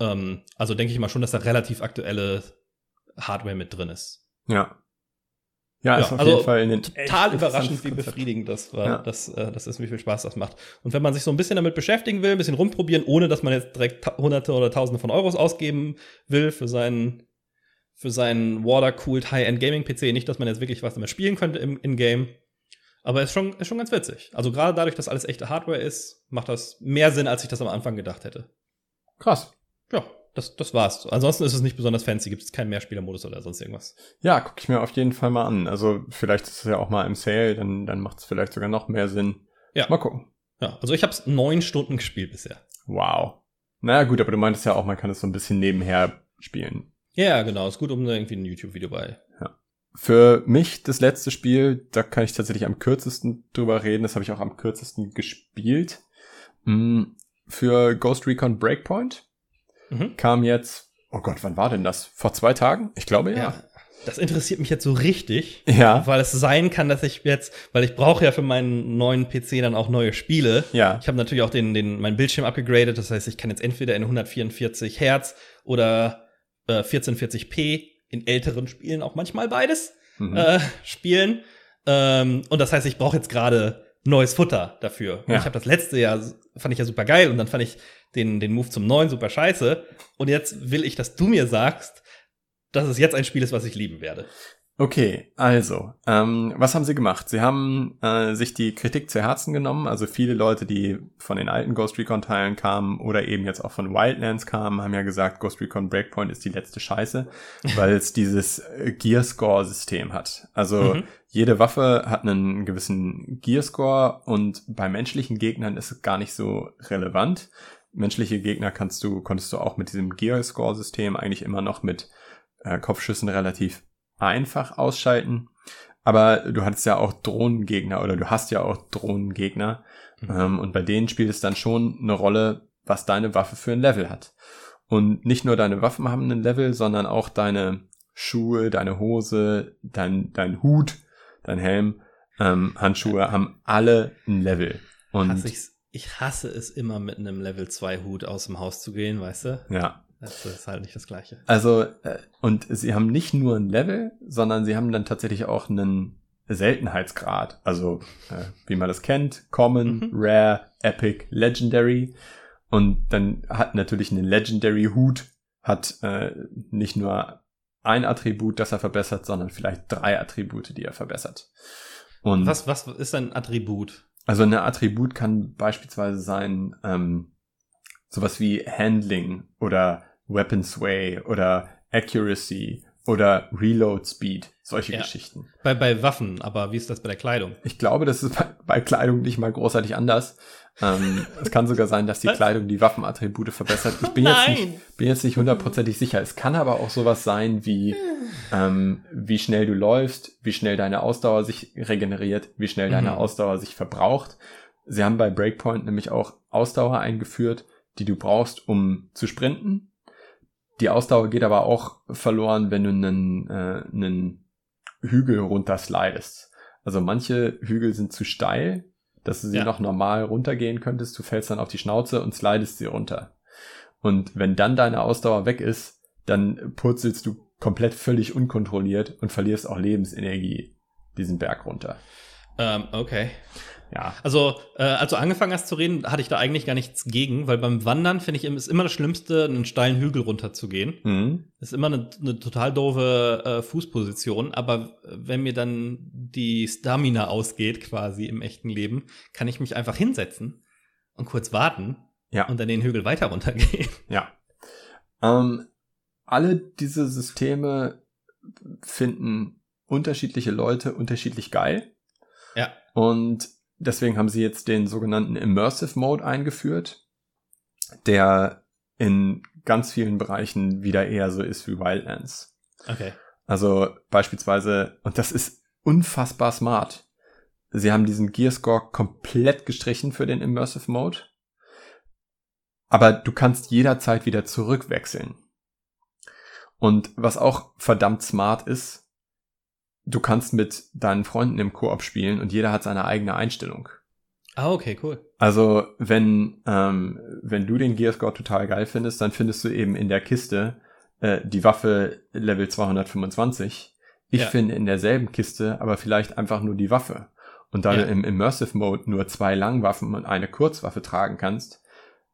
Ähm, also denke ich mal schon, dass da relativ aktuelle Hardware mit drin ist. Ja. Ja, ist ja, auf also jeden Fall in den total überraschend, wie befriedigend das war, ja. dass, äh, das ist, wie viel Spaß das macht. Und wenn man sich so ein bisschen damit beschäftigen will, ein bisschen rumprobieren, ohne dass man jetzt direkt hunderte oder tausende von Euros ausgeben will für seinen, für seinen Water-Cooled High-End Gaming-PC, nicht, dass man jetzt wirklich was damit spielen könnte im In-Game. Aber ist schon, ist schon ganz witzig. Also gerade dadurch, dass alles echte Hardware ist, macht das mehr Sinn, als ich das am Anfang gedacht hätte. Krass. Ja, das, das war's. Ansonsten ist es nicht besonders fancy, gibt es keinen Mehrspielermodus oder sonst irgendwas. Ja, gucke ich mir auf jeden Fall mal an. Also vielleicht ist es ja auch mal im Sale, dann, dann macht es vielleicht sogar noch mehr Sinn. Ja. Mal gucken. Ja, also ich habe es neun Stunden gespielt bisher. Wow. Naja, gut, aber du meintest ja auch, man kann es so ein bisschen nebenher spielen. Ja, genau. Ist gut, um irgendwie ein YouTube-Video bei. Ja. Für mich das letzte Spiel, da kann ich tatsächlich am kürzesten drüber reden. Das habe ich auch am kürzesten gespielt. Hm, für Ghost Recon Breakpoint mhm. kam jetzt, oh Gott, wann war denn das? Vor zwei Tagen? Ich glaube ja. ja. Das interessiert mich jetzt so richtig, ja. weil es sein kann, dass ich jetzt, weil ich brauche ja für meinen neuen PC dann auch neue Spiele. Ja. Ich habe natürlich auch den, den, meinen Bildschirm abgegradet, das heißt, ich kann jetzt entweder in 144 Hertz oder äh, 1440p in älteren Spielen auch manchmal beides mhm. äh, spielen. Ähm, und das heißt, ich brauche jetzt gerade neues Futter dafür. Ja. ich habe das letzte Jahr fand ich ja super geil und dann fand ich den, den Move zum neuen super scheiße. Und jetzt will ich, dass du mir sagst, dass es jetzt ein Spiel ist, was ich lieben werde. Okay, also, ähm, was haben sie gemacht? Sie haben äh, sich die Kritik zu Herzen genommen. Also viele Leute, die von den alten Ghost Recon-Teilen kamen oder eben jetzt auch von Wildlands kamen, haben ja gesagt, Ghost Recon Breakpoint ist die letzte Scheiße, weil es dieses äh, Gear-Score-System hat. Also mhm. jede Waffe hat einen gewissen Gear-Score und bei menschlichen Gegnern ist es gar nicht so relevant. Menschliche Gegner kannst du, konntest du auch mit diesem Gear-Score-System eigentlich immer noch mit äh, Kopfschüssen relativ einfach ausschalten. Aber du hattest ja auch Drohnengegner oder du hast ja auch Drohnengegner. Mhm. Ähm, und bei denen spielt es dann schon eine Rolle, was deine Waffe für ein Level hat. Und nicht nur deine Waffen haben ein Level, sondern auch deine Schuhe, deine Hose, dein, dein Hut, dein Helm, ähm, Handschuhe haben alle ein Level. Und ich hasse es immer mit einem Level 2 Hut aus dem Haus zu gehen, weißt du? Ja. Das ist halt nicht das Gleiche. Also, äh, und sie haben nicht nur ein Level, sondern sie haben dann tatsächlich auch einen Seltenheitsgrad. Also, äh, wie man das kennt, Common, mhm. Rare, Epic, Legendary. Und dann hat natürlich einen Legendary Hut, hat äh, nicht nur ein Attribut, das er verbessert, sondern vielleicht drei Attribute, die er verbessert. Und was, was ist ein Attribut? Also ein Attribut kann beispielsweise sein, ähm, sowas wie Handling oder Weapon Sway oder Accuracy oder Reload Speed, solche Ja. Geschichten. Bei, bei Waffen, aber wie ist das bei der Kleidung? Ich glaube, das ist bei, bei Kleidung nicht mal großartig anders. Ähm, es kann sogar sein, dass die Was? Kleidung die Waffenattribute verbessert. Ich bin jetzt nicht, bin jetzt nicht hundertprozentig sicher. Es kann aber auch sowas sein wie, ähm, wie schnell du läufst, wie schnell deine Ausdauer sich regeneriert, wie schnell deine Mhm. Ausdauer sich verbraucht. Sie haben bei Breakpoint nämlich auch Ausdauer eingeführt, die du brauchst, um zu sprinten. Die Ausdauer geht aber auch verloren, wenn du einen, äh, einen Hügel runterslidest. Also manche Hügel sind zu steil, dass du sie Ja. noch normal runtergehen könntest. Du fällst dann auf die Schnauze und slidest sie runter. Und wenn dann deine Ausdauer weg ist, dann purzelst du komplett völlig unkontrolliert und verlierst auch Lebensenergie diesen Berg runter. Ähm, okay. Ja, Also, äh, als du angefangen hast zu reden, hatte ich da eigentlich gar nichts gegen, weil beim Wandern finde ich, ist immer das Schlimmste, einen steilen Hügel runterzugehen. mhm. Ist immer eine, eine total doofe äh, Fußposition, aber wenn mir dann die Stamina ausgeht, quasi im echten Leben, kann ich mich einfach hinsetzen und kurz warten ja. und dann den Hügel weiter runtergehen. Ja. Ähm, alle diese Systeme finden unterschiedliche Leute unterschiedlich geil. Ja. Und deswegen haben sie jetzt den sogenannten Immersive Mode eingeführt, der in ganz vielen Bereichen wieder eher so ist wie Wildlands. Okay. Also beispielsweise, und das ist unfassbar smart. Sie haben diesen Gearscore komplett gestrichen für den Immersive Mode. Aber du kannst jederzeit wieder zurückwechseln. Und was auch verdammt smart ist, du kannst mit deinen Freunden im Koop spielen und jeder hat seine eigene Einstellung. Ah, okay, cool. Also wenn, ähm, wenn du den Gearscore total geil findest, dann findest du eben in der Kiste äh, die Waffe Level 225. Ich Ja. finde in derselben Kiste aber vielleicht einfach nur die Waffe. Und da Ja. du im Immersive Mode nur zwei Langwaffen und eine Kurzwaffe tragen kannst,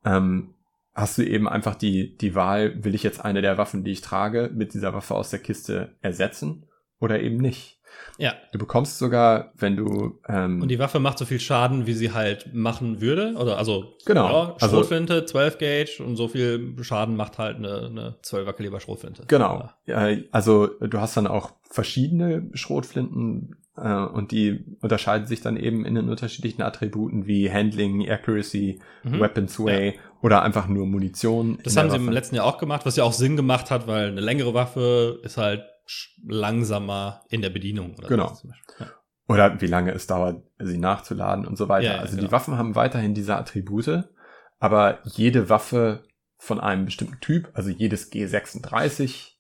ähm, hast du eben einfach die, die Wahl, will ich jetzt eine der Waffen, die ich trage, mit dieser Waffe aus der Kiste ersetzen oder eben nicht. Ja. Du bekommst sogar, wenn du ähm, Und die Waffe macht so viel Schaden, wie sie halt machen würde. Oder also, Genau. ja, Also- Schrotflinte, 12 Gauge und so viel Schaden macht halt eine, eine 12er Kaliber Schrotflinte. Genau. Ja. Ja, also du hast dann auch verschiedene Schrotflinten äh, und die unterscheiden sich dann eben in den unterschiedlichen Attributen wie Handling, Accuracy, Mhm. Weapons Way oder einfach nur Munition. Das haben sie im letzten Jahr auch gemacht, was ja auch Sinn gemacht hat, weil eine längere Waffe ist halt langsamer in der Bedienung. Oder Genau. Ja. Oder wie lange es dauert, sie nachzuladen und so weiter. Ja, ja, also genau. die Waffen haben weiterhin diese Attribute, aber jede Waffe von einem bestimmten Typ, also jedes G36,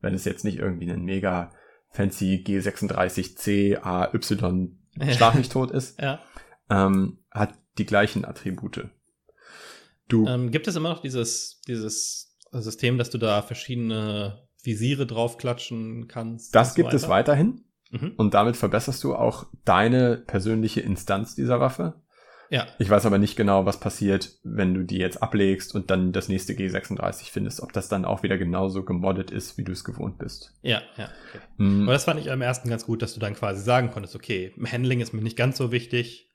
wenn es jetzt nicht irgendwie ein mega fancy G36C AY Schlag mich tot ist, Ja. ähm, hat die gleichen Attribute. Du, Ähm, gibt es immer noch dieses, dieses System, dass du da verschiedene Visiere draufklatschen kannst? das und so gibt es weiter? weiterhin Mhm. und damit verbesserst du auch deine persönliche Instanz dieser Waffe. Ja. Ich weiß aber nicht genau, was passiert, wenn du die jetzt ablegst und dann das nächste G36 findest, ob das dann auch wieder genauso gemoddet ist, wie du es gewohnt bist. Ja, ja. Okay. Hm, Aber das fand ich am ersten ganz gut, dass du dann quasi sagen konntest, okay, Handling ist mir nicht ganz so wichtig,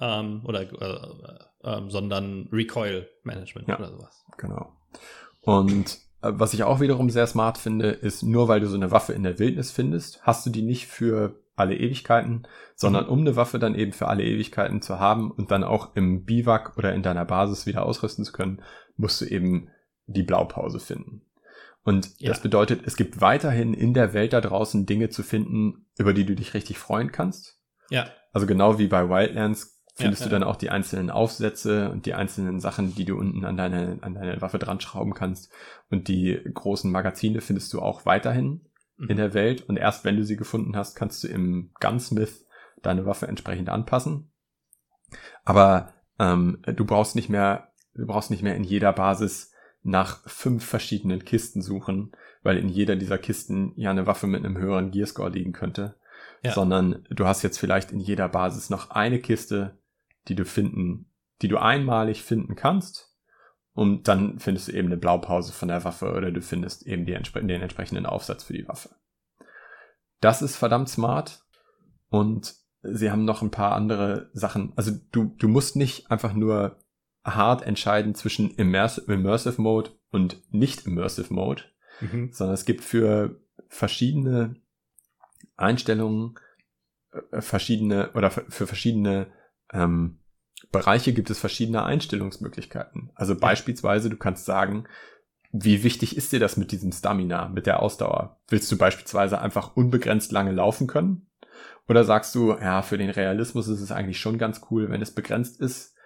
ähm, oder, äh, ähm, sondern Recoil Management Ja. oder sowas. Genau. Und äh, was ich auch wiederum sehr smart finde, ist, nur weil du so eine Waffe in der Wildnis findest, hast du die nicht für alle Ewigkeiten, sondern Mhm. um eine Waffe dann eben für alle Ewigkeiten zu haben und dann auch im Biwak oder in deiner Basis wieder ausrüsten zu können, musst du eben die Blaupause finden. Und Ja. das bedeutet, es gibt weiterhin in der Welt da draußen Dinge zu finden, über die du dich richtig freuen kannst. Ja, Also genau wie bei Wildlands findest Ja, du dann auch die einzelnen Aufsätze und die einzelnen Sachen, die du unten an deine, an deine Waffe dran schrauben kannst. Und die großen Magazine findest du auch weiterhin Mhm. in der Welt. Und erst wenn du sie gefunden hast, kannst du im Gunsmith deine Waffe entsprechend anpassen. Aber ähm, du brauchst nicht mehr, du brauchst nicht mehr in jeder Basis nach fünf verschiedenen Kisten suchen, weil in jeder dieser Kisten ja eine Waffe mit einem höheren Gearscore liegen könnte Ja. sondern du hast jetzt vielleicht in jeder Basis noch eine Kiste, die du finden, die du einmalig finden kannst. Und dann findest du eben eine Blaupause von der Waffe oder du findest eben die den entsprechenden Aufsatz für die Waffe. Das ist verdammt smart. Und sie haben noch ein paar andere Sachen. Also du, du musst nicht einfach nur hart entscheiden zwischen Immersive, Immersive Mode und nicht Immersive Mode, Mhm. sondern es gibt für verschiedene Einstellungen, äh, verschiedene oder für verschiedene ähm, Bereiche gibt es verschiedene Einstellungsmöglichkeiten. Also beispielsweise, du kannst sagen, wie wichtig ist dir das mit diesem Stamina, mit der Ausdauer? Willst du beispielsweise einfach unbegrenzt lange laufen können? Oder sagst du, ja, für den Realismus ist es eigentlich schon ganz cool, wenn es begrenzt ist,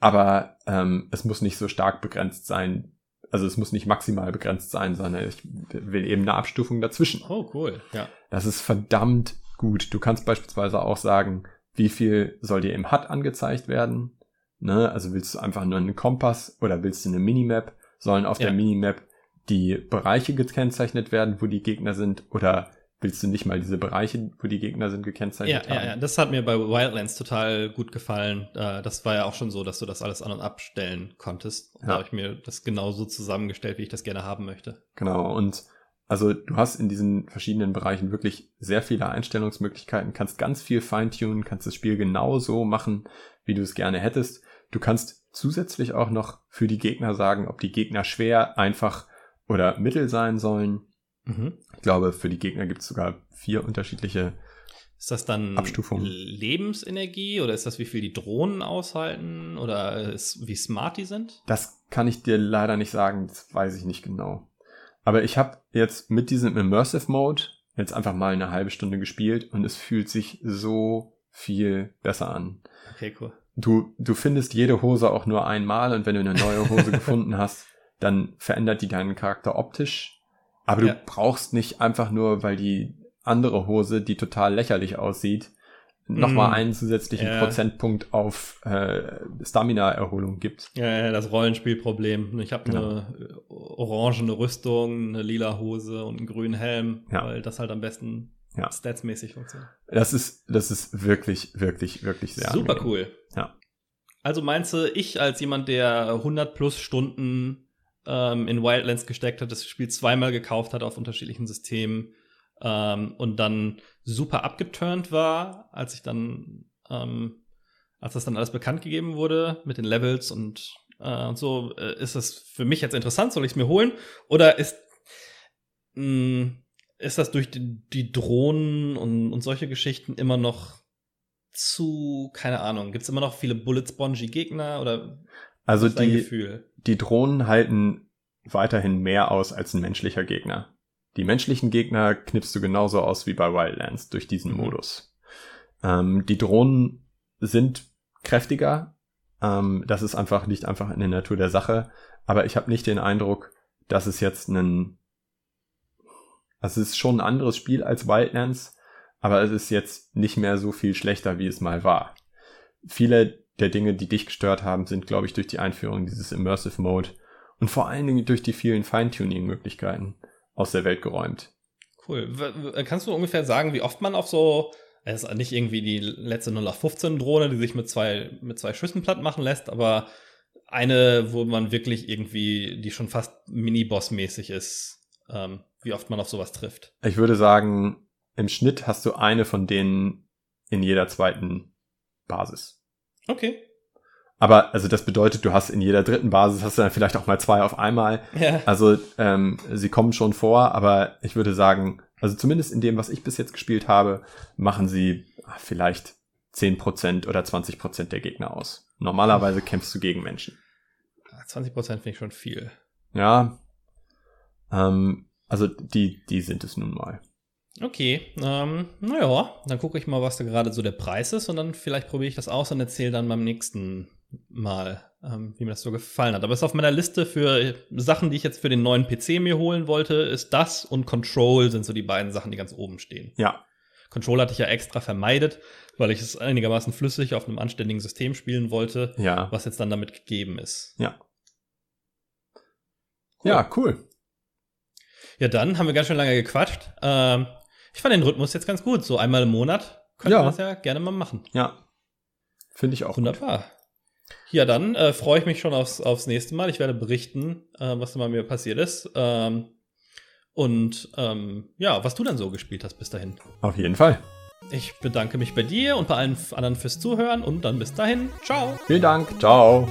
aber ähm, es muss nicht so stark begrenzt sein. Also es muss nicht maximal begrenzt sein, sondern ich will eben eine Abstufung dazwischen. Oh, cool. Ja. Das ist verdammt gut. Du kannst beispielsweise auch sagen, wie viel soll dir im HUD angezeigt werden? Ne? Also willst du einfach nur einen Kompass oder willst du eine Minimap? Sollen auf ja. der Minimap die Bereiche gekennzeichnet werden, wo die Gegner sind? Oder willst du nicht mal diese Bereiche, wo die Gegner sind, gekennzeichnet ja, haben? Ja, ja, das hat mir bei Wildlands total gut gefallen. Äh, das war ja auch schon so, dass du das alles an- und abstellen konntest. Und ja. Da habe ich mir das genauso zusammengestellt, wie ich das gerne haben möchte. Genau, und also du hast in diesen verschiedenen Bereichen wirklich sehr viele Einstellungsmöglichkeiten, kannst ganz viel feintunen, kannst das Spiel genauso machen, wie du es gerne hättest. Du kannst zusätzlich auch noch für die Gegner sagen, ob die Gegner schwer, einfach oder mittel sein sollen. Mhm. Ich glaube, für die Gegner gibt es sogar vier unterschiedliche ist das dann Abstufung. Lebensenergie oder ist das, wie viel die Drohnen aushalten oder ist, wie smart die sind? Das kann ich dir leider nicht sagen, das weiß ich nicht genau. Aber ich habe jetzt mit diesem Immersive Mode jetzt einfach mal eine halbe Stunde gespielt und es fühlt sich so viel besser an. Okay, cool. Du, du findest jede Hose auch nur einmal und wenn du eine neue Hose gefunden hast, dann verändert die deinen Charakter optisch. Aber du ja. brauchst nicht einfach nur, weil die andere Hose, die total lächerlich aussieht, nochmal mm. einen zusätzlichen ja. Prozentpunkt auf äh, Stamina-Erholung gibt. Ja, ja, das Rollenspielproblem. Ich habe genau. eine orangene Rüstung, eine lila Hose und einen grünen Helm, ja. weil das halt am besten ja. statsmäßig funktioniert. Das ist, das ist wirklich, wirklich, wirklich sehr Super angenehm. cool. Ja. Also meinst du, ich als jemand, der 100 plus Stunden ähm, in Wildlands gesteckt hat, das Spiel zweimal gekauft hat auf unterschiedlichen Systemen, ähm, und dann super abgeturnt war, als ich dann, ähm, als das dann alles bekannt gegeben wurde mit den Levels und, äh, und so, äh, ist das für mich jetzt interessant, soll ich es mir holen? Oder ist, mh, hm, ist das durch die, die Drohnen und, und solche Geschichten immer noch zu, keine Ahnung, gibt es immer noch viele Bullet-Spongy-Gegner oder also die, die Drohnen halten weiterhin mehr aus als ein menschlicher Gegner. Die menschlichen Gegner knippst du genauso aus wie bei Wildlands durch diesen mhm. Modus. Ähm, die Drohnen sind kräftiger. Ähm, das ist einfach, liegt einfach in der Natur der Sache. Aber ich habe nicht den Eindruck, dass es jetzt ein, also es ist schon ein anderes Spiel als Wildlands, aber es ist jetzt nicht mehr so viel schlechter, wie es mal war. Viele der Dinge, die dich gestört haben, sind, glaube ich, durch die Einführung dieses Immersive Mode und vor allen Dingen durch die vielen Feintuning-Möglichkeiten aus der Welt geräumt. Cool. Kannst du ungefähr sagen, wie oft man auf so, es ist nicht irgendwie die letzte 0815 Drohne, die sich mit zwei, mit zwei Schüssen platt machen lässt, aber eine, wo man wirklich irgendwie, die schon fast Mini-Boss-mäßig ist, ähm, wie oft man auf sowas trifft? Ich würde sagen, im Schnitt hast du eine von denen in jeder zweiten Basis. Okay. Aber also das bedeutet, du hast in jeder dritten Basis hast du dann vielleicht auch mal zwei auf einmal. Ja. Also ähm, sie kommen schon vor, aber ich würde sagen, also zumindest in dem, was ich bis jetzt gespielt habe, machen sie vielleicht zehn Prozent oder 20% der Gegner aus. Normalerweise kämpfst du gegen Menschen. 20% finde ich schon viel. Ja. Ähm, also die, die sind es nun mal. Okay, ähm, naja, dann gucke ich mal, was da gerade so der Preis ist und dann vielleicht probiere ich das aus und erzähle dann beim nächsten mal, ähm, wie mir das so gefallen hat. Aber es ist auf meiner Liste für Sachen, die ich jetzt für den neuen PC mir holen wollte, ist das und Control sind so die beiden Sachen, die ganz oben stehen. Ja. Control hatte ich ja extra vermeidet, weil ich es einigermaßen flüssig auf einem anständigen System spielen wollte, ja. was jetzt dann damit gegeben ist. Ja. Cool. Ja, cool. Ja, dann haben wir ganz schön lange gequatscht. Ähm, ich fand den Rhythmus jetzt ganz gut. So einmal im Monat können ja. wir das ja gerne mal machen. Ja. Finde ich auch. Wunderbar. Gut. Ja, dann äh, freue ich mich schon aufs, aufs nächste Mal. Ich werde berichten, äh, was bei mir passiert ist. Ähm, und ähm, ja, was du dann so gespielt hast bis dahin. Auf jeden Fall. Ich bedanke mich bei dir und bei allen anderen fürs Zuhören und dann bis dahin. Ciao. Vielen Dank. Ciao.